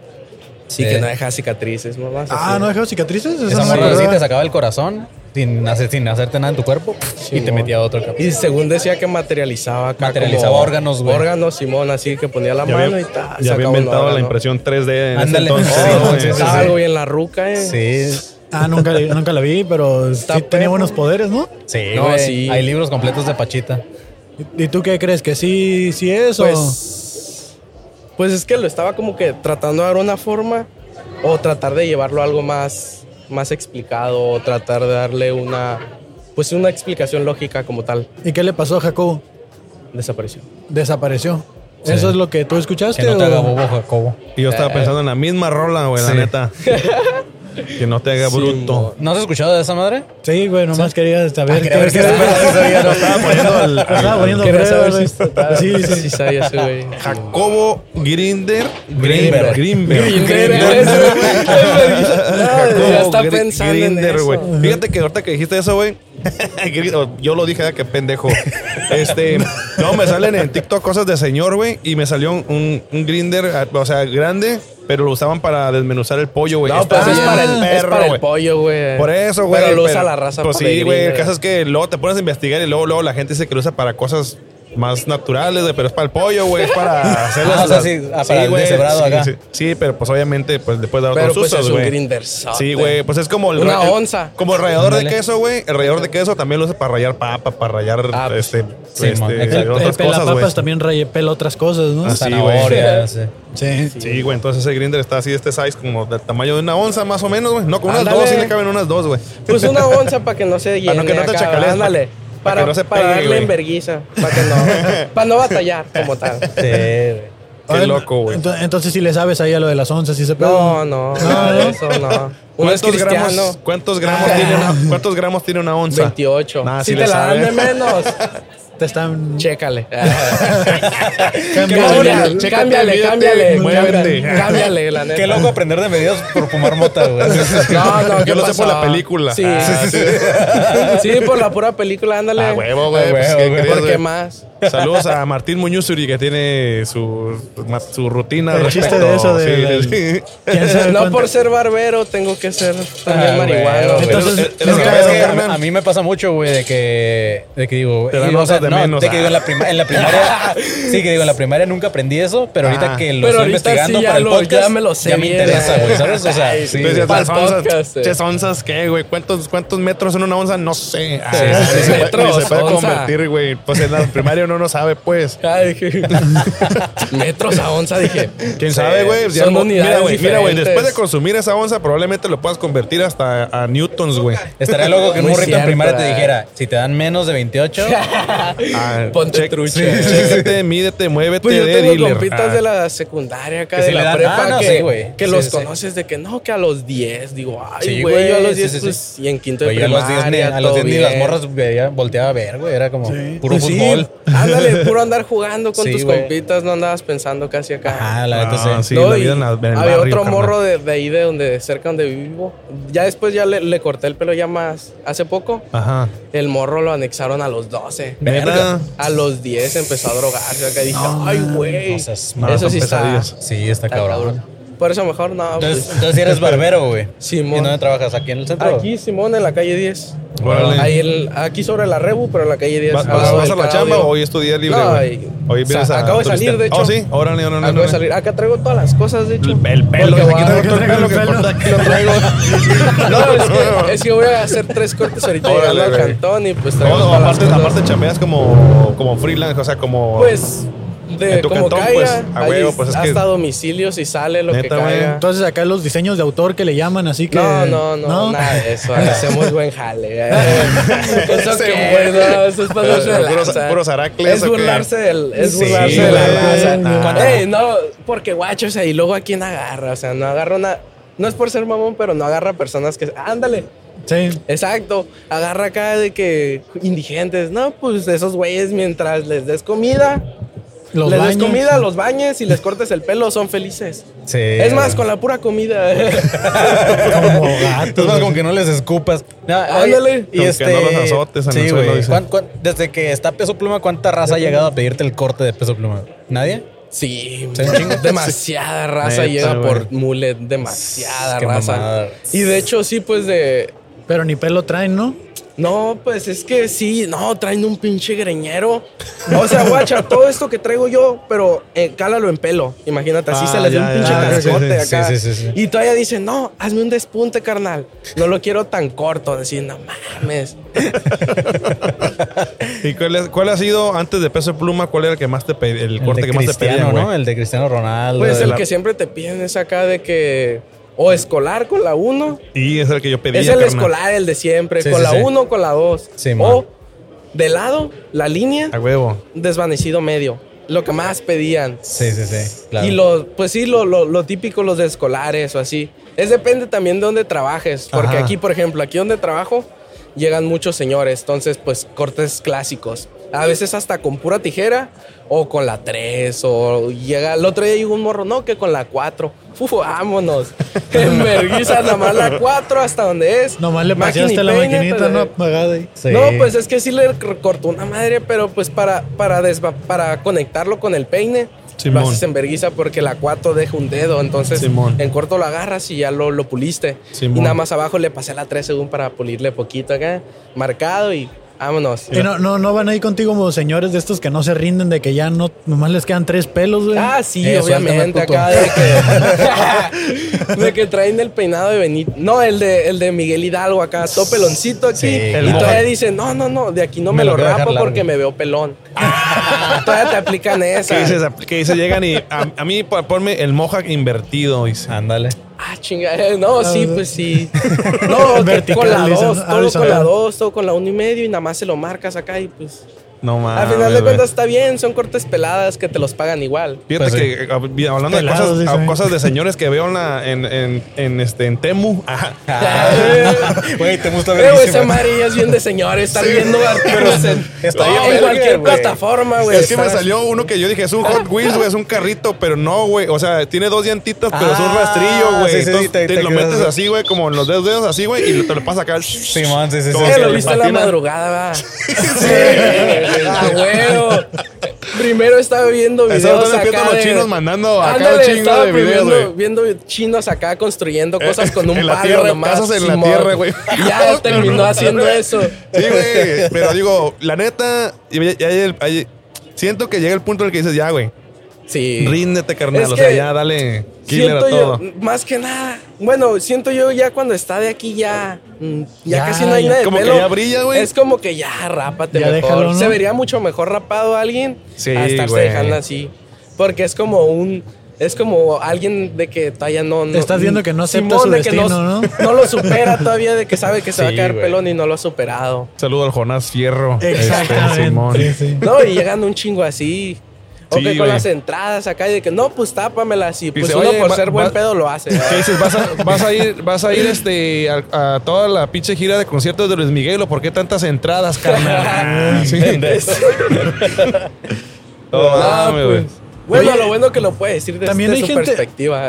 Sí, Sí. que no deja cicatrices, mamás. Ah, así. ¿no dejó cicatrices? Eso Esa morra sí te sacaba el corazón sin, hacer, sin hacerte nada en tu cuerpo y te metía otro cabrón. Y según decía que materializaba acá Materializaba como órganos, güey. Órganos, Simón, así que ponía la Ya mano había, y ta, ya había inventado la impresión 3D en Ándale. ese entonces. Sí, ¿no? sí, sí, Sí, Estaba sí. algo en la ruca, eh. Sí, Ah, nunca, nunca la vi, pero sí tenía buenos poderes, ¿no? sí, No, güey. sí. Hay libros completos de Pachita. ¿Y tú qué crees? ¿Que sí, sí es o...? Pues, es que lo estaba como que tratando de dar una forma o tratar de llevarlo a algo más, más explicado o tratar de darle una, pues una explicación lógica como tal. ¿Y qué le pasó a Jacobo? Desapareció. Desapareció. Sí. ¿Eso es lo que tú escuchaste? Que no te haga bobo, Jacobo. Y yo estaba pensando en la misma rola, güey, la neta. que no te haga bruto. ¿No has escuchado de esa madre? Sí, güey, nomás quería saber. Ah, quería ver qué- si qué- sí sabía, ¿no? Estaba poniendo al, estaba poniendo Quería saber si Sí, sí, sí sabía ese güey. Jacobo Grinder. Grinder, güey. No, ya está pensando en Grinder, eso. güey. Fíjate que ahorita que dijiste eso, güey. Yo lo dije, ah, qué pendejo. Este, no, me salen en TikTok cosas de señor, güey. Y me salió un, un, grinder, o sea, grande, pero lo usaban para desmenuzar el pollo, güey. No, pues es para el, es perro, para el pollo, güey. Por eso, güey. Pero lo usa la raza Pues para sí, güey. El caso es que luego te pones a investigar y luego, luego la gente dice que lo usa para cosas más naturales, güey. Pero es para el pollo, güey. Es para hacer Ah, las- o sea, sí, ah, para el güey, deshebrado sí, acá. Sí, sí, pero pues obviamente pues después de Pero otros pues usos, es un güey. grinder Sí, güey, pues es como el Una el- onza. Como el rallador de queso, güey. El rallador de queso también lo usa para rayar papa, para rayar Ah, pues, este, sí, este. El otras cosas, güey. también raye- pela otras cosas, ¿no? Ah, sí, Zanahoria, sí. Sí. Sí, güey, entonces ese grinder está así de este size como del tamaño de una onza más o menos, güey. No, con unas dos sí le caben unas dos, güey. Pues una onza para que no se llene. Para no que no te acá, chacalees, Ándale. Para Para, que no se para pegue, darle enverguiza. Para que no, para no batallar como tal. Sí, güey. Qué loco, güey. ento- Entonces sí le sabes ahí a lo de las onzas y se No, no, nada de eso no. Uno ¿Cuántos gramos, ¿cuántos, gramos tiene una, ¿Cuántos gramos tiene una onza? 28. Nah, si te la dan de menos, Te están... chécale. Cámbiale. Cámbiale, cámbiale, cámbiale. muévete. Cámbiale, cámbiale, la neta. Qué loco aprender de medios por fumar mota, güey. No, no, Yo ¿qué lo sé pasó? por la película. Sí, Ah, sí, sí. Sí, por la pura película, ándale. Ah, huevo, güey. Pues, ¿qué ¿Por qué güey? más? Saludos a Martín Muñuzuri que tiene su, su rutina. El respecto- chiste de eso de- sí, del- sí. ¿Quién sabe No por ser barbero tengo que ser también Ah, marihuano. güey. Entonces, Es es que a, a mí me pasa mucho, güey, de que, de que digo, Te dan o sea, de no, menos, de que ah. digo, en la, prima- en la primaria, sí, que digo, en la primaria nunca aprendí eso, pero ahorita Ah. que lo estoy investigando sí, para el lo- podcast, ya me lo sé ya me bien, interesa, eh. güey, ¿sabes? O sea, sí, Entonces, Para el onzas, podcast, eh. ches onzas, ¿qué, güey? ¿Cuántos, ¿Cuántos metros en una onza? No sé. Ah, Sí, sí, se- metros, ni se puede convertir, güey. Pues en la primaria uno no sabe, pues. Ay, dije, metros a onza, dije. ¿Quién Sí, sabe, güey? Son unidades Mira, güey, mira, güey, diferentes. después de consumir esa onza, probablemente lo puedas convertir hasta a newtons, güey. Estaría loco que un morrito en primaria te eh. dijera, si te dan menos de 28, Ah, Ponte check- trucha. sí, Chécate, mídete, muévete Pues yo de tengo dealer. compitas Ah. de la secundaria acá, Que de sí le la prepa, ah, no, que, sí, güey. que Sí, los sí, sí. conoces de que no, que a los 10, digo, ay, Sí, güey, yo a los sí, 10, sí, sí. pues, y en quinto de Güey, yo a los 10 ni, primaria, a los todo 10 ni las morras veía- volteaba a ver, güey. Era como puro Pues sí. fútbol. Ándale, puro andar jugando con Sí, tus güey. compitas, no andabas pensando casi acá. Ah, la neta sí. sí, No, la y vida en la- en el había barrio, otro carnal. morro de, de ahí de donde cerca donde vivo. Ya después ya le, le corté el pelo ya más hace poco. Ajá. El morro lo anexaron a los 12. Verga. A los 10 empezó a drogarse acá y dije, ay, güey. Eso sí está. Sí, está está cabrón. Por eso mejor no. Entonces, pues. entonces eres barbero, güey. Simón. ¿Y dónde trabajas? ¿Aquí en el centro? Aquí, Simón, en la calle 10. Órale. Ahí el- aquí sobre la Rebu, pero en la calle 10. ¿Vas, a la chamba o hoy es tu día libre, No, Hoy vienes o sea, a acabo de salir, de hecho. Oh, sí, órale, órale, Acabo de salir. Acá traigo todas las cosas, de hecho. El, el pelo, Porque aquí voy a- traigo todo el pelo que lo traigo. No, es que, es que voy a hacer tres cortes ahorita Órale, llegando al cantón y pues No, traigo no, todas las aparte, cosas. aparte chambeas como, como freelance, o sea, como... Pues, de En tu como cantón, caiga, pues, a ahí huevo, pues, es que- hasta domicilio si sale lo Neta, que caiga. Entonces acá los diseños de autor que le llaman, así que... No, no, no, nada de eso. Hacemos buen jale. Eso Ese que, no, eso es de Puros- puros aracles, Es burlarse, del, es Sí, burlarse de la raza. Ah. Ey, no, porque guacho, o sea, y luego a quién agarra. O sea, no agarra una. No es por ser mamón, pero no agarra personas que. Ándale. Sí. Exacto. Agarra acá de que indigentes. No, pues esos güeyes, mientras les des comida, Los les des baños. comida, los bañes y les cortes el pelo, son felices. Sí. Es más, con la pura comida. Como gatos. Es más, como que no les escupas. No, Ándale. Y Con que este, no los azotes en el sí, suelo, güey. dice. ¿Cuán- cuán- Desde que está Peso Pluma, ¿cuánta raza ha llegado a pedirte el corte de Peso Pluma? ¿Nadie? Sí, demasiada raza Neta, llega por mullet, demasiada Qué raza. mamada. Y de hecho, sí, pues de. Pero ni pelo traen, ¿no? No, pues es que sí, no, traen un pinche greñero. O sea, guacha, todo esto que traigo yo, pero eh, cálalo en pelo. Imagínate, así Ah, se les da ya, un pinche ya, cascote sí, acá. sí, sí, sí. Y todavía dicen, no, hazme un despunte, carnal. No lo quiero tan corto. Decir, no mames. ¿Y cuál, es- cuál ha sido, antes de peso de pluma, cuál era el que más te pedí, el, El corte de que más te Cristiano, pedían? ¿no? El de Cristiano Ronaldo. Pues el la- que siempre te piden es acá de que. O escolar con la 1. Y es el que yo pedía, Es el carnal. escolar, el de siempre. Sí, con sí, la sí. 1 o con la 2. Sí, o de lado, la línea, A huevo. desvanecido medio. Lo que más pedían. Sí, sí, sí. Claro. Y lo, pues sí, lo, lo, lo típico, los de escolares o así. Es depende también de dónde trabajes. Porque Ajá. aquí, por ejemplo, aquí donde trabajo, llegan muchos señores. Entonces, pues cortes clásicos. A veces hasta con pura tijera o con la 3. O llega. El otro día llegó un morro, no, que con la 4. Uf, vámonos. En vergüenza, nada más la 4 hasta donde es. Nomás le paseaste la maquinita, ¿no? Apagada ahí. Sí. no, pues es que sí le cortó una madre, pero pues para, para, desva- para conectarlo con el peine, Simón. lo haces en vergüenza porque la 4 deja un dedo. Entonces, Simón. en corto lo agarras y ya lo, lo puliste. Simón. Y nada más abajo le pasé la 3 según para pulirle poquito acá, marcado y vámonos. Y no, no, no van ahí contigo como señores de estos que no se rinden de que ya no, nomás les quedan tres pelos, güey. Ah, sí, Eh, obviamente, acá de que, de que traen el peinado de Benito. No, el de, el de Miguel Hidalgo acá, todo peloncito aquí. Sí, y todavía dicen, no, no, no, de aquí no me, Me lo rapo porque me veo pelón. todavía te aplican esa. ¿Qué dices? Llegan y a, a mí ponme el mohawk invertido, dice. Ándale. Ah, chinga. eh, No, sí, pues sí. No, con la dicen, 2, todo con la 2, todo con la 1 y medio y nada más se lo marcas acá y pues. No mames. al final de cuentas está bien, son cortes peladas que te los pagan igual. Fíjate Pues que eh, hab- hablando Pelados, de cosas, dice. a- cosas de señores que veo en, la- en, en, en, este, en Temu. Ajá. Güey, te gusta Pero esa ya es bien de señores, estar viendo artículos en, está No, bien en cualquier güey. plataforma, güey. es que me está- salió uno que yo dije, es un Hot Wheels, güey, es un carrito, pero no, güey. O sea, tiene dos dientitas, pero es un Ah, rastrillo, güey. sí, sí, Entonces te- te, te lo metes así, güey, como en los dedos, dedos así, güey, y te lo pasas acá. Simón, sí, sí, sí. Lo viste en la madrugada, va. Sí, ah, güey. Primero estaba viendo Eso videos están despiertos acá los de- chinos mandando acá Ándale, un chingo de videos, viendo, güey. viendo chinos acá construyendo cosas con un En palo tierra, nomás. casas en la tierra, güey. Ya terminó haciendo eso. Sí, güey. Pero digo, la neta, ya- siento que llega el punto en el que dices, ya, güey, Sí. ríndete, carnal. Es o sea, que ya dale killer a Siento todo. yo, más que nada, bueno, siento yo ya cuando está de aquí ya, mm, ya, Ya, casi no hay ya. nada de Como que pelo. ya brilla, güey. Es como que ya rápate Ya mejor. déjalo, ¿no? Se vería mucho mejor rapado a alguien Sí, a estarse dejando así. Porque es como un... Es como alguien de que todavía no... no estás viendo que no acepta Simón, su de que destino, no, ¿no? no lo supera todavía, de que sabe que se va a caer güey. pelón y no lo ha superado. Saludo al Jonás Fierro. Este, Simón. Exactamente. sí, sí. No, y llegando un chingo así. O Sí, que con las entradas acá y de que no, pues tápamelas. Y pues Dice, uno "Oye, por ser buen pedo lo hace. ¿Qué dices? ¿Vas a, vas a ir, vas a ir este, a, a toda la pinche gira de conciertos de Luis Miguel o por qué tantas entradas, carnal? Sí. No, Ah, mames, pues. güey. Bueno, Oye, lo bueno que lo puede decir desde también hay su gente- perspectiva.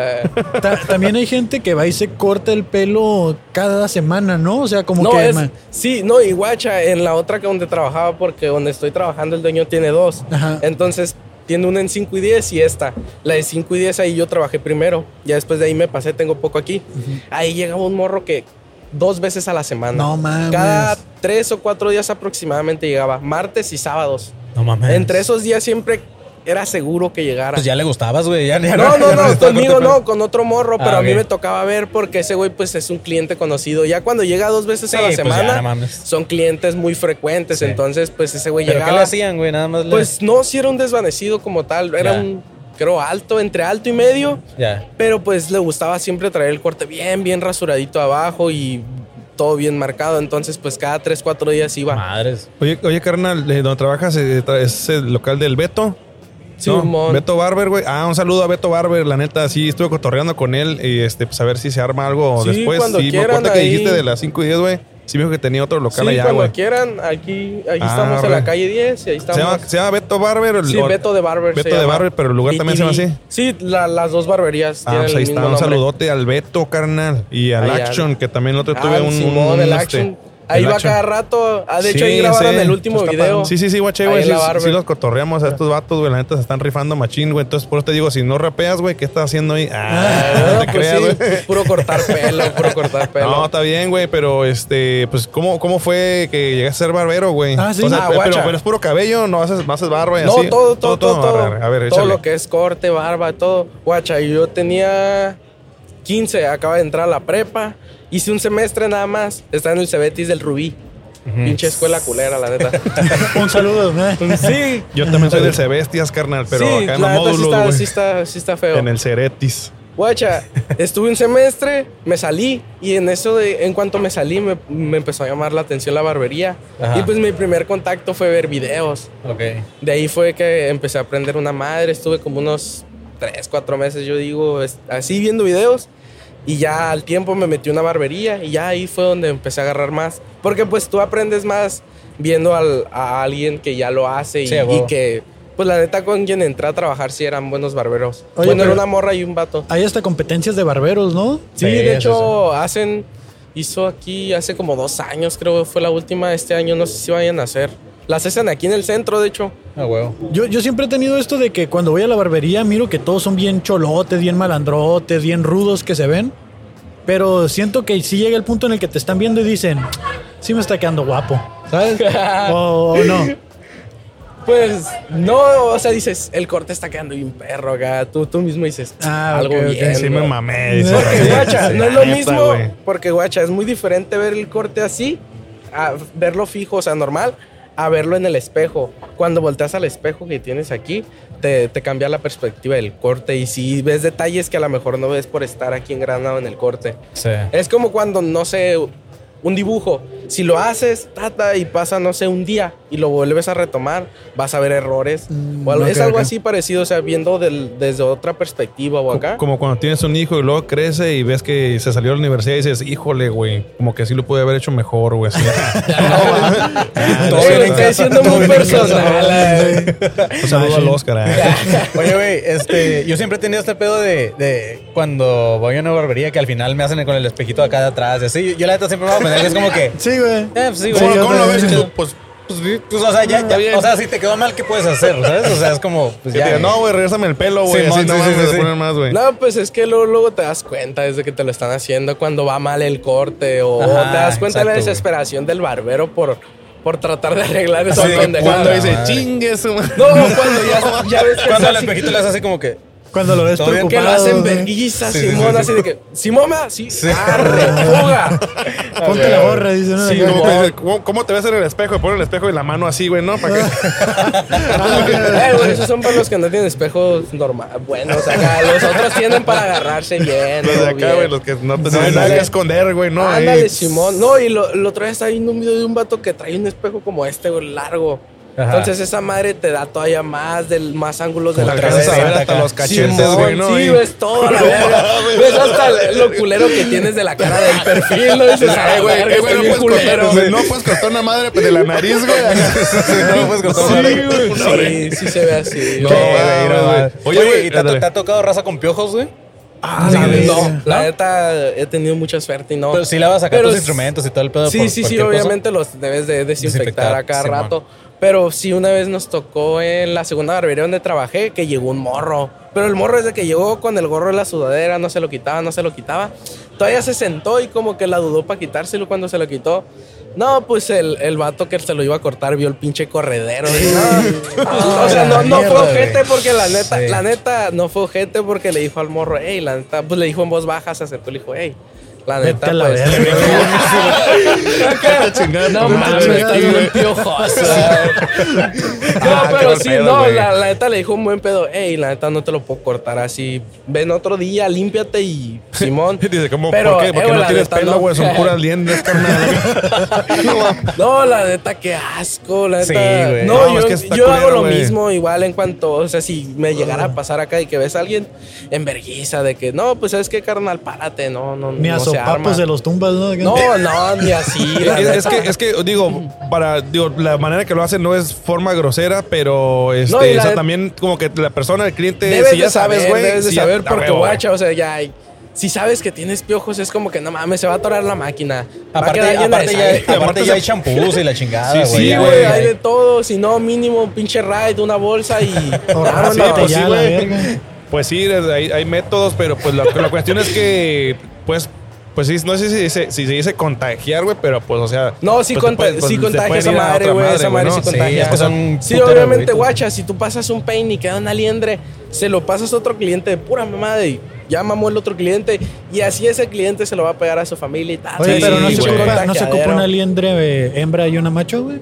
Ta- también hay gente que va y se corta el pelo cada semana, ¿no? O sea, como No, que... es, sí, no, y guacha, en la otra que donde trabajaba, porque donde estoy trabajando el dueño tiene dos. Ajá. Entonces, tiene una en 5 y 10 y esta. La de 5 y 10 ahí yo trabajé primero. Ya después de ahí me pasé, tengo poco aquí. Ahí llegaba un morro que dos veces a la semana. No mames. Cada tres o cuatro días aproximadamente llegaba. Martes y sábados. No mames. Entre esos días siempre era seguro que llegara. Pues ya le gustabas, güey. Ya, ya No, no, no, está conmigo corto, no, con otro morro, pero Ah, a mí me tocaba ver porque ese güey pues es un cliente conocido. Ya cuando llega dos veces a la pues ya, semana, no son clientes muy frecuentes, Sí. entonces pues ese güey ¿Pero qué llegaba. le hacían, güey? Nada más le... Pues no, si era un desvanecido como tal, era Ya. un, creo, alto, entre alto y medio, Ya. pero pues le gustaba siempre traer el corte bien, bien rasuradito abajo y todo bien marcado, entonces pues cada tres, cuatro días iba. Madres. Oye, oye, carnal, eh, donde trabajas eh, es el local del Beto. Sí, ¿no? Beto Barber, güey. Ah, un saludo a Beto Barber. La neta, sí, estuve cotorreando con él y este, pues a ver si se arma algo Sí, después. cuando sí, me quieran acuerdo que ahí. dijiste de las 5 y 10, güey. Sí me dijo que tenía otro local Sí, allá, cuando güey. quieran, aquí, aquí Ah, estamos en arre. la calle 10 y ahí ¿Se estamos. llama, se llama Beto Barber? o- Sí, Beto de Barber. se Beto de. Barber, pero el lugar también se llama así. Sí, la- las dos barberías Ah, tienen pues el ahí mismo está. Un nombre. saludote al Beto, carnal. Y al Ahí al- Action, que también el otro Ah, tuve el un. Simón, un- el este, Action. Ahí va cada rato. Ah, de hecho, Sí, ahí grabaron sí. el último video. Sí, sí, sí, guache, güey. Sí, los cotorreamos a estos vatos, güey. La neta se están rifando machín, güey. Entonces, por eso te digo, si no rapeas, güey, ¿qué estás haciendo ahí? Ah, Ah, no te pues creas, sí, güey. puro cortar pelo, puro cortar pelo. No, está bien, güey, pero este, pues, ¿cómo, cómo fue que llegaste a ser barbero, güey? Ah, sí. O sea, Ah, pero, guacha. pero es puro cabello, no haces, no haces barba y No, así. todo, todo, todo, todo. A ver, a ver, todo lo que es corte, barba, todo. Guacha, yo tenía 15, acaba de entrar a la prepa. Hice un semestre nada más. Está en el Cebetis del Rubí. Pinche escuela culera, la neta. Un saludo. ¿eh? sí. Yo también soy del Cebestias, carnal, pero sí, acá en la los neta sí módulos, está, sí, está, sí está feo. En el Ceretis. Guacha, estuve un semestre, me salí y en eso de, en cuanto me salí me, me empezó a llamar la atención la barbería Ajá. y pues mi primer contacto fue ver videos. Ok. De ahí fue que empecé a aprender una madre, estuve como unos 3, 4 meses, yo digo, así viendo videos y ya al tiempo me metí una barbería y ya ahí fue donde empecé a agarrar más, porque pues tú aprendes más viendo al- a alguien que ya lo hace y, Sí, que pues la neta con quien entré a trabajar sí eran buenos barberos. Oye, bueno, era una morra y un vato. Hay hasta competencias de barberos, ¿no? Sí, de hecho, hacen. Hizo aquí hace como dos años, creo que fue la última. Este año no sé si vayan a hacer. Las hacen aquí en el centro, de hecho. Ah, huevo. Yo, yo siempre he tenido esto de que cuando voy a la barbería miro que todos son bien cholotes, bien malandrotes, bien rudos que se ven. Pero siento que sí llega el punto en el que te están viendo y dicen, sí me está quedando guapo, ¿sabes? o, o no. Pues no, o sea, dices, el corte está quedando bien perro acá. Tú, tú mismo dices, Ah, algo bien. Sí me ¿no? mamé. dice. Porque, guacha, no es lo mismo. Porque, guacha, es muy diferente ver el corte así, a verlo fijo, o sea, normal, a verlo en el espejo. Cuando volteas al espejo que tienes aquí, te, te cambia la perspectiva del corte. Y si ves detalles que a lo mejor no ves por estar aquí engranado en el corte. Sí. Es como cuando, no sé, un dibujo. Si lo haces, tata, y pasa, no sé, un día y lo vuelves a retomar, vas a ver errores. o algo- ok, es algo así parecido, o sea, viendo del- desde otra perspectiva o acá. Como cuando tienes un hijo y luego crece y ves que se salió a la universidad y dices, híjole, güey, como que sí lo pude haber hecho mejor, güey. así. Todo lo está diciendo muy personal. Un saludo al Oscar. Oye, güey, este, yo siempre he tenido este pedo de, de cuando voy a una barbería que al final me hacen con el espejito acá de atrás. y Así, yo la neta siempre me que es como que, eh, Sí, güey. pues sí, Sí, güey. yo ¿Cómo lo ves? Pues, pues, sí. Pues, o sea, ya, ya- o sea, si te quedó mal, ¿qué puedes hacer? ¿Sabes? O sea, es como, pues ya. diga, no, güey, regresame el pelo, güey. Simón, Así no sí, sí, sí, sí. poner más, güey. No, pues es que luego, luego te das cuenta desde que te lo están haciendo cuando va mal el corte o Ajá, te das cuenta de la exacto, güey. desesperación del barbero por, por tratar de arreglar esa pendejada. Cuando dice, chingue su madre". No, cuando ya, ya ves que Cuando el espejito le hace así como que, Cuando lo ves Todo bien, que lo preocupado. hacen verguiza, Sí, Simón, sí, sí. así de que, Simón, ah, sí, arre, fuga. Ponte la gorra, dice. ¿no? Sí. Como que dice, ¿Cómo, cómo te ves en el espejo? Y pone el espejo y la mano así, güey, ¿no? Para que... Eh, güey, esos son para los que no tienen espejos normal, buenos acá. Los otros tienen para agarrarse bien. Los de acá, bien. güey, los que no te tienen nada que esconder, güey, ¿no? Ándale, Ahí. Simón. No, y lo, lo vez estaba viendo un video de un vato que trae un espejo como este, güey, largo. Ajá. Entonces esa madre te da todavía más del más ángulos de la alcanzas a ver cabeza. hasta los cachetes, Simón, güey, ¿no? Sí, ves todo la verga. ves hasta lo culero que tienes de la cara del perfil, ¿no? Dices, ay, güey, güey, estoy no bien puedes culero. cortar- no puedes cortar una madre de la nariz, güey. no puedes cortar Sí, una güey. Sí, sí se ve así. No, güey, mames. Oye, Oye, güey, ¿y te, ha tocado raza con piojos, güey? Ah, Sí, no, la ¿no? neta he tenido mucha suerte y no. Pero sí le vas a sacar Pero tus instrumentos y todo el pedo. Sí, por sí, sí, cosa. obviamente los debes de desinfectar, Desinfectar, a cada rato. Pero sí, una vez nos tocó en la segunda barbería donde trabajé que llegó un morro. Pero el morro desde que llegó con el gorro de la sudadera, no se lo quitaba, no se lo quitaba. Todavía se sentó y como que la dudó para quitárselo cuando se lo quitó. No, pues el, el vato que se lo iba a cortar vio el pinche corredero. no. o sea, no, no fue ojete porque la neta, Sí. la neta no fue ojete porque le dijo al morro, hey, la neta, pues le dijo en voz baja, se acercó y le dijo, hey, la Vete neta, a la pues. verga, No mames, estás bien piojoso. No, pero sí, pedo, no, la, la neta le dijo un buen pedo. Ey, la neta no te lo puedo cortar así. Ven otro día, límpiate y Simón. Dice, ¿cómo? Pero, ¿Por qué? Porque eh, no la tienes neta, pelo, no. güey. Son puras liendas, carnal. No, la neta, qué asco, la neta. no, No, yo, es que está yo culero, hago lo mismo, igual en cuanto, o sea, si me llegara a pasar acá y que ves a alguien en vergüenza de que, no, pues sabes qué, carnal, párate, no, no, Ni no se papos se los tumbas, ¿no? No, no, ni así. es, que, es que, digo, para, digo, la manera que lo hacen no es forma grosera, pero este, no, o sea, también como que la persona, el cliente, debes si ya sabes, güey. Debes si saber ya, porque, guacha, o sea, ya hay si sabes que tienes piojos, es como que no mames, se va a atorar la máquina. Aparte, aparte, ya, aparte, ya, hay champús y la chingada. Sí, sí, güey. hay de todo. Si no, mínimo un pinche ride, una bolsa y. Sí, pues sí, güey. Pues sí, hay, hay métodos, pero pues la cuestión es que pues pues sí, no sé si, dice, si se dice contagiar, güey, pero pues, o sea. No, sí, pues puede, pues, sí contagia esa madre, güey. Esa madre sí contagia. Sí, son sí obviamente, pues. guacha, si tú pasas un peine y queda una liendre, se lo pasas a otro cliente de pura mamada y ya mamó el otro cliente y así ese cliente se lo va a pegar a su familia y tal. Oye, pero no, se, compra, no se una liendre hembra y una macho, güey.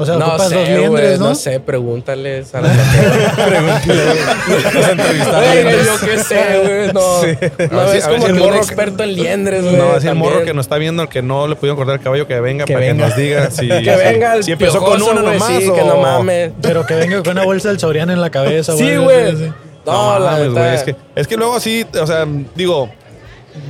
O sea, no sé, dos liendres, ¿no? ¿no? sé, pregúntales a la Pregúntales. Los entrevistadores. Yo qué sé, güey. No, sí. no es como el morro un experto en liendres, güey. No, así el morro que nos está viendo, el que no le pudieron cortar el cabello, que venga que para venga. que nos diga si, que venga el si empezó con uno nomás. Sí, o... que no mames. Pero que venga con una bolsa del Soriana en la cabeza, güey. Sí, güey. No, no mames, güey. Es que, es que luego sí, o sea, digo,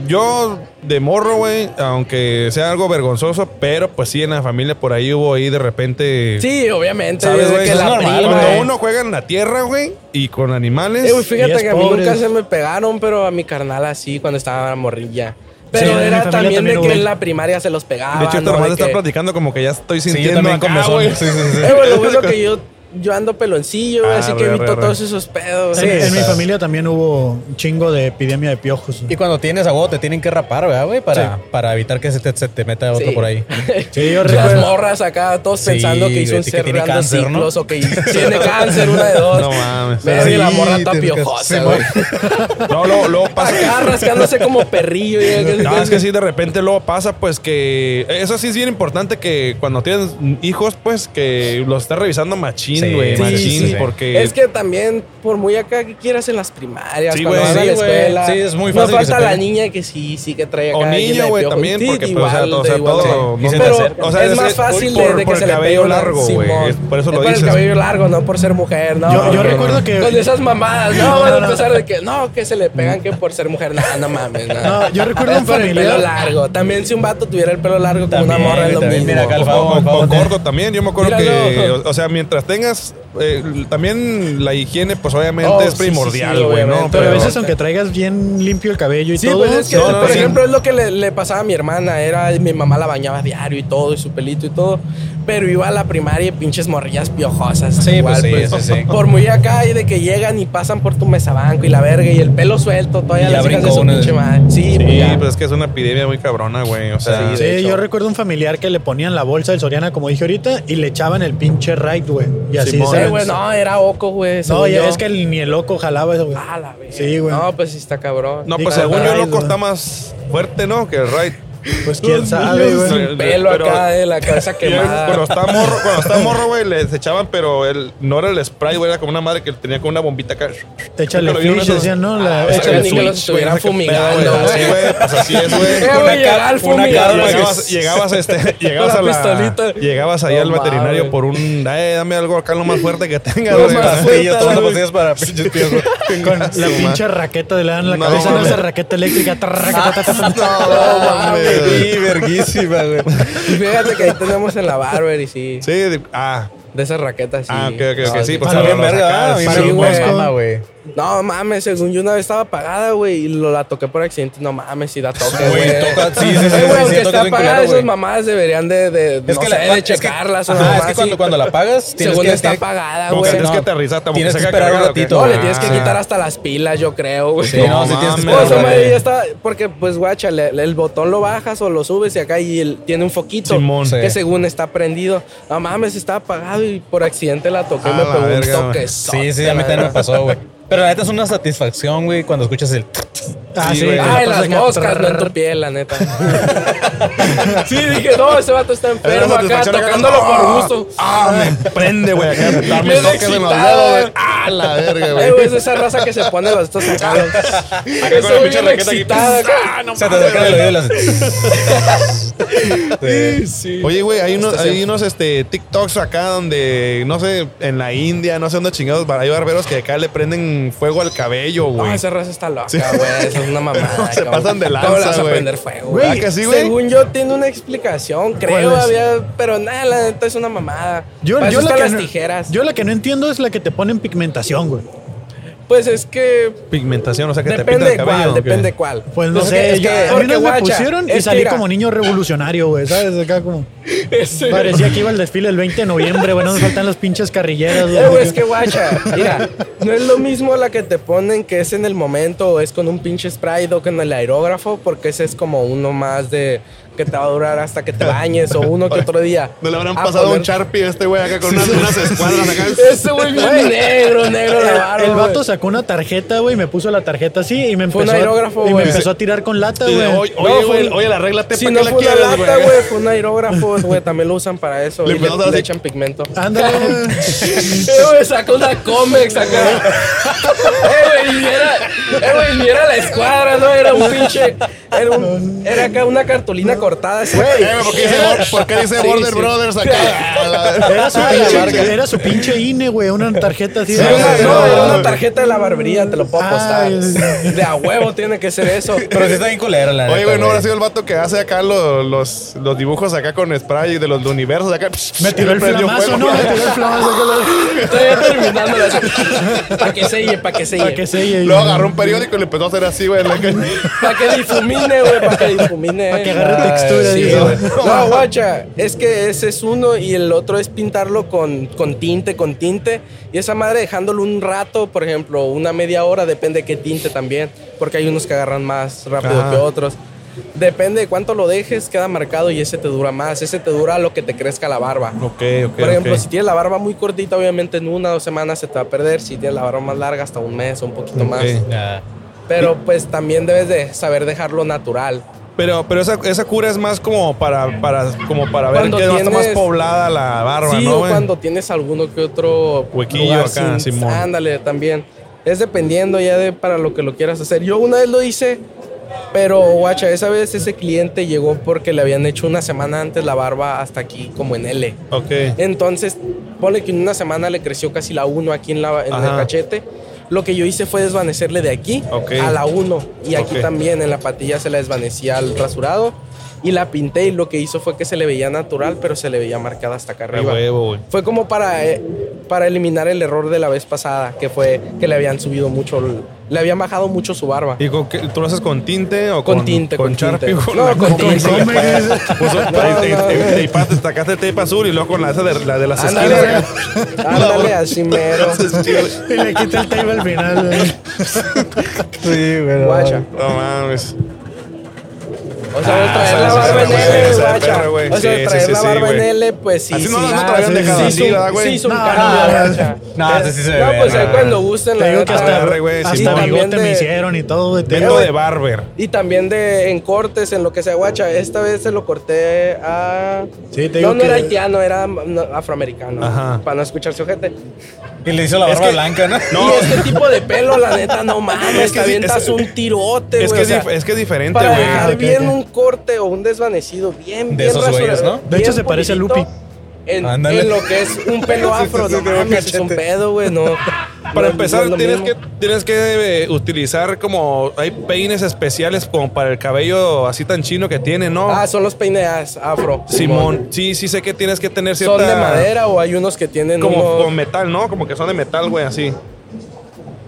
yo de morro, güey, aunque sea algo vergonzoso, pero pues sí, en la familia por ahí hubo ahí de repente. Sí, obviamente. ¿Sabes. Es normal, Cuando uno juega en la tierra, güey, y con animales. Eh, güey, fíjate que a mí nunca se me pegaron, pero a mi carnal así cuando estaba morrilla. Pero era también, de que en la primaria se los pegaban. De hecho, tu hermano está platicando como que ya estoy sintiendo sí, yo. Sí, sí, sí. Eh, güey, lo que yo yo ando peloncillo, ah, así re, que evito re, re. todos esos pedos. Sí, en, mi familia también hubo un chingo de epidemia de piojos. Y cuando tienes a huevo te tienen que rapar, ¿verdad, güey? Para, sí. para evitar que se te, se te meta otro sí. por ahí. Sí, yo Las morras acá, todos pensando que hizo un que tiene cáncer, ciclos, ¿no? o que tiene cáncer, una de dos. No mames. Sí, la morra está piojosa, güey. No, luego, pasa. Acá rascándose como perrillo. Y no, es que sí, de repente luego pasa, pues que. Eso sí es bien importante que cuando tienes hijos, pues que los estás revisando machín machín, güey. Sí, machín, sí, sí. porque. Es que también, por muy acá que quieras en las primarias, sí, cuando wey, vas a la escuela. Sí, es muy fácil. No falta la niña que sí, sí que trae acá. O niño, güey, también, porque igual, pues, o sea, todo. Todo no, pero, o sea, es, es más fácil por, de que por se el cabello le largo, güey. Por eso lo dices. Por el cabello largo, no por ser mujer, no. Yo, recuerdo que. Con esas mamadas, no, van a empezar de que no, que se le pegan que por ser mujer, no, no mames, no. Yo recuerdo un pelo largo. También si un vato tuviera el pelo largo como una morra, es lo mismo. O corto también, yo me acuerdo que. O sea, mientras tenga tengas eh, también la higiene, pues obviamente oh, es primordial, güey, sí, sí, sí, ¿no? Pero, pero, a veces, aunque traigas bien limpio el cabello y todo. Pues es que, no, por ejemplo, es lo que le, le, pasaba a mi hermana. Era mi mamá la bañaba diario y todo, y su pelito y todo. Pero iba a la primaria y pinches morrillas piojosas. Sí, pues igual, pues, pues, Por muy acá y de que llegan y pasan por tu mesabanco y la verga y el pelo suelto, todavía las hijas de su pinche madre. Sí, sí pues, pues, es que es una epidemia muy cabrona, güey. O sea, sí, yo recuerdo un familiar que le ponían la bolsa del Soriana, como dije ahorita, y le echaban el pinche right, güey. Y así se no, era Oco, güey. No, es que el, ni el Oco jalaba eso, güey. Ah, la. Sí, güey. No, pues sí está cabrón. No, pues según yo, el Oco está más fuerte, ¿no? Que el Raid. Pues quién sabe, güey. Un pelo pero, acá de la cabeza quemada. Cuando estaba morro, cuando estaba morro, güey, les echaban, pero el, no era el spray, güey, era como una madre que tenía con una bombita acá. Échale fish, decían, ¿no? La, ah, échale ni que los estuvieran fumigando. Así, güey, pues así es, güey. Una Llegabas, llegabas, este, llegabas a la pistolita. Llegabas ahí al veterinario por un, eh, dame algo acá lo más fuerte que tenga, güey. Pastillas, tomando pastillas para pinches pies, Con la pinche raqueta de la en la cabeza, no, esa raqueta eléctrica. No, mames. Sí, verguísima, güey. Y fíjate que ahí tenemos en la Barber y sí. Sí, ah, de esas raquetas. Ah, ok, ok, ok. Sí, pues para bien verga, güey. No mames, según yo una vez estaba apagada, güey, y lo, la toqué por accidente. No mames, si la toqué, güey. sí, sí, sí. Güey, sí, sí, aunque está apagada, esas mamadas deberían de, de, es no que sé, de checarlas. Es que, o ajá, es que cuando, cuando la apagas, tienes según que... está apagada, güey. Tienes que aterrizar, tampoco tienes que esperar un ratito. No, le tienes que quitar hasta las pilas, yo creo, güey. Sí, no, sí tienes que esperar. Porque, pues, guacha, el botón lo bajas o lo subes y acá y tiene un foquito que según está prendido. No mames, está apagado y por accidente la toqué y me pegó un toque. Sí, sí, a mí también me pasó, güey. Pero la neta es una satisfacción, güey, cuando escuchas el. Ah, sí, güey. Ay, las moscas, no en tu piel, la neta. sí, dije, no, ese vato está enfermo acá, tocándolo por ah, gusto. Ah, me prende, güey. Acá me toques güey. Ah, la verga, güey. es esa raza que se pone los estos. Acá con la pinche raqueta aquí. Ah, no Se te el oído de las. Sí. Oye, güey, hay unos, hay unos este, TikToks acá donde, no sé, en la India, no sé dónde chingados, hay barberos que acá le prenden fuego al cabello, No, güey. esa raza está loca, Sí. güey. Esos una mamada. Se cabrón. pasan de ¿Cómo lanza, le vas a güey. prender fuego? Güey. Según yo, tiene una explicación, creo, ¿Cuál es? había, pero nada, la neta es una mamada. Yo, yo la que las no, tijeras. yo la que no entiendo es la que te ponen pigmentación, güey. Pues es que Pigmentación, o sea que te depende pinta de el cabello. cuál, depende de cuál. Pues no Es sé, que- es yo- que- a mí vez me guacha, pusieron y salí como niño revolucionario, güey, ¿sabes? Acá como... ese- Parecía que iba al desfile el 20 de noviembre, güey, no me faltan las pinches carrilleras, Eh, güey, güey. es que guacha, mira, no es lo mismo la que te ponen que es en el momento o es con un pinche spray o con el aerógrafo, porque ese es como uno más de que te va a durar hasta que te bañes o uno que otro día. No le habrán A pasado un poner- Sharpie a este güey acá con unas, unas escuadras acá. Ese güey bien negro, negro la barba, El vato sacó una tarjeta, güey, me puso la tarjeta así y me Fue empezó, un aerógrafo, a, y me güey. empezó a tirar con lata, güey. Oye, No, oye, fue un- oye, la arréglate Si ¿para no la fue una quieres, lata, güey, fue un aerógrafo, güey, también lo usan para eso. Le y le, le echan pigmento. Ándale. Sacó una Comex acá. eh, güey, y era, eh, la escuadra, ¿no? Era un pinche. Era, un- era acá una cartulina cortada. así. Eh, güey, ¿por qué dice, Bor- por qué dice Sí, Border sí. Brothers acá? Era su, Ah, pinche, era su pinche INE, güey, una tarjeta así. Sí, de- una, no, era una tarjeta de la barbería, te lo puedo apostar. Ay, sí. De a huevo tiene que ser eso. Pero sí está bien culero, la Oye, neta, güey, ¿no habrá sido el vato que hace acá los, los, los dibujos acá con spray de los universos acá? Me tiró el flamazo, fuego. ¿no? Me tiró el flamazo. Estoy terminando Para que selle, para que selle. Para que selle. Luego agarró un periódico y le empezó a hacer así, güey. en la calle. Para que difumine, güey, para que difumine. Para que agarre textura, sí, güey. No, guacha, es que ese es uno y el otro es pintarlo con, con tinte, con tinte. Y esa madre dejándolo un rato, por ejemplo, una media hora, depende de qué tinte también. Porque hay unos que agarran más rápido Ajá. que otros. Depende de cuánto lo dejes, queda marcado y ese te dura más. Ese te dura lo que te crezca la barba. Ok, ok. Por ejemplo, si tienes la barba muy cortita, obviamente en una o dos semanas se te va a perder. Si tienes la barba más larga, hasta un mes o un poquito más. Ok. Ya. Pero pues también debes de saber dejarlo natural. Pero, pero esa, esa cura es más como para, para, como para ver que no está más poblada la barba, sí, ¿no, o cuando tienes alguno que otro Huequillo acá, Simón. Ándale, también. Es dependiendo ya de para lo que lo quieras hacer. Yo una vez lo hice, pero guacha, esa vez ese cliente llegó porque le habían hecho una semana antes la barba hasta aquí, como en L. Ok. Entonces, ponle que en una semana le creció casi la 1 aquí en, la, en el cachete. Lo que yo hice fue desvanecerle de aquí a la 1. Y aquí también en la patilla se la desvanecía al rasurado. Y la pinté y lo que hizo fue que se le veía natural, pero se le veía marcada hasta acá arriba. huevo, güey. Fue como para, eh, para eliminar el error de la vez pasada, que fue que le habían subido mucho, le habían bajado mucho su barba. ¿Y con qué- tú lo haces con tinte o Con con, tinte, con con tinte. Con No, con con- tinte. con- Puso- No, te- sacaste tape azul y luego con la esa de, la de las Ándale, esquinas. ándale, así mero. Y le quita el tape al final, güey. Sí, güey. Guacha. No mames. O sea, Ah, traer la barba en L, guacha. O sea, traer la barba en. L, pues sí. Así no- no habían sí, dejado sí, así, hizo- ¿verdad, güey? Sí, No, cambio, no, no, sí se ve No, pues ahí ah. cuando gusten, la Te digo que hasta, bigote me hicieron y todo, güey. Vendo de barber. Y también de en cortes, en lo que sea, guacha. Esta vez se lo corté a. Sí, te digo no, no era haitiano, era no, afroamericano. Ajá. Para no escuchar su gente. Y le hizo la barba blanca, ¿no? Y este tipo de pelo, la neta, no mames. Es que te avientas es- un tirote, Es güey. es, es que es diferente, para güey. ok, bien. Un corte o un desvanecido, bien, De bien esos güeyes, ¿no? De hecho, se parece a Lupi. En, lo que es un pelo afro, no mames, es un pedo, güey, no. Para no- empezar, no tienes que, tienes que eh, utilizar como. Hay peines especiales como para el cabello así tan chino que tiene, ¿no? Ah, son los peines afro. Simón. Sí, sí sé que tienes que tener cierta. ¿Son de madera o hay unos que tienen Como unos- con metal, ¿no? Como que son de metal, güey, así.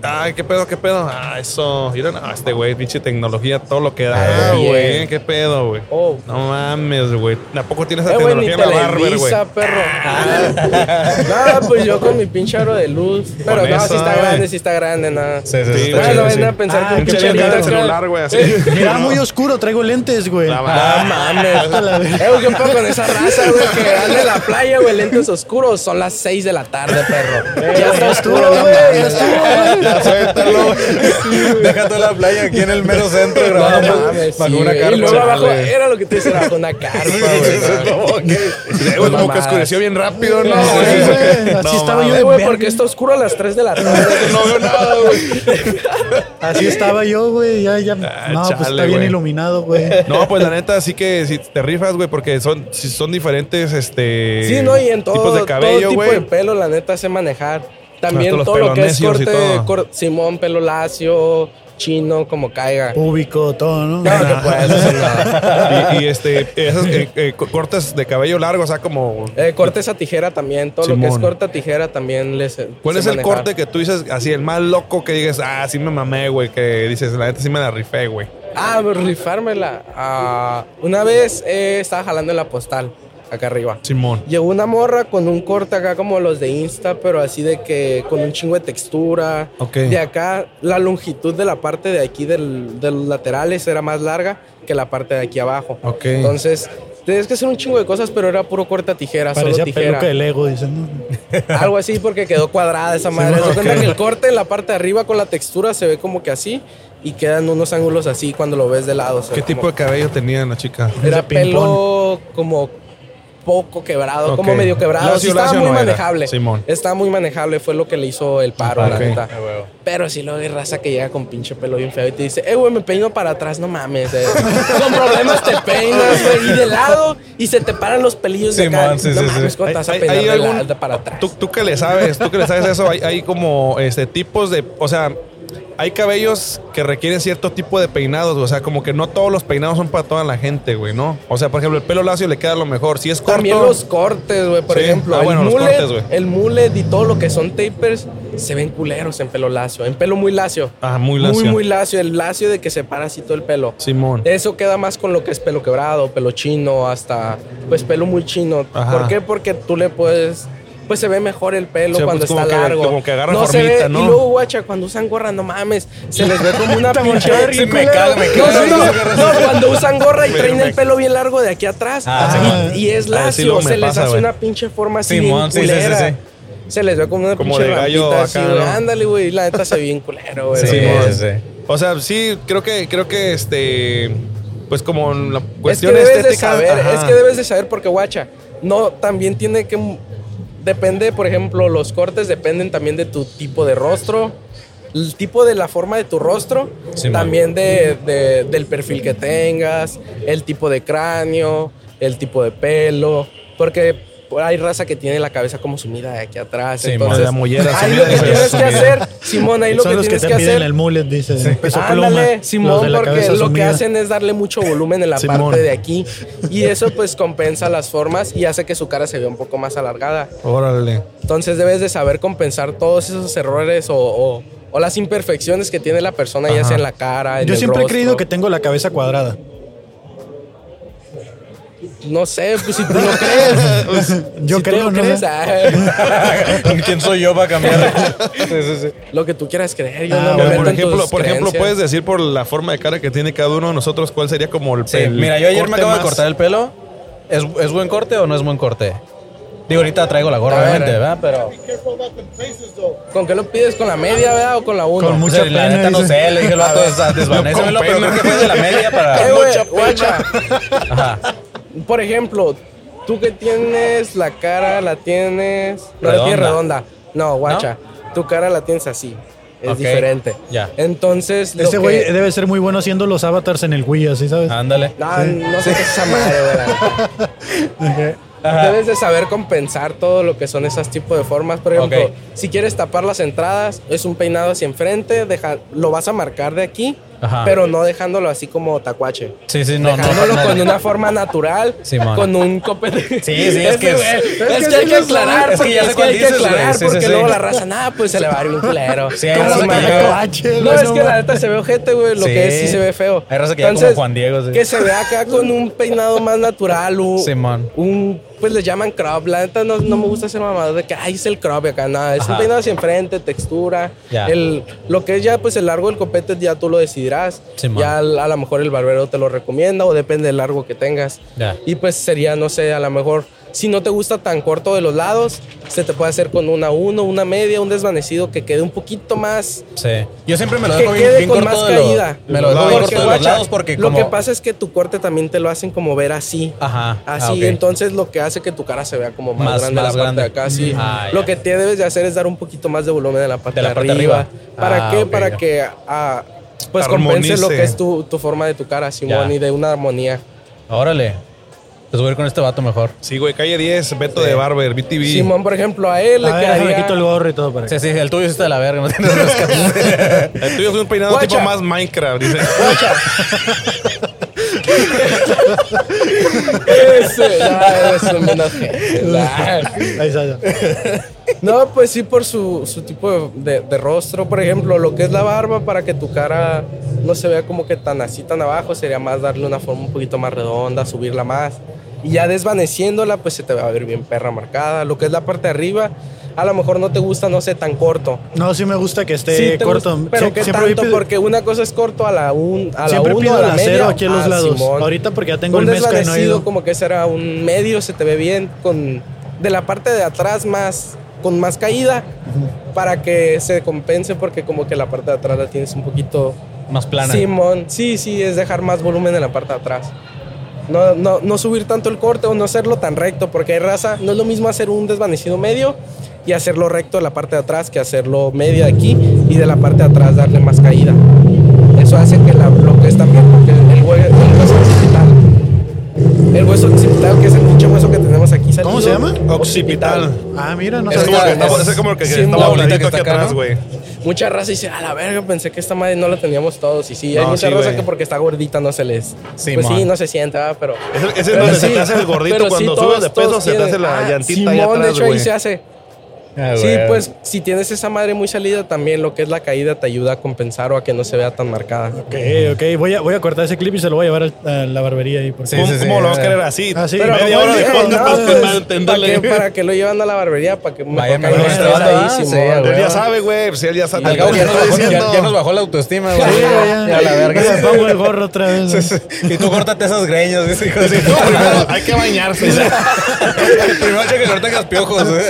Ay, qué pedo, qué pedo. Ah, eso. Mira, no, este güey, pinche tecnología, todo lo que da, Ah, güey. Qué pedo, güey. Oh. No mames, güey. ¿A poco tienes esa Eh, güey, ni tecnología en la barber, güey? Perro. Nada, pues yo con mi pinche aro de luz. Pero Con no, eso, sí está güey. grande, sí está grande, nada. Sí, sí, sí, güey, Bueno, ven a pensar Ah, que de celular, güey, así. Mira, muy oscuro, traigo lentes, güey. La Ah, madre. mames. La. Eh, güey, ¿qué pedo con esa raza, güey? Que anda en la playa, güey, lentes oscuros. Son las 6 de la tarde, perro. Ya está oscuro, güey. Ya estuvo, Ya suéltalo, toda la playa aquí en el mero centro No grabando mames, bajo sí, una carpa. Y luego abajo, era lo que te decía, bajo una carpa, güey. Como que oscureció bien rápido, ¿no? No, Sí, güey, Así No, estaba yo de güey, porque está oscuro a las 3 de la tarde. No veo nada, güey. Así estaba yo, güey. Ya, ya. Ah, no, pues chale, está bien iluminado, güey. No, pues la neta sí que si te rifas, güey, porque son, si son diferentes este Sí, no, y en todo, tipos de todo cabello, tipo de güey. pelo, la neta, sé manejar. También todo lo que es corte, cor- Simón, pelo lacio, chino, como caiga. Púbico, todo, ¿no? No, que. Y, y, este, esos eh, eh, co- cortes de cabello largo, o sea, como. Eh, cortes a tijera también, todo lo que es corte a tijera también les. ¿Cuál es el manejar. corte que tú dices así, el más loco que digas, ah, sí me mamé, güey? Que dices, la neta sí me la rifé, güey. Ah, rifármela. Ah, una vez eh, estaba jalando en la postal, acá arriba. Simón. Llegó una morra con un corte acá como los de Insta, pero así de que con un chingo de textura. Ok. De acá, la longitud de la parte de aquí del- de los laterales era más larga que la parte de aquí abajo. Ok. Entonces, tienes que hacer un chingo de cosas, pero era puro corte a tijera, Parecía solo tijera. peluca de Lego, dicen. ¿no? Algo así porque quedó cuadrada esa madre. Se cuenta que el corte en la parte de arriba con la textura se ve como que así y quedan unos ángulos así cuando lo ves de lado. ¿Qué tipo como- de cabello tenía la chica? Era pelo como poco quebrado, como medio quebrado. Lacio, sí, estaba muy no manejable. Simón. Estaba muy manejable, fue lo que le hizo el paro, la Ok. neta. Pero sí lo de raza que llega con pinche pelo bien feo y te dice, eh, güey, me peino para atrás, no mames. eh. con problemas te peinas, güey, y de lado y se te paran los pelillos de acá. Simón, sí, no sí, mames, sí. ¿cómo te vas a ¿Hay- peinar hay de algún- la- de para atrás? ¿Tú, tú que le sabes, tú que le sabes eso, hay, hay como este tipos de, o sea, hay cabellos que requieren cierto tipo de peinados, o sea, como que no todos los peinados son para toda la gente, güey, ¿no? O sea, por ejemplo, el pelo lacio le queda lo mejor. Si es corto, También los cortes, güey. Por Sí. ejemplo, Ah, el, bueno, los mullet, cortes, güey. el mullet y todo lo que son tapers se ven culeros en pelo lacio. En pelo muy lacio. Ah, muy lacio. Muy, muy lacio. El lacio de que se para así todo el pelo. Simón. Eso queda más con lo que es pelo quebrado, pelo chino, hasta pues pelo muy chino. Ajá. ¿Por qué? Porque tú le puedes. Pues se ve mejor el pelo Sí, cuando pues, como está que- largo. como que agarra no se formita, ve, ¿no? Y luego, guacha, cuando usan gorra, no mames, se les ve como una pinche. Sí, me cago, me No, cago. no, no, no, cuando usan gorra y traen el pelo bien largo de aquí atrás Ah. y, y es Ah, sí, lacio, se les pasa, hace una pinche forma así Simón, sí, bien sí, sí, culera. sí. Se les ve como una Como pinche de gallo así, acá, güey. ¿no? Ándale, güey, y la neta se ve bien culero, güey. Sí, sí, sí. O sea, sí, creo que, creo que este, pues como la Es que cuestión debes de saber, ajá. es que debes de saber porque guacha, no también tiene que depende, por ejemplo, los cortes dependen también de tu tipo de rostro, el tipo de la forma de tu rostro, Sí, también de, de- del perfil que tengas, el tipo de cráneo, el tipo de pelo, porque hay raza que tiene la cabeza como sumida de aquí atrás, Sí, entonces la mollera ahí lo que tienes es que hacer, Simón, ahí lo que tienes te que hacer el mullet, dice. Peso. Ándale, Simón, porque lo que hacen es darle mucho volumen en la Simón. parte de aquí. Y eso pues compensa las formas y hace que su cara se vea un poco más alargada. Órale. Entonces debes de saber compensar todos esos errores o, o- o las imperfecciones que tiene la persona, ya sea en la cara, en Yo el siempre he creído que tengo la cabeza cuadrada. No sé, pues si tú lo crees. Yo si tú creo, lo ¿no? crees, ah, ¿Quién soy yo para cambiar? lo que tú quieras creer. Yo Ah, no bueno, por ejemplo, por ejemplo, puedes decir por la forma de cara que tiene cada uno de nosotros cuál sería como el Sí, el mira, yo ayer me acabo de cortar el pelo. ¿Es, ¿Es buen corte o no es buen corte? Digo, ahorita traigo la gorra, A ver, obviamente. ¿verdad? Pero. ¿Con qué lo pides? ¿Con la media, verdad? ¿O con la uno? Con O mucha sea, la pena, neta no sé, le dije al vato, "Des- desvanécemelo, pero creo que fue de la media para. Eh, güey, guacha. Ajá. Por ejemplo, tú que tienes la cara, la tienes. No la tienes Redonda. No, guacha. Tu cara la tienes así. Es Ok, diferente. ya. Entonces, lo Este güey que- debe ser muy bueno haciendo los avatars en el Wii, así, ¿sabes? Ándale. No, no sé qué es esa madre, neta. Debes de saber compensar todo lo que son esos tipos de formas. Por ejemplo, Ok. si quieres tapar las entradas, es un peinado hacia enfrente, deja, lo vas a marcar de aquí, Ajá. pero no dejándolo así como tacuache. Sí, sí, no, dejándolo no, con una forma natural, Simón. con un copete. Sí, sí, es que es- es, que hay que aclarar, Es que ya sé porque- cuál hay que dices, güey. aclarar, Sí, sí, porque sí. luego la raza, nada, pues se le va a ir bien culero. Sí, hay ¿Cómo raza se que? No, es que la neta se ve ojete, güey. Lo Sí. que es sí se ve feo. Hay raza que llega como Juan Diego, sí. Que se ve acá con un peinado más natural, un, un pues le llaman crop. La neta no, no me gusta hacer mamador de que ay es el crop acá nada. Es Ajá. un peinado hacia enfrente, textura. Ya. El, lo que es ya pues el largo del copete ya tú lo decidirás. Ya a lo mejor el barbero te lo recomienda o depende del largo que tengas. Ya. Y pues sería, no sé, a lo mejor si no te gusta tan corto de los lados, se te puede hacer con una uno, una media, un desvanecido que quede un poquito más Sí. Yo siempre me lo que dejo bien, quede bien con corto más de lo- caída. Me lo dejo bien Porque, corto de los lados porque Lo como... que pasa es que tu corte también te lo hacen como ver así. Ajá. Así, ah, ok. entonces lo que hace que tu cara se vea como más, Más- grande más la grande. parte de acá. Sí. Ah, ya. lo que te debes de hacer es dar un poquito más de volumen en la parte De de, la parte arriba. arriba. ¿Para Ah, qué? ok, Para que ah, pues Armonice. compense lo que es tu, tu forma de tu cara, Simón, y de una armonía. Órale. Pues voy a ir con este vato mejor. Sí, güey, calle 10, Beto de Barber, BTV. Simón, por ejemplo, a él A le ver, déjame quedaría... quito el gorro y todo para Sí, sí, el tuyo sí está de la verga, no tienes rascas. El tuyo es un peinado Guacha. tipo más Minecraft, dice. Ese, no, es un nah. Ahí. No, pues sí, por su, su tipo de, de rostro, por ejemplo, lo que es la barba, para que tu cara no se vea como que tan así, tan abajo, sería más darle una forma un poquito más redonda, subirla más. Y ya desvaneciéndola, pues se te va a ver bien perra marcada. Lo que es la parte de arriba, a lo mejor no te gusta, no sé, tan corto. No, sí me gusta que esté Sí, corto. gusta, pero Sie- ¿qué siempre tanto? pido- Porque una cosa es corto a la un, a la Siempre uno, pido a la acero media. aquí a los Ah, lados. Simón. Ahorita porque ya tengo un el mes que no he desvanecido ido. como que será un medio, se te ve bien con de la parte de atrás más con más caída para que se compense porque como que la parte de atrás la tienes un poquito Más plana. Simón, sí, sí, es dejar más volumen en la parte de atrás. No, no, no subir tanto el corte o no hacerlo tan recto, porque hay raza, no es lo mismo hacer un desvanecido medio y hacerlo recto de la parte de atrás que hacerlo medio de aquí y de la parte de atrás darle más caída. Eso hace que la, lo que es también, porque el, hue- el hueso occipital, el hueso occipital, que es el pinche hueso que tenemos aquí salido. ¿Cómo se llama? Occipital. Ah, mira, no Es como que, es- está- es como que sí, está la bolita que aquí está acá, atrás, ¿no? Mucha raza dice, a la verga, pensé que esta madre no la teníamos todos. Y sí, hay No, mucha sí, raza güey. que porque está gordita no se les. Sí, pues sí, mon. no se siente, ¿verdad? pero. Es pero donde se sí, te hace el gordito sí, cuando todos- subes de peso, se te hace la Ah, llantita Simón, de atrás, hecho, ahí se hace. Ah, Sí, pues si tienes esa madre muy salida, también lo que es la caída te ayuda a compensar o a que no se vea tan marcada. Ok, ok. Voy a, voy a cortar ese clip y se lo voy a llevar al- a la barbería ahí. porque- Sí, ¿Cómo, sí, sí, cómo lo vas a querer así? Ah, sí. Pero Media hora de no, podcast para pues. ¿para qué, para que lo llevan a la barbería? Para que me Vaya, que ah, a Él ya sabe, güey. Pues él ya sabe. Que ya nos, bajó, ya- diciendo. ya nos bajó la autoestima, güey. Sí, ya, ya, la verga. Me pongo el gorro otra vez. Y tú córtate esas greñas, hay que bañarse. Primero cheque que no tengas piojos, güey.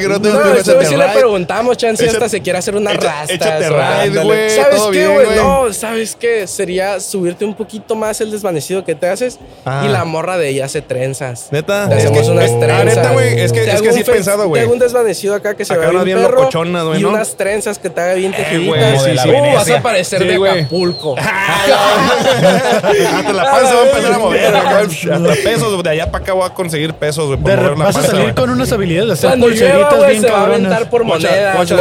Que no tengas No, eso sí le preguntamos, chance hasta se quiere hacer una rasta. échate raid, güey, ¿Sabes todo qué, güey? No, ¿sabes qué? Sería subirte un poquito más el desvanecido que te haces Ah. y la morra de ella hace trenzas. Neta. Te Es hacemos que- unas ah, trenzas. neta, güey, es que- Te es que un sí he pensado, güey. Te hago un desvanecido acá que se Acá bien perro locochonas, güey, y unas trenzas que te haga bien güey, tejiditas. Uh, vas a parecer de. Acapulco. Hasta la panza va a empezar a mover. Hasta pesos. De allá para acá voy a conseguir pesos, güey. vas a salir con unas habilidades de hacer Güey, bien se va a aventar por guacha, así.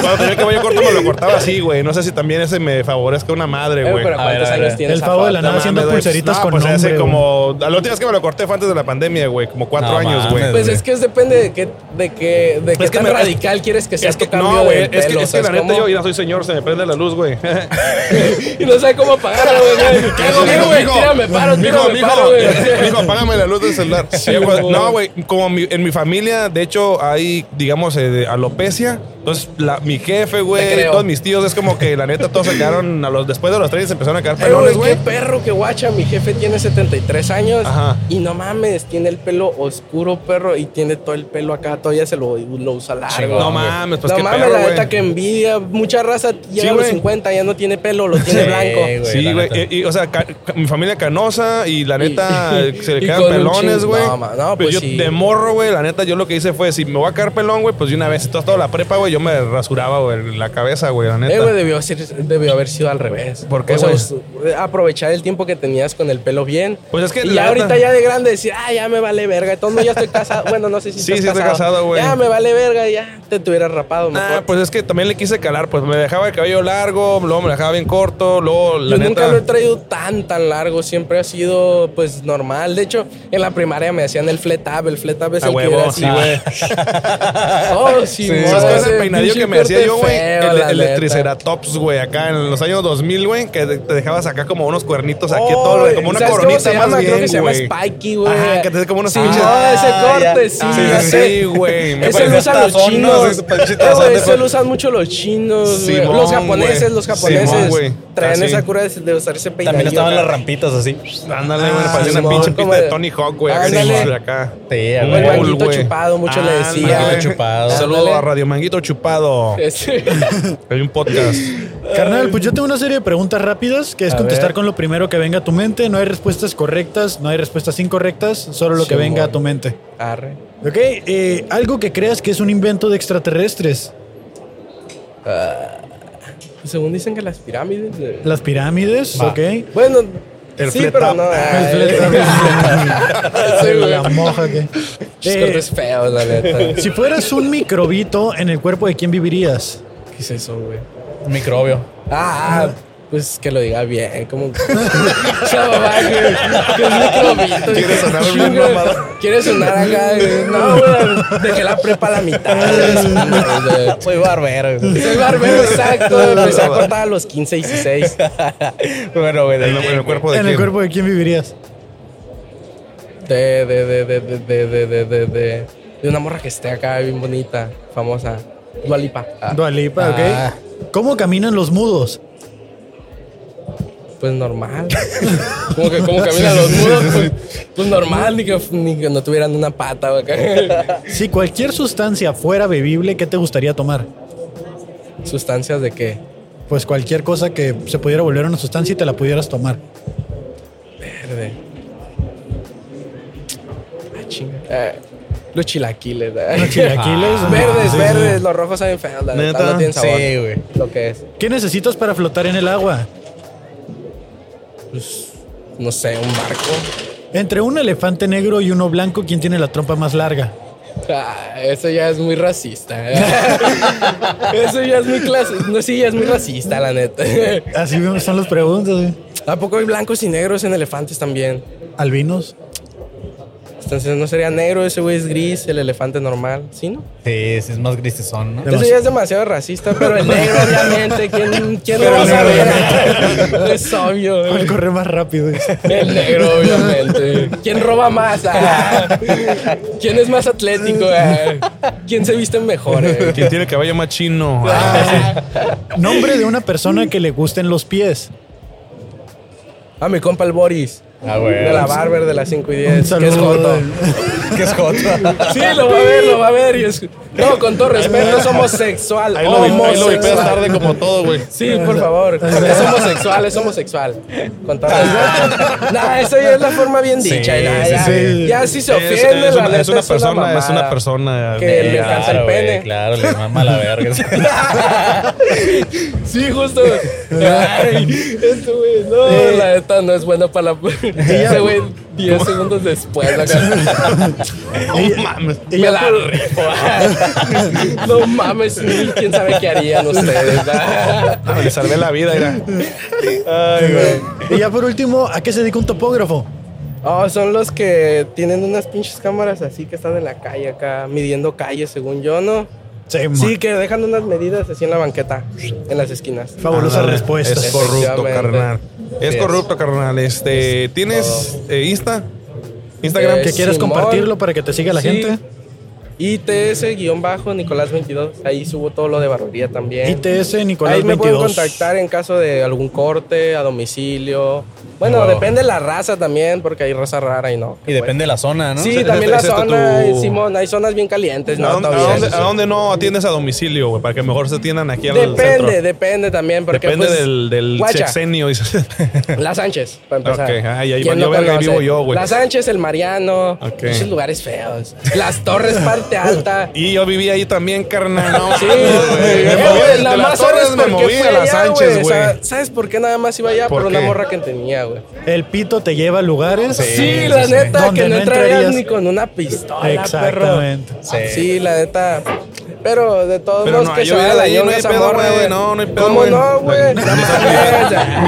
Cuando tenía cabello corto me lo cortaba así, güey. No sé si también ese me favorezca una madre, güey. pero A ver, ¿cuántos a ver, años a tienes? El pavo de la nada haciendo pulseritas No, con pues hace nombre, como... La última vez que me lo corté fue antes de la pandemia, güey. Como cuatro No años, güey. Pues es que es depende de qué, de qué, de qué Es que tan me- radical quieres que sea Es que, tu cambio no, güey, de es que, pelo, es que la ¿sabes neta yo ya soy señor, se me prende la luz, güey. Y no sabe cómo apagarla, güey. ¿Qué hago, Mijo, güey? mijo, Tírame paro, mijo, tírame mijo, paro, güey. mijo, apágame la luz del celular. güey. no, güey, como mi- en mi familia, de hecho, hay, digamos, eh, alopecia. Entonces, la- mi jefe, güey, todos mis tíos, es como que la neta todos se quedaron, a los, después de los 30 se empezaron a quedar pelones, güey, qué perro que guacha. Mi jefe tiene 73 años. Ajá. Y no mames, tiene el pelo oscuro, perro. Y tiene todo el pelo acá. Todavía se lo, lo usa largo. No mames, pues no qué mames, perro, la neta que envidia. Mucha raza llega Sí, a los güey. 50, ya no tiene pelo, lo tiene Sí, blanco. güey. Sí, güey. Y, y, o sea, ca- ca- mi familia canosa y la neta se le quedan pelones, güey. no, no, Pero pues yo sí. de morro, güey, la neta, yo lo que hice fue, si me voy a quedar pelón, güey, pues de una vez, toda la prepa, güey, yo me rasuraba, güey, la cabeza, güey, la neta. Eh, güey, debió, ser- debió haber sido al revés. ¿Por qué, O sea, güey? us- aprovechar el tiempo que tenías con el pelo bien. Pues es que Y ya ahorita ya de grande decir, ah, ya me vale verga. Modos ya estoy casado. Bueno, no sé si Sí, estás sí estoy casado, güey. Ya me vale verga, ya te tuvieras rapado Nah, mejor. pues es que también le quise calar, pues me dejaba el cabello largo, luego me dejaba bien corto, luego la Yo neta... nunca lo he traído tan, tan largo. Siempre ha sido, pues, normal. De hecho, en la primaria me hacían el flat tab. El flat tab es A el que huevo, era así, sí, güey. Oh, sí, güey. ¿Sabes cuál es el Ese peinadillo que me hacía corte yo, güey? El, el neta. Triceratops, güey, acá en los años 2000, güey, que te dejabas acá como unos cuernitos aquí, Oh, todo, como una ¿sabes cómo coronita se llama? más Creo bien, que se llama güey. Spikey, güey. Ajá, que te hace como unos sí, pinches- no, ese Ah, corte, ya. sí. Sí, güey. Ese parece lo usan los chinos. Ese ese fue- lo usan mucho los chinos, güey. Los japoneses, los japoneses Traen Así. esa cura de, de usar ese peinadillo. También estaban acá. las rampitas así. Ándale, güey, Ah, parecía una pinche pista de de- Tony Hawk, güey, acá, Ándale. acá. Sí, el manguito güey. chupado, mucho le decía. Manguito chupado. Saludos Ándale. a Radio Manguito Chupado. Hay un podcast. Carnal, pues yo tengo una serie de preguntas rápidas que es A contestar ver. con lo primero que venga a tu mente. No hay respuestas correctas, no hay respuestas incorrectas, solo lo que venga a tu mente. Arre. Ok, eh, algo que creas que es un invento de extraterrestres. Según dicen que las pirámides. de- Las pirámides, Va. ok. Bueno, El sí, pero up. no. El flet- la moja que. Eh, cortes feos, la neta. si fueras un microbito en el cuerpo de quién vivirías. ¿Qué es eso, güey? Un microbio. Ah, pues que lo diga bien, como. Quiere sonar bien mamado. Quiere sonar acá. güey. No, güey, dejé la prepa a la mitad. Soy barbero. Soy barbero, exacto. Empecé a cortar a los 15, 16. bueno, güey. En el, en el cuerpo de En el quién? cuerpo de quién vivirías. De, de, de, de, de, de, de, de, de, de, de una morra que esté acá bien bonita, famosa. Dualipa. Dualipa, ok. Ah. ¿Cómo caminan los mudos? Pues normal. como que como caminan los mudos, pues, pues normal, ni que, ni que no tuvieran una pata o acá. Si cualquier sustancia fuera bebible, ¿qué te gustaría tomar? Sustancias de qué? Pues cualquier cosa que se pudiera volver una sustancia y te la pudieras tomar. Verde. Ah, chinga. Eh, los chilaquiles. eh. Los chilaquiles. verdes, Sí, sí. verdes. Los rojos saben feos, la neta. ¿Neta? No tienen sabor. Sí, güey. Lo que es. ¿Qué necesitas para flotar en el agua? Pues, no sé, un barco. Entre un elefante negro y uno blanco, ¿quién tiene la trompa más larga? Ah, eso ya es muy racista. eso ya es muy clase. No, sí, ya es muy racista, la neta. Así son las preguntas. güey. ¿A poco hay blancos y negros en elefantes también? ¿Albinos? Entonces no sería negro, ese güey es gris, el elefante normal, ¿sí, no? Sí, sí, es más grisezón, ¿no? Eso ya es demasiado racista, pero el negro, obviamente, ¿quién, quién lo va a saber? negro. es obvio. ¿Cuál corre más rápido? El negro, obviamente. ¿Quién roba más? Ah. ¿Quién es más atlético? Ah. ¿Quién se viste mejor? eh? ¿Quién tiene el caballo más chino? Nombre de una persona que le gusten los pies. Ah, mi compa el Boris. Ah, güey. De la Barber de las 5 y Un 10. Que es joto. ¿Qué es joto? Sí, lo va a ver, lo va a ver. y es- No, con todo respeto, es homosexual. Ahí lo, vi- ahí lo tarde como todo, güey. Sí, por favor. Es homosexual, es homosexual. Con todo respeto. Nah, eso ya es la forma bien dicha. Sí, nah, sí, ya, sí. ya si se Es, ofende, es la neta, es una persona, es una persona. Que le encanta el pene. Claro, le mama la verga. Sí, justo. Ay, este güey, no, la neta no es buena para la. Ese güey, 10 segundos después. Acá. Y- mames. y Me la por- rifo. No mames, ni quién sabe qué harían ustedes. Le salvé la vida, era. Y ya por último, ¿a qué se dedica un topógrafo? Oh, son los que tienen unas pinches cámaras así que están en la calle acá, midiendo calles, según yo, ¿no? Sí, Sí, que dejan unas medidas así en la banqueta, en las esquinas. Fabulosa respuesta. Es corrupto, carnal. Es Sí, corrupto, carnal. Este, ¿tienes eh, Insta? Instagram. Eh, ¿Que quieres Simón. compartirlo para que te siga la Sí. gente? ITS-Nicolás22. Ahí subo todo lo de barbería también. ITS Nicolás Ahí me 22. pueden contactar en caso de algún corte a domicilio. Bueno, Wow. depende de la raza también, porque hay raza rara y no. Y depende de la zona, ¿no? Sí, también la es tu- zona, Simón, hay zonas bien calientes, ¿A ¿no? dónde, a dónde- a dónde no atiendes a domicilio, güey? Para que mejor se atiendan aquí al Depende, centro. depende también, porque Depende pues, del, del sexenio. La Sánchez, para empezar. Ok, ay, ahí ¿Quién yo no vivo yo, güey. La Sánchez, el Mariano, Ok. esos lugares feos. Las Torres, parte alta. Y yo viví ahí también, carnal. No, Sí, güey. Me moví- nada las más Torres me moví a la allá, Sánchez, güey. O sea, güey. ¿Sabes por qué nada más iba allá? ¿Por Por una qué? morra que tenía, güey. El pito te lleva a lugares. Sí, la neta, que no entrarías. ni con una pistola, Exactamente. perro. Sí. la neta. Pero de todos modos no, que yo se vaya la ahí no hay esa pedo, morra, güey. No, no hay pedo, ¿Cómo no, güey? No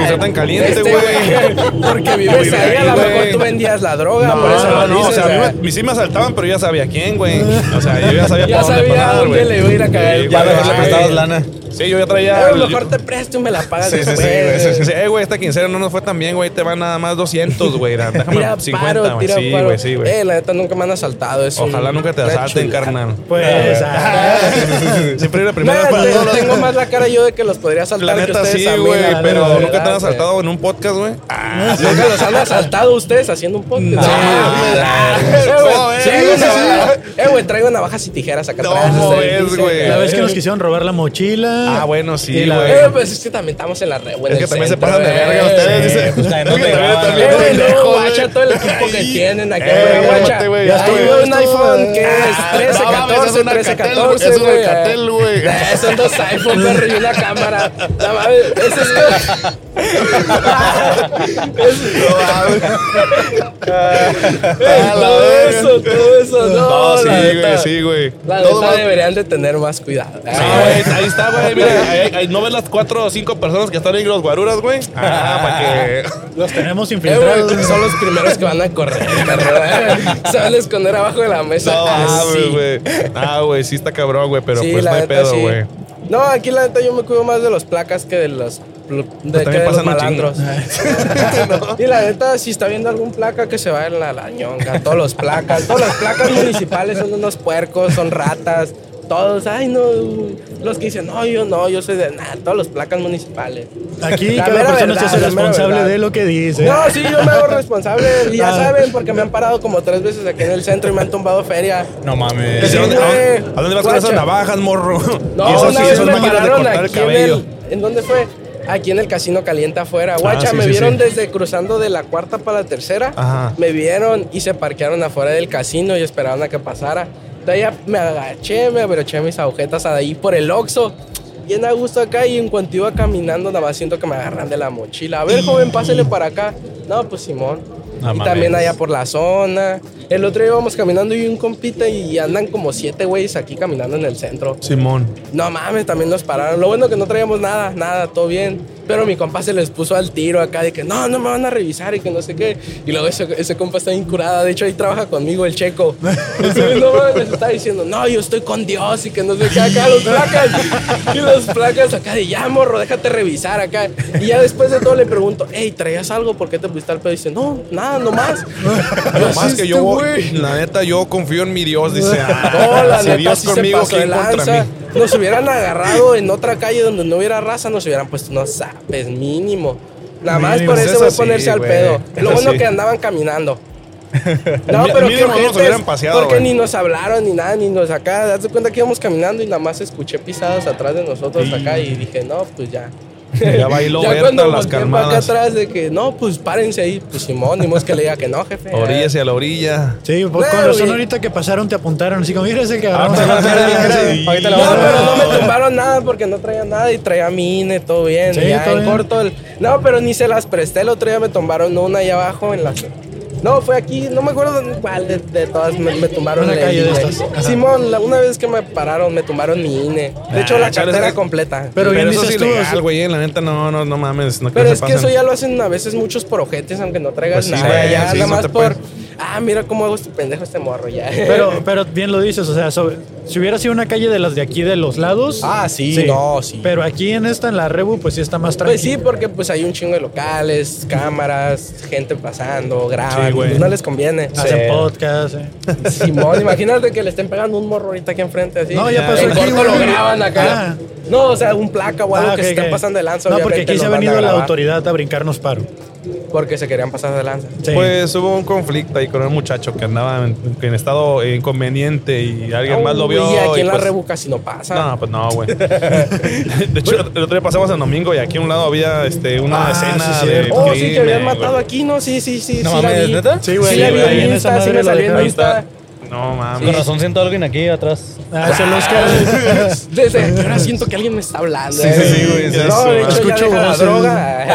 está tan caliente, Este güey. Porque vives Vive ahí, a lo mejor tú vendías la droga, No, por eso no, lo no, o sea, a mí sí me asaltaban, pero ya sabía quién, güey. O sea, yo ya sabía Ya sabía dónde le iba a ir a caer. Ya mejor le prestabas lana. Sí, yo ya traía. Eh, yo- mejor te presto y me la pagas Sí, sí, sí, después. güey. Sí, sí, sí. Eh, güey, esta quincena no nos fue tan bien, güey. Te van nada más 200, güey. Déjame Tira 50, paro, güey. tira Sí, paro. güey, sí, güey. Eh, la neta nunca me han asaltado. Es un- Ojalá nunca te asalten, carnal. Pues, ah, Siempre era primero Nah, para tengo más la cara yo de que los podría asaltar La neta sí, güey. la Pero nunca te han asaltado en un podcast, güey. Ah, Nunca los han asaltado ustedes haciendo un podcast. No, Ah, eh, sí, sí, sí. Eh, güey, traigo navajas y tijeras acá No, atrás. ¿cómo ustedes ves, dicen, güey? la vez que nos quisieron robar la mochila. Ah, bueno, sí, güey. Eh, pues es que también estamos en la red, güey. Pues, es que también centro, se pasan de verga ustedes. Eh, pues también no te guacha todo el equipo que tienen aquí, eh, güey. Guacha. Ya tuve un iPhone que es 13, 14, 1314, 1314, Es un Alcatel, güey. Ah, son dos iPhones, perro, y una cámara. No mames, eso es todo eso, todo eso, no. Sí, güey, sí, güey. La neta deberían de tener más cuidado. Sí, güey, Ahí está, güey. Mira, ¿no ves las cuatro o cinco personas que están ahí en los guaruras, güey? Ah, para que. Los tenemos Eh, infiltrados. güey, son los primeros que van a correr, eh. Se van a esconder abajo de la mesa. No, así. güey, güey. Ah, güey, sí está cabrón, güey, pero Sí, pues no hay pedo, sí. güey. No, aquí la neta yo me cuido más de los placas que de los, de, que de los malandros. y la neta, si está viendo algún placa que se va en la, la ñonga, todos los placas, todas las placas municipales son unos puercos, son ratas, todos, ay no, los que dicen, no, yo no, yo soy de nada, todos los placas municipales. Aquí La cada persona se verdad, hace la mera responsable de lo que dice. No, sí, yo me hago responsable, y ya Ah. saben, porque me han parado como tres veces aquí en el centro y me han tumbado feria. No mames. Sí, ¿A dónde, güey. a dónde vas con esas Guacha. navajas, morro? No, y eso una sí, vez eso es me máquina de pararon cortar el aquí en el... ¿En dónde fue? Aquí en el Casino Caliente afuera. Guacha, sí, me sí, vieron sí. desde cruzando de la cuarta para la tercera. Ajá. Me vieron y se parquearon afuera del casino y esperaron a que pasara. Ahí me agaché, me abroché mis agujetas ahí por el Oxxo. Bien a gusto acá y en cuanto iba caminando nada más siento que me agarran de la mochila. A ver, joven, pásele para acá. No, pues Simón. No y mames. también allá por la zona. El otro día íbamos caminando y un compita y andan como siete güeyes aquí caminando en el centro. Simón. No mames, también nos pararon. Lo bueno que no traíamos nada, nada, todo bien. Pero mi compa se les puso al tiro acá de que no, no me van a revisar y que no sé qué. Y luego ese, ese compa está incurada. De hecho, ahí trabaja conmigo el checo. No mames, les está diciendo, no, yo estoy con Dios y que no sé qué acá, los placas. Y los placas acá de ya, morro, déjate revisar acá. Y ya después de todo le pregunto, hey, ¿traías algo? ¿Por qué te pusiste al pedo? Y dice, no, nada, nomás. Lo más que yo, "Este voy- güey". la neta, yo confío en mi Dios. Dice, ah, No, la si neta Dios sí se conmigo, pasó de ¿quién contra lanza. mí? Nos hubieran agarrado en otra calle donde no hubiera raza, nos hubieran puesto unos zapes mínimo. Nada más Mínimo, por eso voy a sí, ponerse al pedo. Lo Eso bueno sí. que andaban caminando. No, pero qué no nos hubieran paseado, Porque ni nos hablaron ni nada, ni nos acá. De cuenta que íbamos caminando y nada más escuché pisadas atrás de nosotros acá y dije, no, pues ya. Ya bailó ya Berta las para acá calmadas. atrás de que, no, pues párense ahí. Pues Simón, ni más que le diga que no, jefe. Oríllese a la orilla. Sí, pues No, con razón güey. ahorita que pasaron te apuntaron así como, mira ese que agarramos. Ah, a la mira, cara". mira, Sí. ahorita No, pero no me tumbaron nada porque no traía nada y traía mi INE, todo bien. Sí, y ya todo en bien. corto. el- No, pero ni se las presté. El otro día me tumbaron una ahí abajo en la. No, fue aquí, no me acuerdo de cuál de, de todas me, me tumbaron Una calle de estas. Simón, la- una vez que me pararon, me tumbaron mi INE. De hecho, Ah, la cartera completa. Pero Pero, bien eso es dices ilegal, güey. La neta, no, no, no mames. No Pero es que pasen. eso ya lo hacen a veces muchos por ojetes, aunque no traigas Pues sí, nada. güey, ya sí, nada más por. pueden- Ah, mira cómo hago este pendejo este morro ya. Pero, pero bien lo dices, o sea, sobre- si hubiera sido una calle de las de aquí de los lados. Ah, sí, no, sí. Pero aquí en esta, en la Rebu, pues sí está más tranquilo. Pues sí, porque pues hay un chingo de locales, cámaras, gente pasando, graban. Sí, güey. no les conviene. Hacen podcast. eh. Simón, imagínate que le estén pegando un morro ahorita aquí enfrente así. No, ya pasó En aquí, lo graban acá. Ah. No, o sea, un placa o algo Ah, que se estén ok. pasando de lanza. No, porque aquí se ha venido la autoridad a brincarnos paro. Porque se querían pasar de lanza. Sí. Pues hubo un conflicto ahí con un muchacho que andaba en, en estado inconveniente y alguien más lo vio. Y aquí en la pues- Rebu casi no pasa. No, pues no, güey. De hecho, el otro día pasamos en domingo y aquí a un lado había este, una Ah, escena sí, de. Oh, sí, que crimen, habían matado aquí, ¿no? Sí, sí, sí. No sí la mames, vi. ¿neta? Sí, güey. Sí, la vi ahí en en esa Insta, sí madre me lo salió en dejaron. Insta. No mames. Con razón siento algo aquí atrás. Ah, es el Oscar. Desde ahora siento que alguien me está hablando. Sí, sí, sí, güey, es No, eso. de hecho, Escucho ya deja la voces. droga.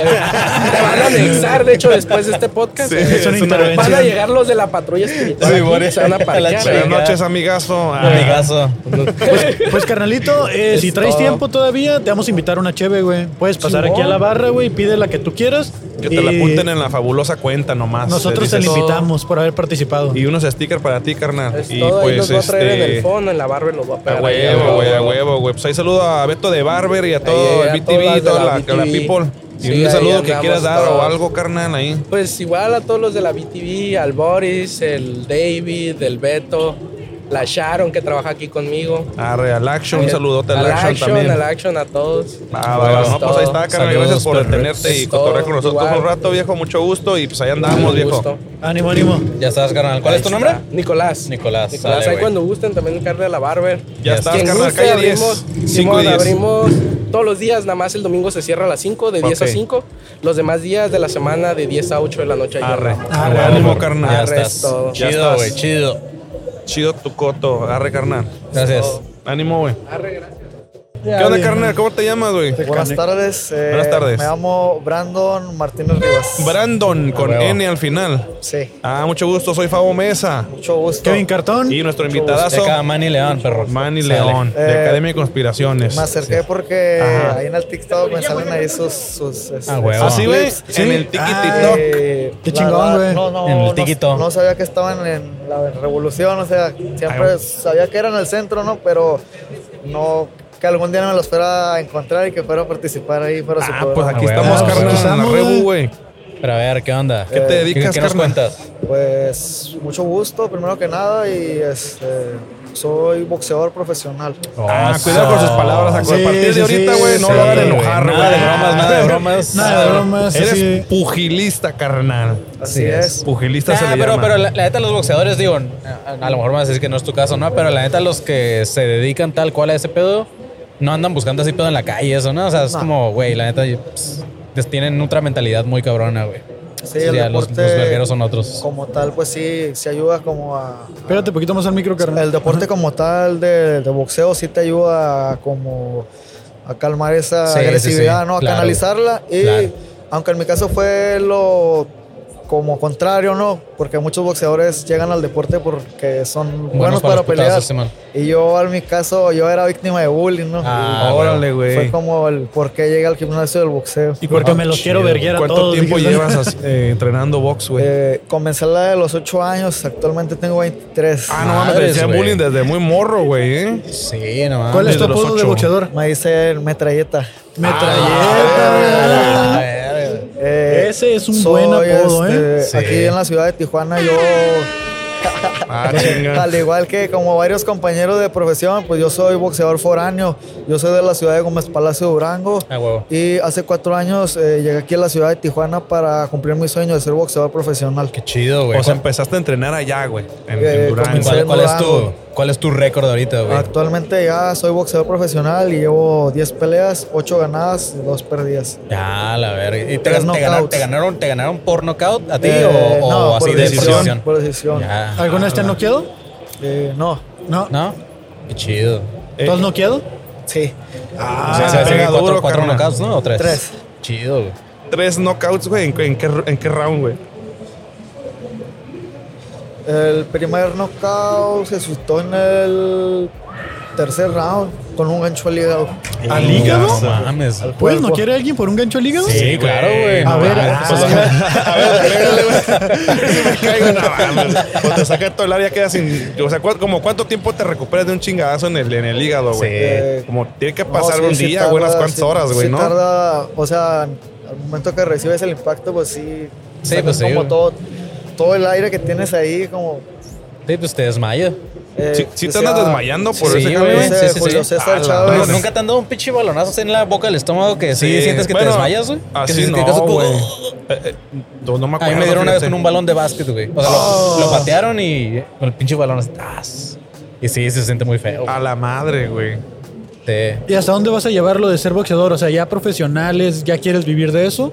Te van a anexar, de hecho, después de este podcast. Sí, Eh, es una Van a llegar los de la patrulla espiritual. Sí, se van a parquear. Buenas noches, amigazo. Ah, Amigazo. Pues, pues, carnalito, eh, si traes todo. tiempo todavía, te vamos a invitar a una cheve, güey. Puedes pasar aquí a la barra, güey, pide la que tú quieras. Que te la apunten en la fabulosa cuenta nomás. Nosotros te la invitamos por haber participado. Y unos stickers para ti, carnal. Es y los pues traer en el este. fondo, en la barba y los voy a A pegar. ahí, huevo, güey, a huevo, güey. Pues ahí saludo a Beto de Barber y a todo Ahí, el a BTV, toda la la, la people. Y Sí, un ahí saludo que quieras dar o todos. algo, carnal, ahí. Pues igual a todos los de la BTV, al Boris, el David, el Beto, la Sharon que trabaja aquí conmigo. Arre, al Action, un saludote al, Action, action, también. al Action, a todos. Ah, va, va, no, pues ahí está, carnal. Gracias por perros. detenerte y cotorrear con nosotros igual. un rato, viejo. Mucho gusto. Y pues ahí andamos, viejo. gusto. Ánimo, ánimo. Ya estás, carnal. ¿Cuál es tu nombre? Nicolás. Nicolás. Nicolás, Sale, ahí güey. cuando gusten también carne de la Barber. Ya estás, carnal. guste, Calle 10. abrimos, 5 Simón, y 10. abrimos todos los días, nada más el domingo se cierra a las 5, de 10 Ok. a 5. Los demás días de la semana de 10 a 8 de la noche. ahí Arre. Arre, ánimo, carnal. Ya Arre, estás. Chido, güey. Chido. Chido tu coto. Arre, carnal. Gracias. Ánimo, güey. Arre, ¿Qué onda, carnal? ¿Cómo te llamas, güey? Buenas tardes. eh, Buenas tardes. Me llamo Brandon Martínez Rivas. Brandon con. N al final. Sí, Ah, mucho gusto. Soy Fabo Mesa. mucho gusto. Kevin Cartón. Y nuestro Mucho invitadazo, Manny León, perro. Manny. León, de Eh, Academia de Conspiraciones. Me acerqué porque Ajá. ahí en el TikTok me salen ahí sus... sus este, Ah. ¿Ah, sí, güey? clips. En el tiki Ah, TikTok. Eh, Qué la chingón, güey. No, no, En el no- tiquito. No, sabía que estaban en la revolución, o sea, siempre sabía que era en el centro, ¿no? Pero no que algún día me los fuera a encontrar y que fuera a participar ahí para su Ah, programa. pues aquí estamos, Ah, carnal, en la estamos, Rebu, güey. Pero a ver, ¿qué onda? ¿Qué te ¿Qué, dedicas, qué nos cuentas? Pues mucho gusto, primero que nada, y este, soy boxeador profesional. Ah, cuidado con sus palabras. A Sí, partir sí, de ahorita, sí, güey, no sí, lo hagan enojar, güey. Nada de bromas, nada de bromas. Nada de bromas. Eres pugilista, carnal. Así es. Pugilista se Ah, le pero, llama. pero la, la neta, los boxeadores, digo, a, a lo mejor me vas a decir que no es tu caso, ¿no? Pero la neta, los que se dedican tal cual a ese pedo, no andan buscando así pedo en la calle, eso, ¿no? O sea, es No. como, güey, la neta, pues, les tienen otra mentalidad muy cabrona, güey. Sí, el los, deporte los vergueros son otros. como tal, pues sí, se ayuda como a... Espérate un poquito más al micro, carnal. El deporte como tal de, de boxeo sí te ayuda a como a calmar esa Sí, sí, agresividad, sí, ¿no? A claro. canalizarla y Claro. aunque en mi caso fue lo como contrario, ¿no? Porque muchos boxeadores llegan al deporte porque son buenos, para para, pelear. putazos, y yo, en mi caso, yo era víctima de bullying, ¿no? Ah, Órale, güey. Fue como el por qué llegué al gimnasio del boxeo. Y porque me los quiero verguiar a ¿Cuánto todos. tiempo llevas así, eh, entrenando box, güey? Eh, comencé la de los 8 años, actualmente tengo 23. ah, no mames, te bullying desde muy morro, güey, ¿eh? Sí, no mames. ¿Cuál es tu Desde los apodo de ocho. boxeador? Me dice metralleta. Metralleta. Ah. Eh, Ese es un soy, buen apodo, ¿eh? este, Sí. Aquí en la ciudad de Tijuana yo, Ah, al igual que como varios compañeros de profesión, pues yo soy boxeador foráneo. Yo soy de la ciudad de Gómez Palacio, Durango. Ah, huevo. Y hace cuatro años eh, llegué aquí a la ciudad de Tijuana para cumplir mi sueño de ser boxeador profesional. Qué chido, güey. O sea, empezaste a entrenar allá, güey, en, Eh, en Durango. ¿Cuál, cuál es tu. ¿Cuál es tu récord ahorita, güey? Actualmente ya soy boxeador profesional y llevo 10 peleas, 8 ganadas y 2 perdidas. Ya, la verga. ¿Y te, Tres te ganaron, te, ganaron, te ganaron por knockout a ti Eh, o, o no, así por de decisión, decisión? Por decisión. Ya. ¿Alguna vez te han noqueado? Eh, no, No. ¿No? Qué chido. ¿Tú has noqueado? sí. Ah, o sea, se pega cuatro, duro, cuatro knockouts, ¿no? ¿O tres? Tres. Chido, güey. Tres knockouts, güey. ¿En, en qué, ¿En qué round, güey? El primer knockout se asustó en el tercer round con un gancho al hígado. ¿Al hígado? No mames. Al ¿Puedes cuerpo. noquear a alguien por un gancho al hígado? Sí, claro, güey. A no ver, ah, Pues, A ver, me caigo, no mames. Cuando te saca todo el área queda sin. O sea, ¿cu- como cuánto tiempo te recuperas de un chingadazo en el, en el hígado, güey? Eh, Como tiene que no, pasar sí, un sí día, tarda, unas cuantas sí- horas, güey, sí ¿no? tarda, o sea, al momento que recibes el impacto, pues sí. Sí, pues sí, como todo, todo el aire que tienes ahí, como. Sí, pues te desmaya. eh, que te andas desmayando por Sí, ese güey. sí, sí, Julio sí. César A la Chávez. madre. ¿Nunca te han dado un pinche balonazo en la boca del estómago que sí, sientes que Bueno, te desmayas, güey? Así no, güey. Eh, eh, no, no me A acuerdo. mí me dieron una vez con un balón de básquet, güey. O sea, lo, lo patearon y con el pinche balón. Y sí, se siente muy feo. A la madre, güey. Sí. ¿Y hasta dónde vas a llevarlo de ser boxeador? O sea, ya profesionales, ¿ya quieres vivir de eso?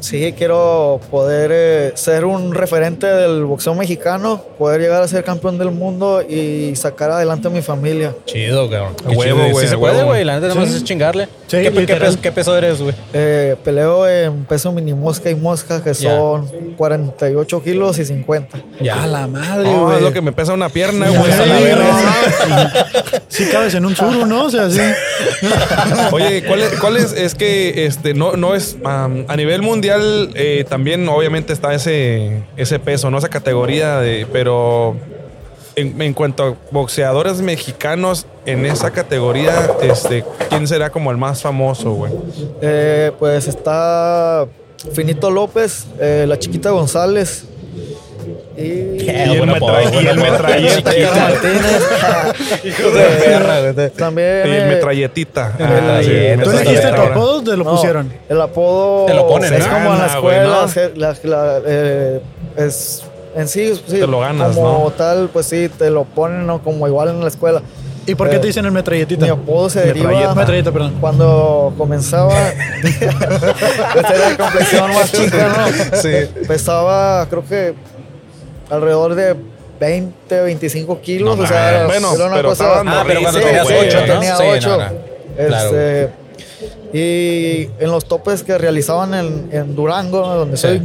Sí, quiero poder eh, ser un referente del boxeo mexicano, poder llegar a ser campeón del mundo y sacar adelante a mi familia. Chido, cabrón. A Qué huevo, chido. güey, Sí se a puede, güey. La neta nada más es chingarle. Sí, ¿Qué, peso, qué peso eres, güey? Eh, peleo en peso mini mosca y mosca, que son 48 kilos y 50. Ya. La madre, güey. es lo que me pesa una pierna, Sí, güey. no. Sí cabes en un suru, ¿no? O sea, sí. Oye, ¿cuál es? cuál es? Es que este no, no es a nivel mundial eh, también obviamente está ese, ese peso, ¿no? Esa categoría de. Pero en, en cuanto a boxeadores mexicanos en esa categoría, este, ¿quién será como el más famoso, güey? Eh, pues está Finito López, eh, la chiquita González Y, Y el, metra- y de perra, güey. También. Y el eh, metralletita. Ah, sí, ¿Tú elegiste tu apodo o te lo no, pusieron? El apodo. Te lo ponen, Es ¿no? como en la güey, escuela. ¿no? se- la- la- eh, es. En sí, sí, Te lo ganas, como ¿no? tal, pues sí, te lo ponen ¿no? como igual en la escuela. ¿Y por qué te dicen el metralletita? Mi apodo se deriva Metralleta. Metralleta, perdón. cuando comenzaba. Esta era la complexión más chica, ¿no? Sí. Pesaba, creo que alrededor de 20, 25 kilos. No o sea, Bueno, era una pero cosa. Ah, pero cuando Sí, tenías sí, ocho, ¿no? tenía Sí, no, ocho. no. Claro. Este, y en los topes que realizaban en, en Durango, donde Sí. soy,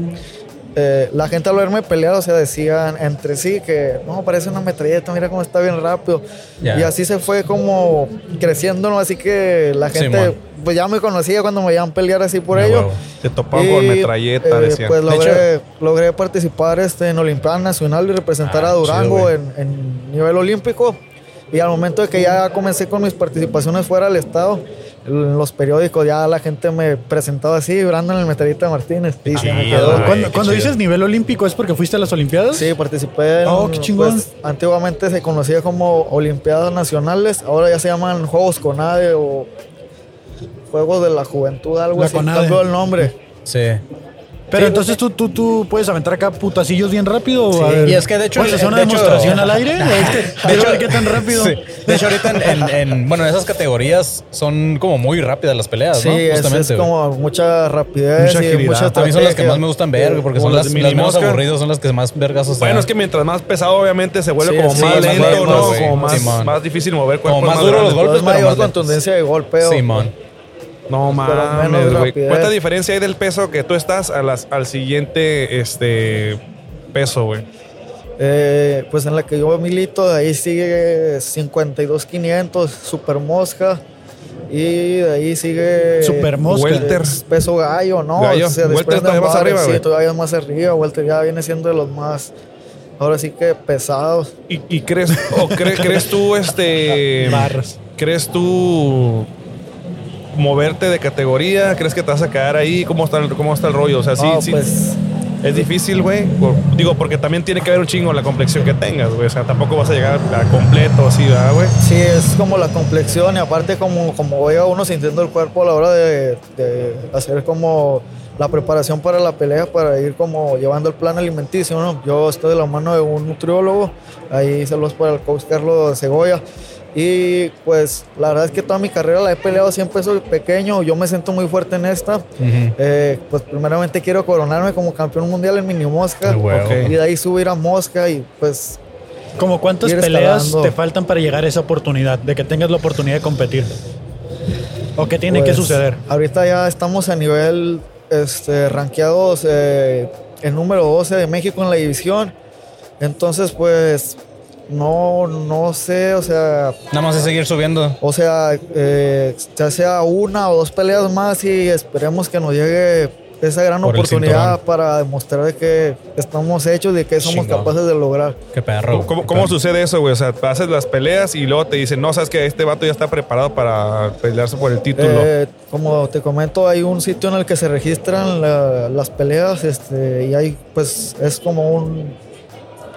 eh, la gente al verme pelear, o sea, decían entre sí que no, parece una metralleta, mira cómo está bien rápido. Y así se fue como creciendo, ¿no? Así que la gente, pues ya me conocía cuando me veían pelear así por ello. huevo. Te topaban con metralleta, eh, decían. Pues logré, logré participar este, en Olimpiada Nacional y representar Ah, a Durango chido, en nivel olímpico. Y al momento de que ya comencé con mis participaciones fuera del estado, en los periódicos ya la gente me presentaba así, Brandon el Metralleta Martínez. Y se me chido, quedó. güey. Cuando, dices nivel olímpico, ¿es porque fuiste a las Olimpiadas? Sí, participé en, Oh, qué chingón. pues, antiguamente se conocía como Olimpiadas Nacionales, ahora ya se llaman Juegos CONADE o Juegos de la Juventud, algo La así, CONADE. cambió el nombre. Sí. Pero Sí, entonces tú, tú, tú puedes aventar acá putacillos bien rápido. o a Sí, ver, y es que de hecho- ¿Puedes hacer una de hecho- demostración al aire? Este, De hecho- ver qué tan rápido. Sí. De hecho, ahorita en, en- en- bueno, en esas categorías son como muy rápidas las peleas, Sí, ¿no? es, es Justamente, güey. como mucha rapidez Mucha y agilidad. mucha A mí son las que más me gustan ver, porque son las las, Minimosca. aburridos, son las que más vergazos Bueno, dan. es que mientras más pesado, obviamente, se vuelve Sí, como sí, más más lento, ¿no? Como más, más difícil mover Como cuerpos más duros los grandes. golpes, Es pero mayor más contundencia de golpeo. Simón. No mames, güey. ¿Cuánta diferencia hay del peso que tú estás a las, al siguiente este, peso, güey? Eh, pues en la que yo milito, de ahí sigue 52-500, Super Mosca. Y de ahí sigue. Super Mosca. Welter. es Peso gallo, ¿no? Gallo. Se Welter desprenden todavía más arriba, Sí, todavía más arriba. Welter ya viene siendo de los más. Ahora sí que pesados. ¿Y, y crees, o cre- crees tú, este. Barras. ¿Crees tú moverte de categoría? ¿Crees que te vas a quedar ahí? ¿Cómo está el, cómo está el rollo? O sea, sí, No, sí. pues. Es difícil, güey. Por- Digo, porque también tiene que ver un chingo la complexión que tengas, güey. O sea, tampoco vas a llegar a completo así, ¿verdad, güey? Sí, es como la complexión y aparte como, como vaya uno sintiendo el cuerpo a la hora de, de hacer como la preparación para la pelea, para ir como llevando el plan alimenticio, ¿no? Yo estoy de la mano de un nutriólogo, ahí saludos para el coach Carlos Segoya. Y pues la verdad es que toda mi carrera la he peleado siempre soy pequeño, yo me siento muy fuerte en esta. Eh, pues primeramente quiero coronarme como campeón mundial en mini mosca Qué huevo. Ok. y de ahí subir a mosca y pues ¿Como cuántas peleas escalando. te faltan para llegar a esa oportunidad? De que tengas la oportunidad de competir. ¿O qué tiene que Pues, suceder? Ahorita ya estamos a nivel este, rankeados eh, en número 12 de México en la división. Entonces, pues, no, no sé, o sea, Nada más es seguir subiendo. o sea, eh, ya sea una o dos peleas más y esperemos que nos llegue esa gran Por oportunidad para demostrar de que estamos hechos y que somos Chingón. capaces de lograr. Qué perro. ¿Cómo, cómo- Qué cómo perro. sucede eso, güey? O sea, haces las peleas y luego te dicen, no, sabes que este vato ya está preparado para pelearse por el título. Eh, como te comento, hay un sitio en el que se registran la- las peleas este, y hay, pues, es como un.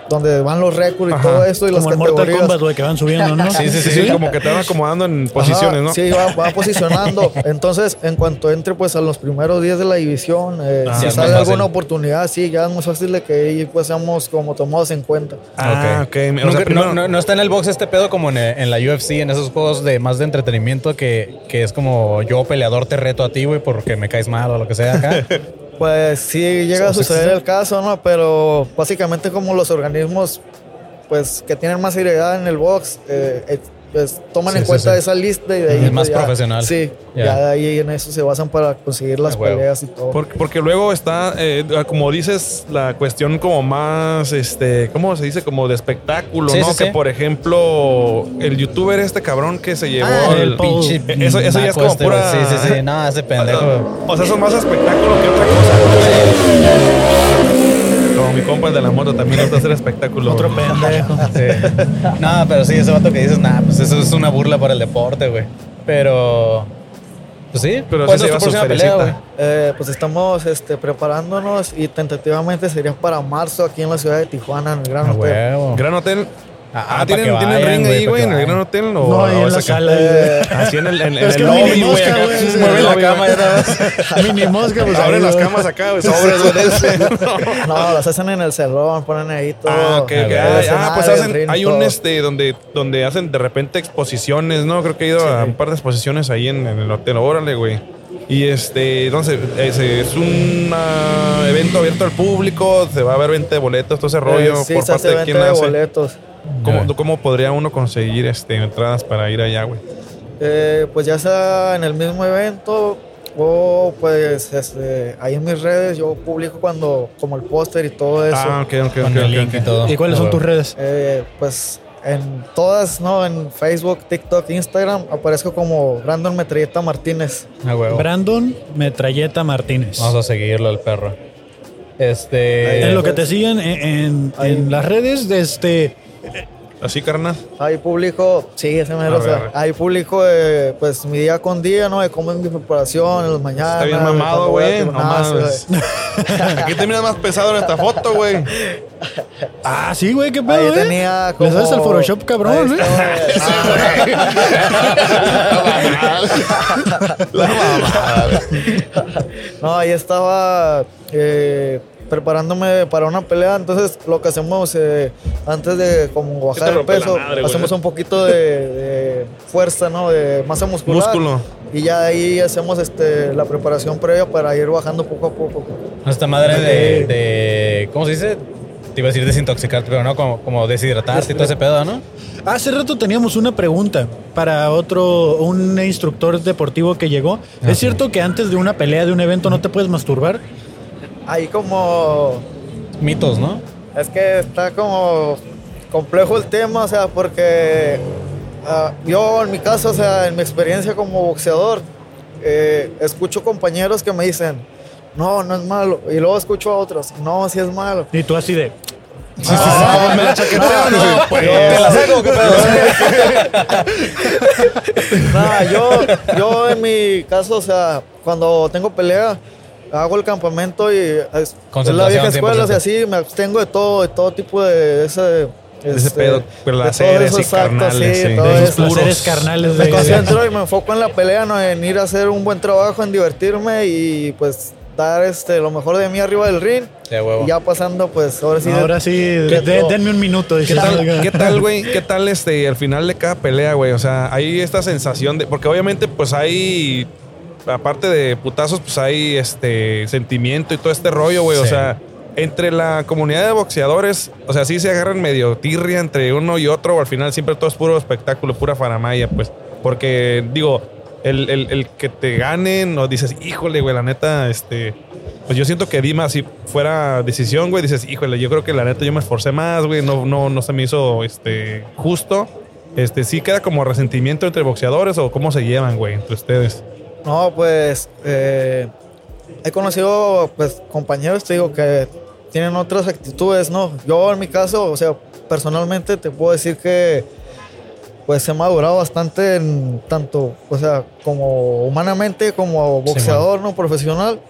Donde van los récords y Ajá. todo esto y las Como en Mortal categorías. Kombat, güey, que van subiendo, ¿no? sí, sí, sí, sí, como que te van acomodando en Ajá, posiciones, ¿no? Sí, va, va posicionando. Entonces, en cuanto entre pues a los primeros 10 de la división, eh, Ah, si sale alguna oportunidad, sí, ya es más fácil de que ahí pues seamos como tomados en cuenta. Ah, ok. O sea, primero- no, no- no está en el box este pedo como en, en la UFC, en esos juegos de más de entretenimiento que, que es como yo peleador te reto a ti, güey, porque me caes mal o lo que sea acá. Pues sí llega a suceder el caso, ¿no? Pero básicamente como los organismos pues que tienen más seriedad en el box, eh, eh, pues toman Sí, en sí, cuenta sí. esa lista y de ahí... Es pues, más ya- profesional. Sí, Ya. ya de ahí en eso se basan para conseguir las peleas y todo. Porque, porque luego está, eh, como dices, la cuestión como más, este, ¿cómo se dice? Como de espectáculo, Sí, ¿no? sí, que sí. por ejemplo, el youtuber este cabrón que se llevó Ah, el el... Pinche Eso, eso ya es como este, pura... Sí, sí, sí. No, ese pendejo. O sea, eso es más espectáculo que otra cosa. Mi compa el de la moto también le gusta hacer espectáculo. Otro pendejo. Sí. No, pero sí, ese vato que dices, nah, pues eso es una burla para el deporte, güey. Pero. Pues sí. Pero sí ¿Cuándo se es tu lleva su próxima pelea, güey? Eh, pues estamos este, preparándonos y tentativamente sería para marzo aquí en la ciudad de Tijuana, en el Gran Ah, Hotel. huevo. Gran Hotel. Ah, Ah, ¿tienen, ¿tienen vayan, ring ahí, güey, en el. Gran Hotel? No, ahí o en la sala. Eh, Así en el, en, en Es el que lobby, güey. mosca, acá. güey, sí, Mueve la cama ya nada más. Mini mosca, pues Abren las camas acá, güey. Sobres, güey. no, las hacen en el salón, ponen ahí todo. Ah, ok, Ah, pues hacen, hay un este donde, donde hacen de repente exposiciones, ¿no? Creo que he ido a un par de exposiciones ahí en, el hotel. Órale, güey. Y este, entonces, ese es un ah, evento abierto al público, se va a ver venta de boletos, todo ese rollo. Eh, sí, por se parte hace de quién venta de hace. boletos. ¿Cómo, ¿Cómo podría uno conseguir este, entradas para ir allá, güey? Eh, pues ya sea en el mismo evento o pues este, ahí en mis redes yo publico cuando como el póster y todo eso. Ah, ok, ok, ok. link y todo. ¿Y cuáles son tus redes? Eh, pues en todas, ¿no? En Facebook, TikTok, Instagram aparezco como Brandon Metralleta Martínez. Ah, huevo. Brandon Metralleta Martínez. Vamos a seguirlo al perro. Este. en lo que te siguen en, en- Ahí. en las redes, de este, Así, carnal. Ahí publico, sí, ese mero, A o sea, ver, a ver. ahí publico eh, pues mi día con día, ¿no? De cómo es mi preparación, en las mañanas. Está bien mamado, güey. No mames. Aquí te miras más pesado en esta foto, güey. Ah, sí, güey, qué Ahí pedo, eh. tenía Le sabes al Photoshop, cabrón, Ahí ¿eh? estaba- No, ahí estaba eh, preparándome para una pelea. Entonces, lo que hacemos eh, antes de como bajar el peso, madre, güey. hacemos un poquito de, de fuerza, ¿no? De masa muscular. Músculo. Y ya ahí hacemos este, la preparación previa para ir bajando poco a poco. Esta madre de, de- ¿Cómo se dice? Te iba a decir desintoxicarte, pero no, como, como deshidratarte y todo ese pedo, ¿no? Hace rato teníamos una pregunta para otro, un instructor deportivo que llegó. Ah, ¿Es cierto que antes de una pelea, de un evento, no te puedes masturbar? Ahí como... Mitos, ¿no? Es que está como complejo el tema, o sea, porque ah, yo en mi caso, o sea, en mi experiencia como boxeador, eh, escucho compañeros que me dicen, no, no es malo. Y luego escucho a otros, no, sí es malo. Y tú así de... Ah, me la chaquetean, no, no, pues. ¿Te la saco? ¿Qué pedo? Nada, yo, yo en mi caso, o sea, cuando tengo pelea, hago el campamento y es, es la vieja escuela, o sea, 100%. sí, me abstengo de todo, de todo tipo de ese... ese este, pedo, de placeres todo y exacto, carnales, sí. De placeres carnales Me de... concentro y me enfoco en la pelea, ¿no? en ir a hacer un buen trabajo, en divertirme y pues dar este, lo mejor de mí arriba del ring. De huevo. Y ya pasando, pues ahora sí. Ahora sí, denme un minuto. ¿Qué tal, ¿Qué tal, güey? ¿Qué tal este, al final de cada pelea, güey? O sea, hay esta sensación de. Porque obviamente, pues hay. Aparte de putazos, pues hay este sentimiento y todo este rollo, güey. O sea, entre la comunidad de boxeadores, o sea, sí se agarran medio tirria entre uno y otro, o al final siempre todo es puro espectáculo, pura faramaya, pues. Porque, digo, el, el- el que te ganen, o dices, híjole, güey, la neta, este. Pues yo siento que Dima, si fuera decisión, güey, dices, híjole, yo creo que la neta yo me esforcé más, güey, no, no, no se me hizo este, justo. Este, sí queda como resentimiento entre boxeadores o cómo se llevan, güey, entre ustedes. No, pues eh, he conocido pues compañeros, te digo, que tienen otras actitudes, ¿no? Yo en mi caso, o sea, personalmente te puedo decir que pues he madurado bastante en tanto, o sea, como humanamente, como boxeador, ¿no? Profesional.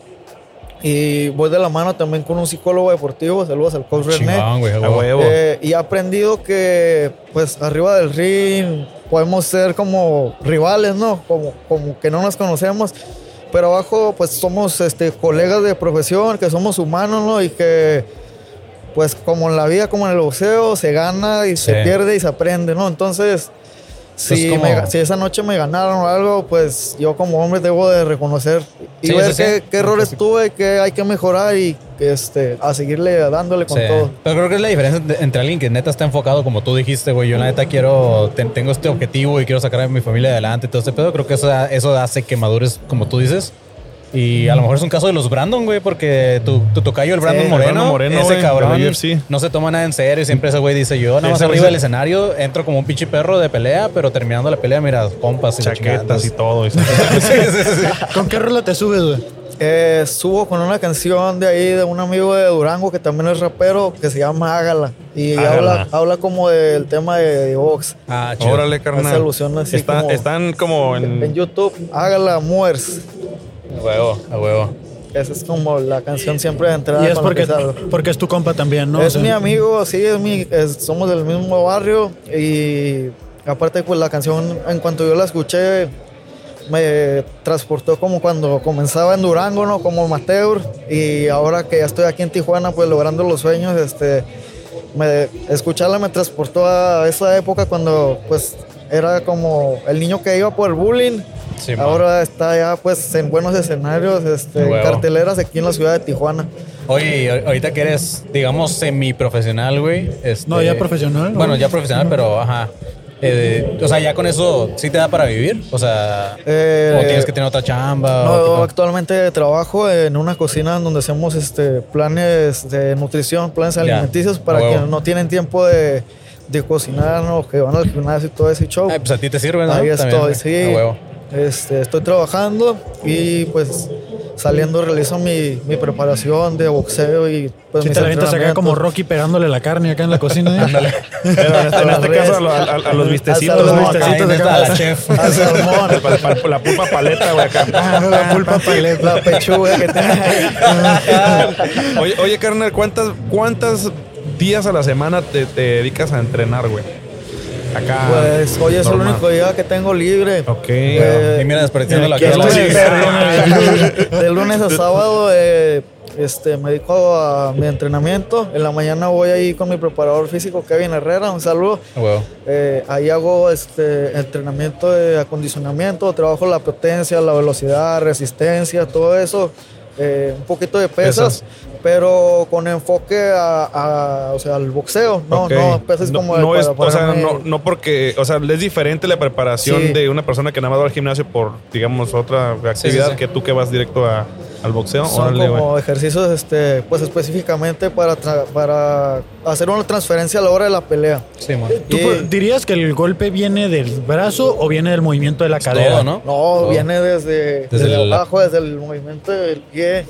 Y voy de la mano también con un psicólogo deportivo, saludos al coach René. Chingón, güey. Eh, y he aprendido que, pues, arriba del ring podemos ser como rivales, ¿no? Como, como que no nos conocemos, pero abajo, pues, somos este, colegas de profesión, que somos humanos, ¿no? Y que, pues, como en la vida, como en el boxeo, se gana y se pierde y se aprende, ¿no? Entonces, si, como- me- si esa noche me ganaron o algo, pues yo como hombre debo de reconocer y Sí, ver sí. qué, qué errores tuve, qué hay que mejorar y que, este, a seguirle dándole con todo. Pero creo que es la diferencia entre- entre alguien que neta está enfocado, como tú dijiste, güey. Yo, la neta, quiero, ten- tengo este objetivo y quiero sacar a mi familia adelante y todo este pedo. Creo que eso, eso hace que madures, como tú dices. Y a lo mejor es un caso de los Brandon, güey, porque tu, tu tocayo, el Brandon Moreno, Brandon Moreno, ese güey, cabrón, no se toma nada en serio. y Siempre ese güey dice, yo nada más arriba del escenario entro como un pinche perro de pelea, pero terminando la pelea, mira, compas y. Chaquetas y todo. y- Sí, sí, sí, sí. ¿Con qué rola te subes, güey? Eh, subo con una canción de ahí de un amigo de Durango que también es rapero que se llama Hágala. Y habla, habla como del tema de, de box. Ah, Órale, Hace carnal. alusión así Está- como- Están como En en. YouTube, Hágala Muers. A huevo, a huevo. Esa es como la canción siempre de entrada. Y es porque, porque es tu compa también, ¿no? O es sea, mi amigo, sí, es mi, es- somos del mismo barrio y aparte pues la canción en cuanto yo la escuché me transportó como cuando comenzaba en Durango, ¿no? Como amateur y ahora que ya estoy aquí en Tijuana pues logrando los sueños, este, me, escucharla me transportó a esa época cuando pues era como el niño que iba por el bullying. Sí, ahora está ya pues en buenos escenarios, este, en carteleras aquí en la ciudad de Tijuana. Oye, ahorita que eres, digamos, semiprofesional, güey. este- No, ya profesional, ¿no? Bueno, ya profesional, pero ajá. Eh, o sea, ya con eso sí te da para vivir. O sea, Eh, o tienes que tener otra chamba. No, o actualmente trabajo en una cocina donde hacemos este, planes de nutrición, planes Ya, alimenticios para a huevo. quienes no tienen tiempo de, de cocinar o que van al gimnasio y todo ese show. Ay, pues a ti te sirve, ¿no? Ahí estoy, sí. Este, estoy trabajando y pues saliendo realizo mi, mi preparación de boxeo y pues Si mis te la avientas acá como. Rocky pegándole la carne acá en la cocina. ¿eh? Pero en este, caso a, lo- a- a los vistecitos, vistecitos de la chef. al salmón, La pulpa paleta, güey, acá. la pulpa paleta. la pechuga que tiene ahí. Oye, oye, carnal, ¿cuántas, ¿cuántas días a la semana te, te dedicas a entrenar, güey? Acá. Pues hoy es el único día que tengo libre. Ok. Eh, Y mira, desperdiciando la cara. lunes- de, lunes a sábado eh, este, me dedico a mi entrenamiento. En la mañana voy ahí con mi preparador físico, Kevin Herrera. Un saludo. A huevo. Eh, ahí hago este, entrenamiento de acondicionamiento, trabajo la potencia, la velocidad, resistencia, todo eso. eh, un poquito de pesas, Pesas. Pero con enfoque a, a, o sea, al boxeo, no, Ok. no pesas no, como no para es, o sea, ponerme- no, no porque, o sea, es diferente la preparación Sí. de una persona que nada más va al gimnasio por, digamos, otra actividad sí, sí. que tú que vas directo a- al boxeo. Son Órale, como ejercicios, este, pues específicamente para, tra- para hacer una transferencia a la hora de la pelea. Sí, man. ¿Tú Y- pu- dirías que el golpe viene del brazo o viene del movimiento de la cadera? Todo, ¿no? No, Todo. viene desde, Desde desde el- abajo, desde el movimiento del pie.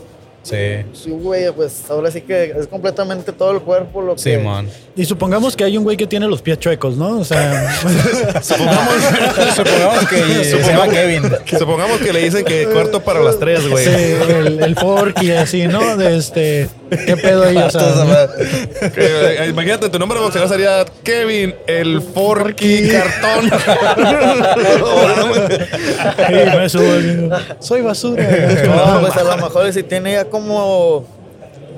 Sí. Sí, güey, pues ahora sí que es completamente todo el cuerpo lo que... Sí, man. Y supongamos que hay un güey que tiene los pies chuecos, ¿no? O sea, Supongamos que se llama Kevin. Supongamos que le dicen que cuarto para las tres, güey. sí, el, el fork y así, ¿no? De este, ¿qué pedo ahí? O sea, Que, eh, imagínate, tu nombre de boxeador sería Kevin, el Forky Cartón. sí, me subo, soy basura. No, pues a lo mejor si tiene ya como...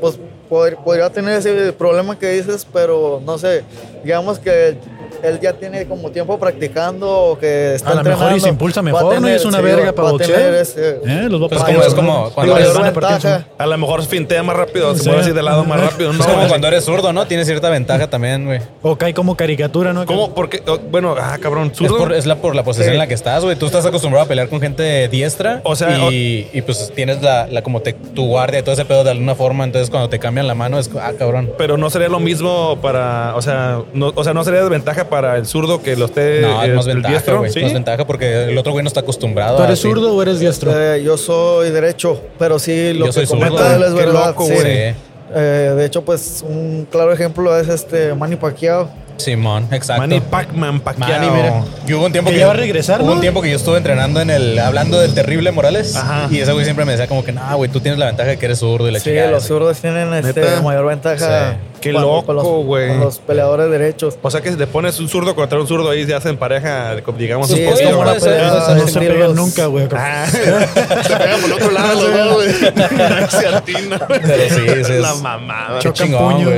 Pues podría tener ese problema que dices, pero no sé, digamos que él ya tiene como tiempo practicando o que está A lo mejor y se impulsa mejor, ¿no? tener- Es una sí, verga va- para boxear. ese- ¿Eh? Los va Pues como- es como cuando su- ventaja. A lo mejor fintea más rápido, se Sí. mueve así de lado más rápido. Es No, como cuando eres zurdo, ¿no? Tienes cierta ventaja también, güey. O cae como caricatura, ¿no? ¿Cómo? Porque, oh, bueno, ah, cabrón, Es, zurdo. por, es la, por la posición en la que estás, güey. Tú estás acostumbrado a pelear con gente diestra. O sea, y, y, pues tienes la, la como te, tu guardia y todo ese pedo de alguna forma. Entonces, cuando te cambian la mano, es ah, cabrón. Pero no sería lo mismo para, o sea, no, o sea, no sería desventaja para el zurdo que lo esté No, es más el ventaja, diestro, güey. ¿sí? Más ventaja porque el otro güey no está acostumbrado. ¿Tú a eres así. zurdo o eres diestro? Eh, yo soy derecho, pero sí lo Yo que soy zurdo, comenta él es Qué verdad. loco, sí. güey. Sí. Eh, de hecho, pues un claro ejemplo es este Manny Pacquiao. Simón, exacto. Manny Pacman, Pacquiao. Manny, mira. Y hubo un tiempo Que que, va a regresar, Hubo ¿no? un tiempo que yo estuve entrenando en el hablando del terrible Morales Ajá. y ese güey siempre me decía como que, "No, güey, tú tienes la ventaja de que eres zurdo y la Sí, chingada". los zurdos tienen este, ¿Neta? mayor ventaja. Sí. Qué cuando- loco, güey. Con los peleadores derechos. O sea que si te pones un zurdo contra un zurdo ahí se hacen pareja, digamos, Sí, un como ¿verdad? una pelea no se pegan nunca, güey. Ah, se pegan por otro lado güey. Se atina. Pero sí, sí, es- La mamada. Chocan puño.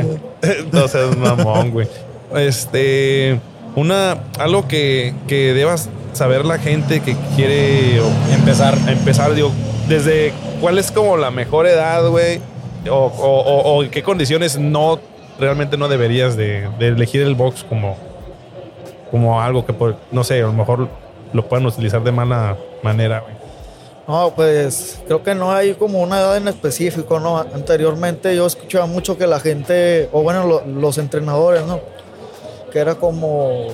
Entonces, mamón, güey. Este, una, algo que, que debas saber la gente que quiere Empezar. empezar, digo, desde cuál es como la mejor edad, güey, o, o, en qué condiciones no, realmente no deberías de, elegir el box como, como algo que, por- no sé, a lo mejor lo puedan utilizar de mala manera, güey. No, pues creo que no hay como una edad en específico, ¿no? Anteriormente yo escuchaba mucho que la gente, o bueno, lo- los entrenadores, ¿no? Que era como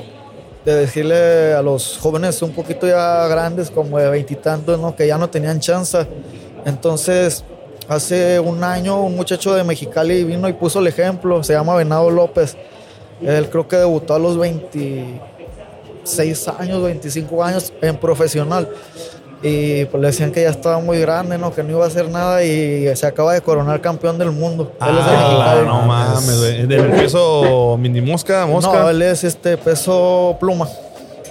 de decirle a los jóvenes un poquito ya grandes, como de veintitantos, ¿no? Que ya no tenían chance, Entonces, hace un año un muchacho de Mexicali vino y puso el ejemplo, se llama Venado López. Él creo que debutó a los 26 años, 25 años en profesional. Y pues le decían que ya estaba muy grande, ¿no? Que no iba a hacer nada y se acaba de coronar campeón del mundo. él es Ah, no mames, güey. Del peso mini mosca, mosca. No, él es este peso pluma.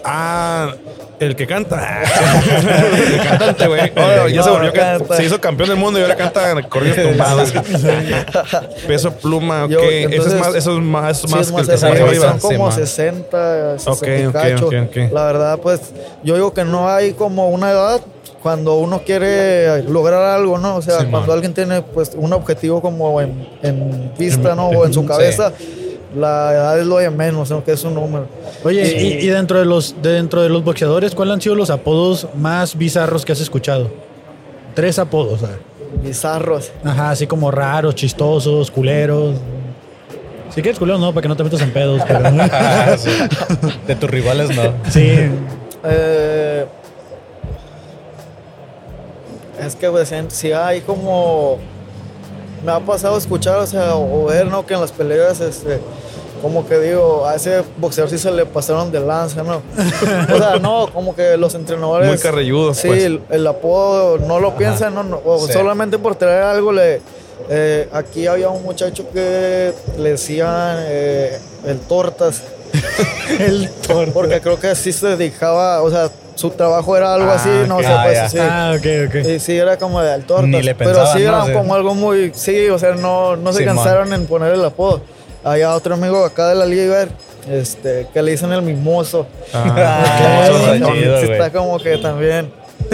Ah, el que canta. el cantante, güey. Oh, ya se No, volvió no can- canta. Se hizo campeón del mundo y ahora canta corridos tumbados. Peso pluma, ok. Yo, eso es entonces, más, eso es más, Sí, más es que el que arriba, son como Sí, man. 60, 60 Ok, y ok, cacho. ok, ok. La verdad, pues yo digo que no hay como una edad cuando uno quiere lograr algo, ¿no? O sea, Sí, cuando man. alguien tiene pues un objetivo como en, en vista, ¿no? O en su cabeza, la edad es lo de menos, ¿no? Que es un número. Oye, Y- y, y dentro de los de dentro de los boxeadores, ¿cuáles han sido los apodos más bizarros que has escuchado? Tres apodos, a ver. Bizarros. Ajá, así como raros, chistosos, culeros. Si quieres culeros, no, para que no te metas en pedos, pero. Ah, sí. De tus rivales, no. sí. Eh, es que pues sí hay como me ha pasado escuchar, o sea, o ver, ¿no? Que en las peleas, este, como que digo, a ese boxeador sí se le pasaron de lanza, ¿no? o sea, no, como que los entrenadores. Muy carrilludos, Sí, pues. el, el apodo no lo piensan, ¿no? no, o Sí. solamente por traer algo le. eh, aquí había un muchacho que le decían eh, el tortas. El tortas. Porque creo que sí se dedicaba, o sea, su trabajo era algo Ah, así, no ok. sé, Ah, pues ya. sí. Ah, ok, ok. Sí, sí, era como de al tortas. Ni le pero sí ¿no? era Sí. como algo muy. Sí, o sea, no, no se Simón. cansaron en poner el apodo. Había otro amigo acá de la Liga Iber, este, que le dicen el mimoso. Ah, eso sí, está chido, está como que también.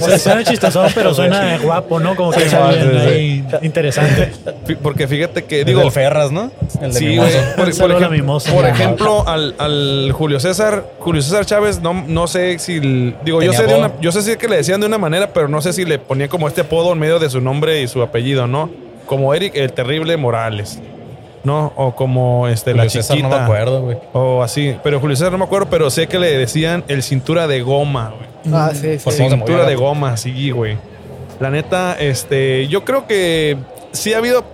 Se- Suena chistosón, pero suena guapo, ¿no? Como que es ahí interesante. Porque fíjate que, Digo, digo, el Ferras, ¿no? El de Sí, Mimoso. güey. Por, por a ejem- Mimoso. por ejemplo, al, al Julio César, Julio César Chávez, no, no sé si, el- digo, yo sé, de una, yo sé sí que le decían de una manera, pero no sé si le ponían como este apodo en medio de su nombre y su apellido, ¿no? Como Eric el Terrible Morales, ¿no? O como este la Julio César chiquita. no me acuerdo, güey. O así, pero Julio César no me acuerdo, pero sé que le decían el cintura de goma, güey. Ah, sí, Por sí. Cintura de goma, sí, güey. La neta, este, yo creo que sí ha habido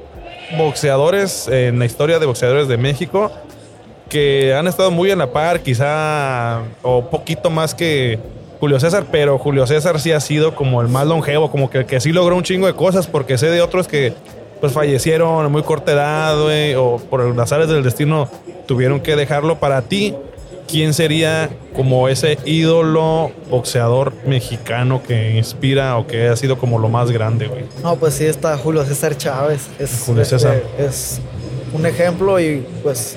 boxeadores en la historia de boxeadores de México que han estado muy en la par, quizá, o poquito más que Julio César, pero Julio César sí ha sido como el más longevo, como que, que sí logró un chingo de cosas, porque sé de otros que pues fallecieron a muy corta edad, güey, o por las áreas del destino tuvieron que dejarlo para ti. ¿Quién sería como ese ídolo boxeador mexicano que inspira o que ha sido como lo más grande, güey? No, pues sí está Julio César Chávez. Es, Julio este, César. es un ejemplo y pues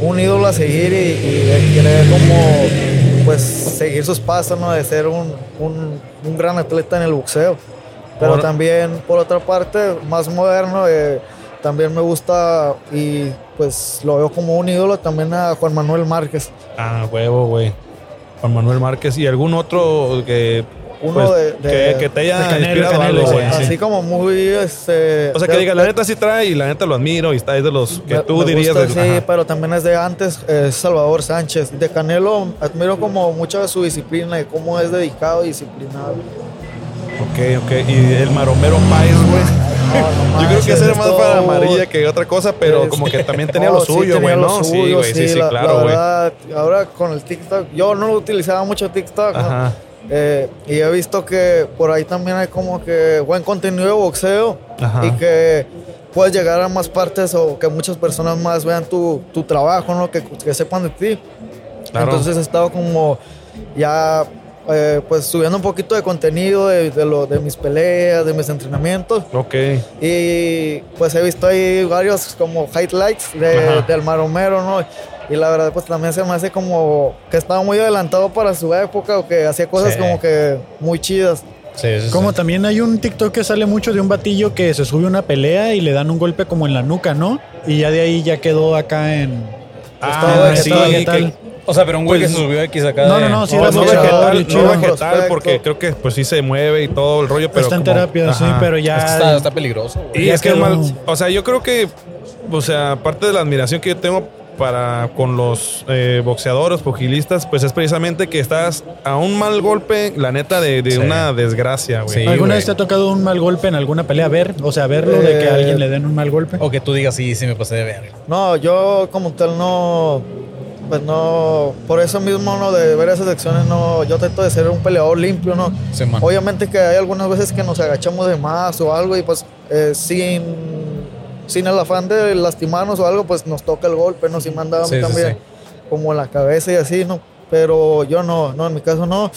un ídolo a seguir y, y de querer como pues seguir sus pasos, ¿no? De ser un, un- un gran atleta en el boxeo. Pero también, por otra parte, más moderno, eh, también me gusta y pues lo veo como un ídolo también a Juan Manuel Márquez. Ah, huevo, güey. Juan Manuel Márquez y algún otro que, Uno pues, de- de- que, que te haya de Canelo, inspirado Canelo, algo, güey. güey. Sí. Así como muy... Este, O sea, que de- diga, la de- neta sí trae y la neta lo admiro y está es de los que Me- tú me dirías. gusta, de- sí, ajá. pero también es de antes, es Salvador Sánchez. De Canelo admiro como mucho de su disciplina y cómo es dedicado y disciplinado. Ok, ok. Y el Maromero Páez, güey. No, no Yo creo que ese era más para amarilla que otra cosa, pero como que también tenía No, lo suyo, güey, ¿no? Sí, güey, sí, sí, la- claro, la güey. ahora con el TikTok, yo no lo utilizaba mucho TikTok. Ajá. Eh, y he visto que por ahí también hay como que buen contenido de boxeo Ajá. y que puedes llegar a más partes o que muchas personas más vean tu, tu trabajo, ¿no? Que, que sepan de ti. Claro. Entonces he estado como ya eh, pues subiendo un poquito de contenido de, de lo, de mis peleas, de mis entrenamientos. Ok. Y pues he visto ahí varios como highlights de- del Maromero, ¿no? Y la verdad pues también se me hace como que estaba muy adelantado para su época o que hacía cosas Sí. como que muy chidas. Sí, sí, sí. Como también hay un TikTok que sale mucho de un batillo que se sube una pelea y le dan un golpe como en la nuca, ¿no? Y ya de ahí ya quedó acá en. Estado en sí, estado que- vegetal. O sea, pero un güey Pues- que se subió X acá. No, no, no, sí No, era no vegetal, no vegetal, porque creo que pues sí se mueve y todo el rollo, pero Está en como- terapia, sí, pero Es que está, ya. está peligroso, güey. Y Ya es que quedó. mal, o sea, yo creo que, o sea, aparte de la admiración que yo tengo para con los eh, boxeadores, pugilistas, pues es precisamente que estás a un mal golpe, la neta, de, de Sí. una desgracia, güey. Sí. ¿Alguna güey. vez te ha tocado un mal golpe en alguna pelea? Ver, o sea, verlo de que a alguien le den un mal golpe. O que tú digas, sí, sí me pasé de ver. No, yo como tal no, pues no, por eso mismo no de ver esas acciones no, yo trato de ser un peleador limpio, ¿no? Sí. Obviamente que hay algunas veces que nos agachamos de más o algo y pues eh, sin, sin el afán de lastimarnos o algo, pues nos toca el golpe, ¿no? Si mí Sí, sí, también sí. como en la cabeza y así, ¿no? Pero yo no, no, en mi caso no.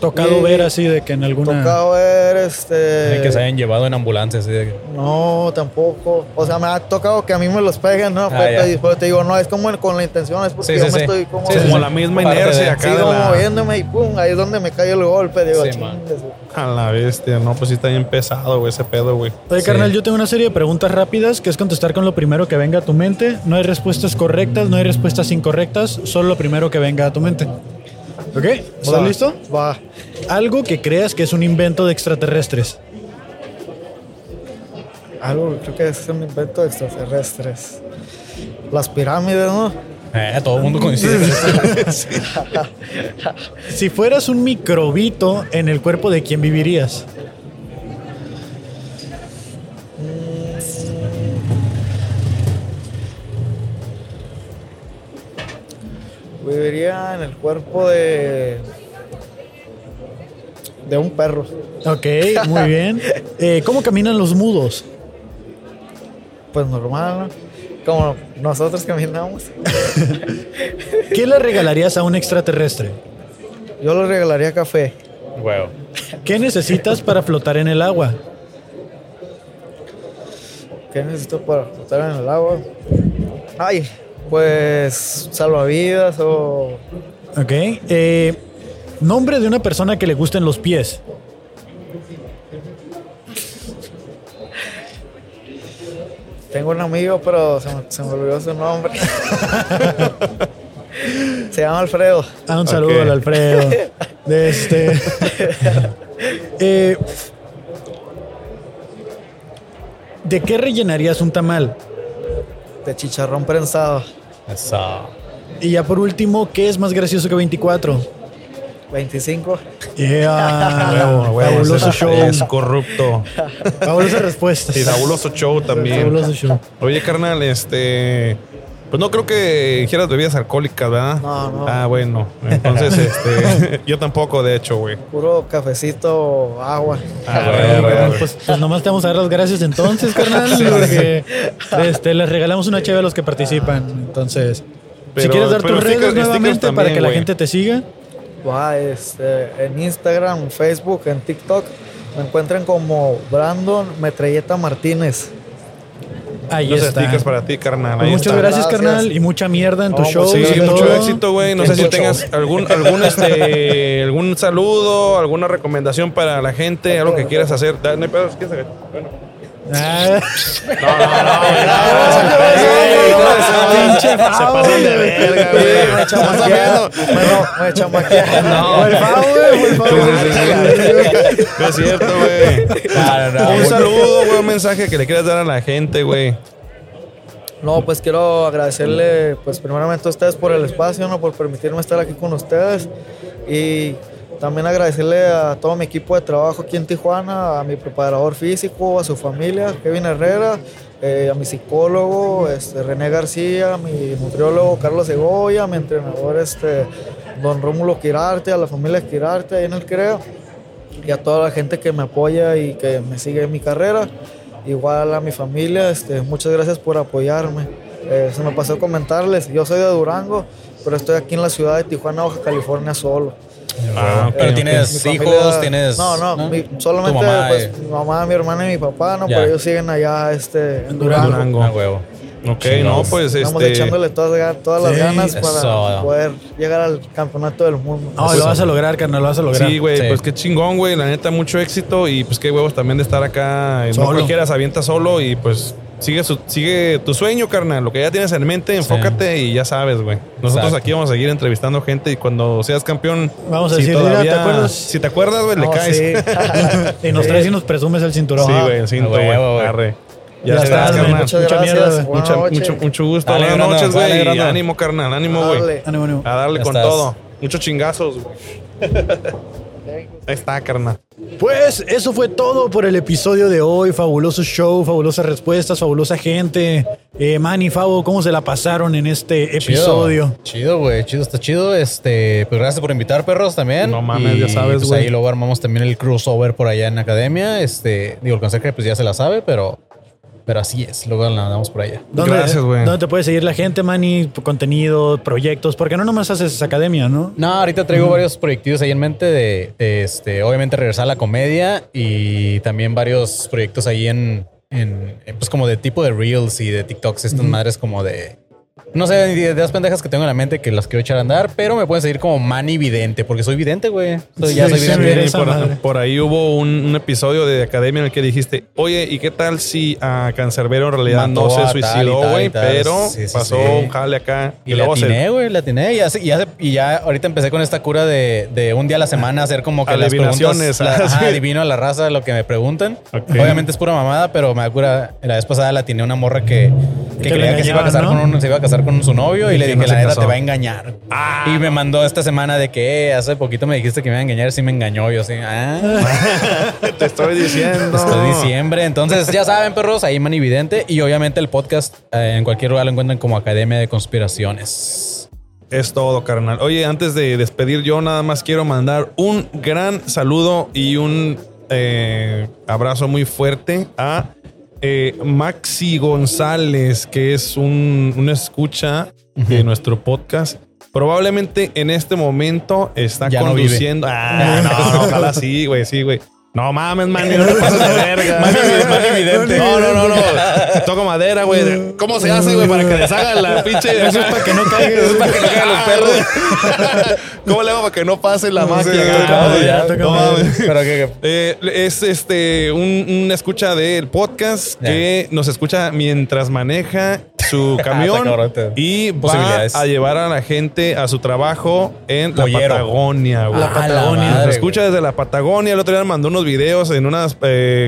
Tocado y- ver así de que en alguna. Tocado ver, este... que se hayan llevado en ambulancia, así de que- No, tampoco. O sea, me ha tocado que a mí me los peguen, ¿no? Ah, te digo, no, es como con la intención, es porque Sí, yo sí, me sí. estoy como, Sí, sí, Como sí. la misma Parte inercia de- acá sigo de la, moviéndome y pum, ahí es donde me cae el golpe. Digo, Sí, man. chingues. a la bestia. No, pues sí está bien pesado, güey, ese pedo, güey. Oye, Sí. carnal, yo tengo una serie de preguntas rápidas que es contestar con lo primero que venga a tu mente. No hay respuestas correctas, no hay respuestas incorrectas, solo lo primero que venga a tu mente. ¿Ok? ¿Estás listo? Va. Algo que creas que es un invento de extraterrestres. Algo, creo que es un invento de extraterrestres. Las pirámides, ¿no? Eh, todo el mundo coincide. Si fueras un microbito en el cuerpo de quién vivirías. Viviría en el cuerpo de. de un perro. Ok, muy bien. Eh, ¿Cómo caminan los mudos? Pues normal, ¿no? Como nosotros caminamos. ¿Qué le regalarías a un extraterrestre? Yo le regalaría café. Huevo. ¿Qué necesitas para flotar en el agua? ¿Qué necesito para flotar en el agua? Ay, pues salvavidas o Ok. eh, nombre de una persona que le gusten los pies. tengo un amigo, pero se me, se me olvidó su nombre. se llama Alfredo. Ah, un saludo al Alfredo. De este. Eh, ¿De qué rellenarías un tamal? De chicharrón prensado. Eso. Y ya por último, ¿qué es más gracioso que 24? 25. Yeah, Huevo, huevo, fabuloso ese show. Es corrupto. Fabulosa respuesta. Y fabuloso show también. Fabuloso show. Oye, carnal, este. Pues no creo que ingieras bebidas alcohólicas, ¿verdad? No, no. Ah, bueno. Entonces, este. yo tampoco, de hecho, güey. Puro cafecito, agua. Ah, bueno, carnal, bueno. pues, pues nomás te vamos a dar las gracias entonces, carnal. porque, este, les regalamos una cheve a los que participan. Entonces, si quieres dar tus redes stickers nuevamente para también, que la gente te siga. Va, este, en Instagram, en Facebook, en TikTok. Me encuentran como Brandon Metralleta Martínez. Ahí Los está. stickers para ti, carnal. Ahí muchas está. gracias, Gracias. carnal, y mucha mierda en tu No, show. Sí, mucho todo. éxito, güey. No sé si Mucho. tengas algún, algún, este, algún saludo, alguna recomendación para la gente, algo que quieras hacer. No hay pedos, ¿quién Bueno. Ah, Pinche Se. Bueno, me. No. No. No, no, no. Un saludo, güey, un mensaje que le quieras dar a la gente, güey. No, pues quiero agradecerle, pues primeramente a ustedes por el espacio, ¿no? Por permitirme estar aquí con ustedes. Y también agradecerle a todo mi equipo de trabajo aquí en Tijuana, a mi preparador físico, a su familia, Kevin Herrera, eh, a mi psicólogo, este, René García, a mi nutriólogo Carlos Segovia, a mi entrenador, este, don Rómulo Quirarte, a la familia Quirarte ahí en el Creo, y a toda la gente que me apoya y que me sigue en mi carrera. Igual a mi familia, este, muchas gracias por apoyarme. Eh, se me pasó comentarles, yo soy de Durango, pero estoy aquí en la ciudad de Tijuana, Baja California solo. Ah, Pero tienes hijos, familia- tienes. No, no, mi- solamente mamá, pues, eh. mi mamá, mi hermana y mi papá, ¿no? Ya. Pero ellos siguen allá este, en Durango. Durango. Durango. Ah, huevo. Ok, no, pues Estamos este. echándole todas, todas las Sí, ganas eso. para poder llegar al campeonato del mundo. No, lo vas a lograr, carnal, lo vas a lograr. Sí, güey, Sí. pues qué chingón, güey. La neta, mucho éxito y pues qué huevos también de estar acá. No Solo. cualquiera se avienta solo y pues sigue, su- sigue tu sueño, carnal. Lo que ya tienes en mente, enfócate y ya sabes, güey. Nosotros Exacto. aquí vamos a seguir entrevistando gente y cuando seas campeón. Vamos a si decir, todavía- ¿te acuerdas? Si te acuerdas, güey, le No, caes. sí. y nos traes y nos presumes el cinturón. Sí, güey, el huevo, güey. güey. Ya, Ya estás. Muchas Mucha mierda, güey. Mucha- mucho, mucho gusto. Dale, Buenas noches, güey. Ánimo, carnal. Ánimo, güey. Dale. Ánimo, ánimo. A darle Ya con estás. todo. Muchos chingazos, güey. Ahí está, carnal. Pues eso fue todo por el episodio de hoy. Fabuloso show, fabulosas respuestas, fabulosa gente. Eh, Manny, Fabo, ¿cómo se la pasaron en este episodio? Chido, chido, güey, chido, está chido. Este, pues gracias por invitar, perros, también. No mames, Y, ya sabes, pues, güey. ahí luego armamos también el crossover por allá en academia. Este, digo, el consejo pues ya se la sabe, pero, pero así es. Luego la damos por allá. ¿Dónde, Gracias, güey. ¿Dónde te puede seguir la gente, Manny? Contenido, proyectos, porque no nomás haces academia, ¿no? No, ahorita traigo varios proyectos ahí en mente de, de, este, obviamente regresar a la comedia y también varios proyectos ahí en, en, en, pues como de tipo de reels y de TikToks, estas madres como de, no sé, ideas pendejas que tengo en la mente que las quiero echar a andar, pero me pueden seguir como Manny Vidente, porque soy vidente, güey. Soy- ya Sí, soy vidente. Y por, ahí hubo un, un episodio de Academia en el que dijiste, oye, ¿y qué tal si a Cancerbero en realidad Mató no se suicidó, y güey? y. Pero Sí, sí, pasó sí. un jale acá. Y la luego se- atiné, güey, la atiné. Y ya, se- y, ya, y ahorita empecé con esta cura de, de un día a la semana hacer como que las preguntas. la- ah, ajá, adivino a la raza lo que me preguntan. Obviamente es pura mamada, pero me da cura. La vez pasada la atiné una morra que, que, creía que se iba, a casar con ¿no? un- se iba a casar con su novio y, Y le dije, no la neta te va a engañar. y me mandó esta semana de que "Eh, hace poquito me dijiste que me iba a engañar, sí me engañó. Yo así, ah. Te estoy diciendo. Hasta diciembre. Entonces, ya saben, perros, ahí Manividente. Y obviamente el podcast eh, en cualquier lugar lo encuentran como Academia de Conspiraciones. Es todo, carnal. Oye, antes de despedir, yo nada más quiero mandar un gran saludo y un eh, abrazo muy fuerte a eh, Maxi González, que es un, una escucha de nuestro podcast. Probablemente en este momento está Ya no conduciendo. ah, no, ojalá sí, güey, sí, güey. No mames, man, no te pases de verga. No, no, no, no. Toco madera, güey. ¿Cómo se hace, güey, para que deshaga la pinche? Eso es para que no caigan, eso es para que no caigan los perros. ¿Cómo le hago para que no pase la máquina? ya, toca no mames. Pero que, Eh, es este un, un escucha del podcast que nos escucha mientras maneja su camión cabrón, te- y va a llevar a la gente a su trabajo en la Pollero. Patagonia. güey. La Patagonia. Nos madre, escucha desde la Patagonia. El otro día me mandó unos videos en unos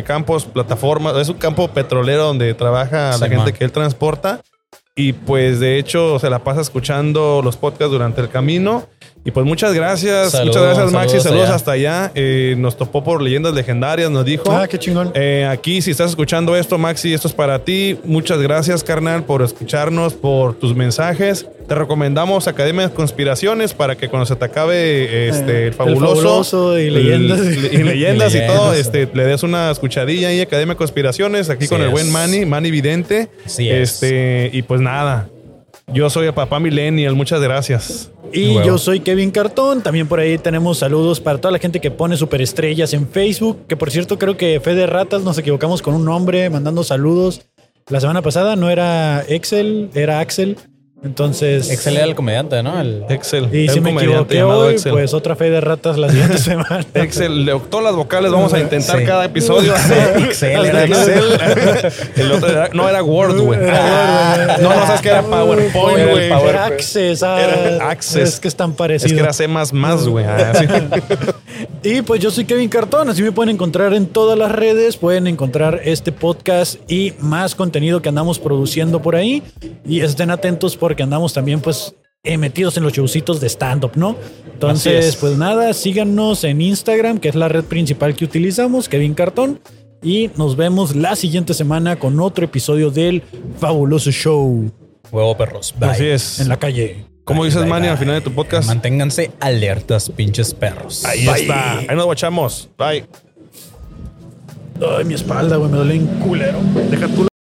campos, plataformas. Es un campo petrolero donde trabaja Sí, la gente man. que él transporta. Y pues de hecho se la pasa escuchando los podcasts durante el camino. Y pues muchas gracias. Saludos, muchas gracias Maxi. saludos Saludos allá. hasta allá. Eh, nos topó por leyendas legendarias. Nos dijo. Ah, qué chingón. Eh, aquí, si estás escuchando esto, Maxi, esto es para ti. Muchas gracias, carnal, por escucharnos, por tus mensajes. Te recomendamos Academia de Conspiraciones para que cuando se te acabe este, Eh, el fabuloso, el fabuloso y leyendas. y leyendas y todo, este, le des una escuchadilla ahí, Academia de Conspiraciones, aquí con el es. buen Manny, Manny Vidente. Así es. este, y pues nada, yo soy el papá Millennial, muchas gracias. Y yo soy Kevin Cartón. También por ahí tenemos saludos para toda la gente que pone superestrellas en Facebook. Que por cierto, creo que Fede Ratas nos equivocamos con un nombre mandando saludos. La semana pasada no era Excel, era Axel. Entonces. Excel era el comediante, ¿no? El, Excel. Y es si me equivoqué hoy, Excel. pues otra fe de ratas la siguiente semana. Excel, le- todas las vocales vamos a intentar Sí. cada episodio. Excel, era. Excel. El otro era- no era Word, güey. Ah, no, no sabes que era PowerPoint, güey. Power- Era Access. ah, Era Access. Es que están Es parecidos. que era C güey. Ah, sí. Y pues yo soy Kevin Cartón, así me pueden encontrar en todas las redes, pueden encontrar este podcast y más contenido que andamos produciendo por ahí. Y estén atentos porque andamos también pues eh, metidos en los showcitos de stand-up, ¿no? Entonces, pues nada, síganos en Instagram, que es la red principal que utilizamos, Kevin Cartón. Y nos vemos la siguiente semana con otro episodio del fabuloso show Huevo perros. Bye. Así es. en la calle. ¿Cómo dices, Bye, Manny, bye. al final de tu podcast? Manténganse alertas, pinches perros. Ahí está. Ahí nos guachamos. Bye. Ay, mi espalda, güey, me duele un culero. Deja tú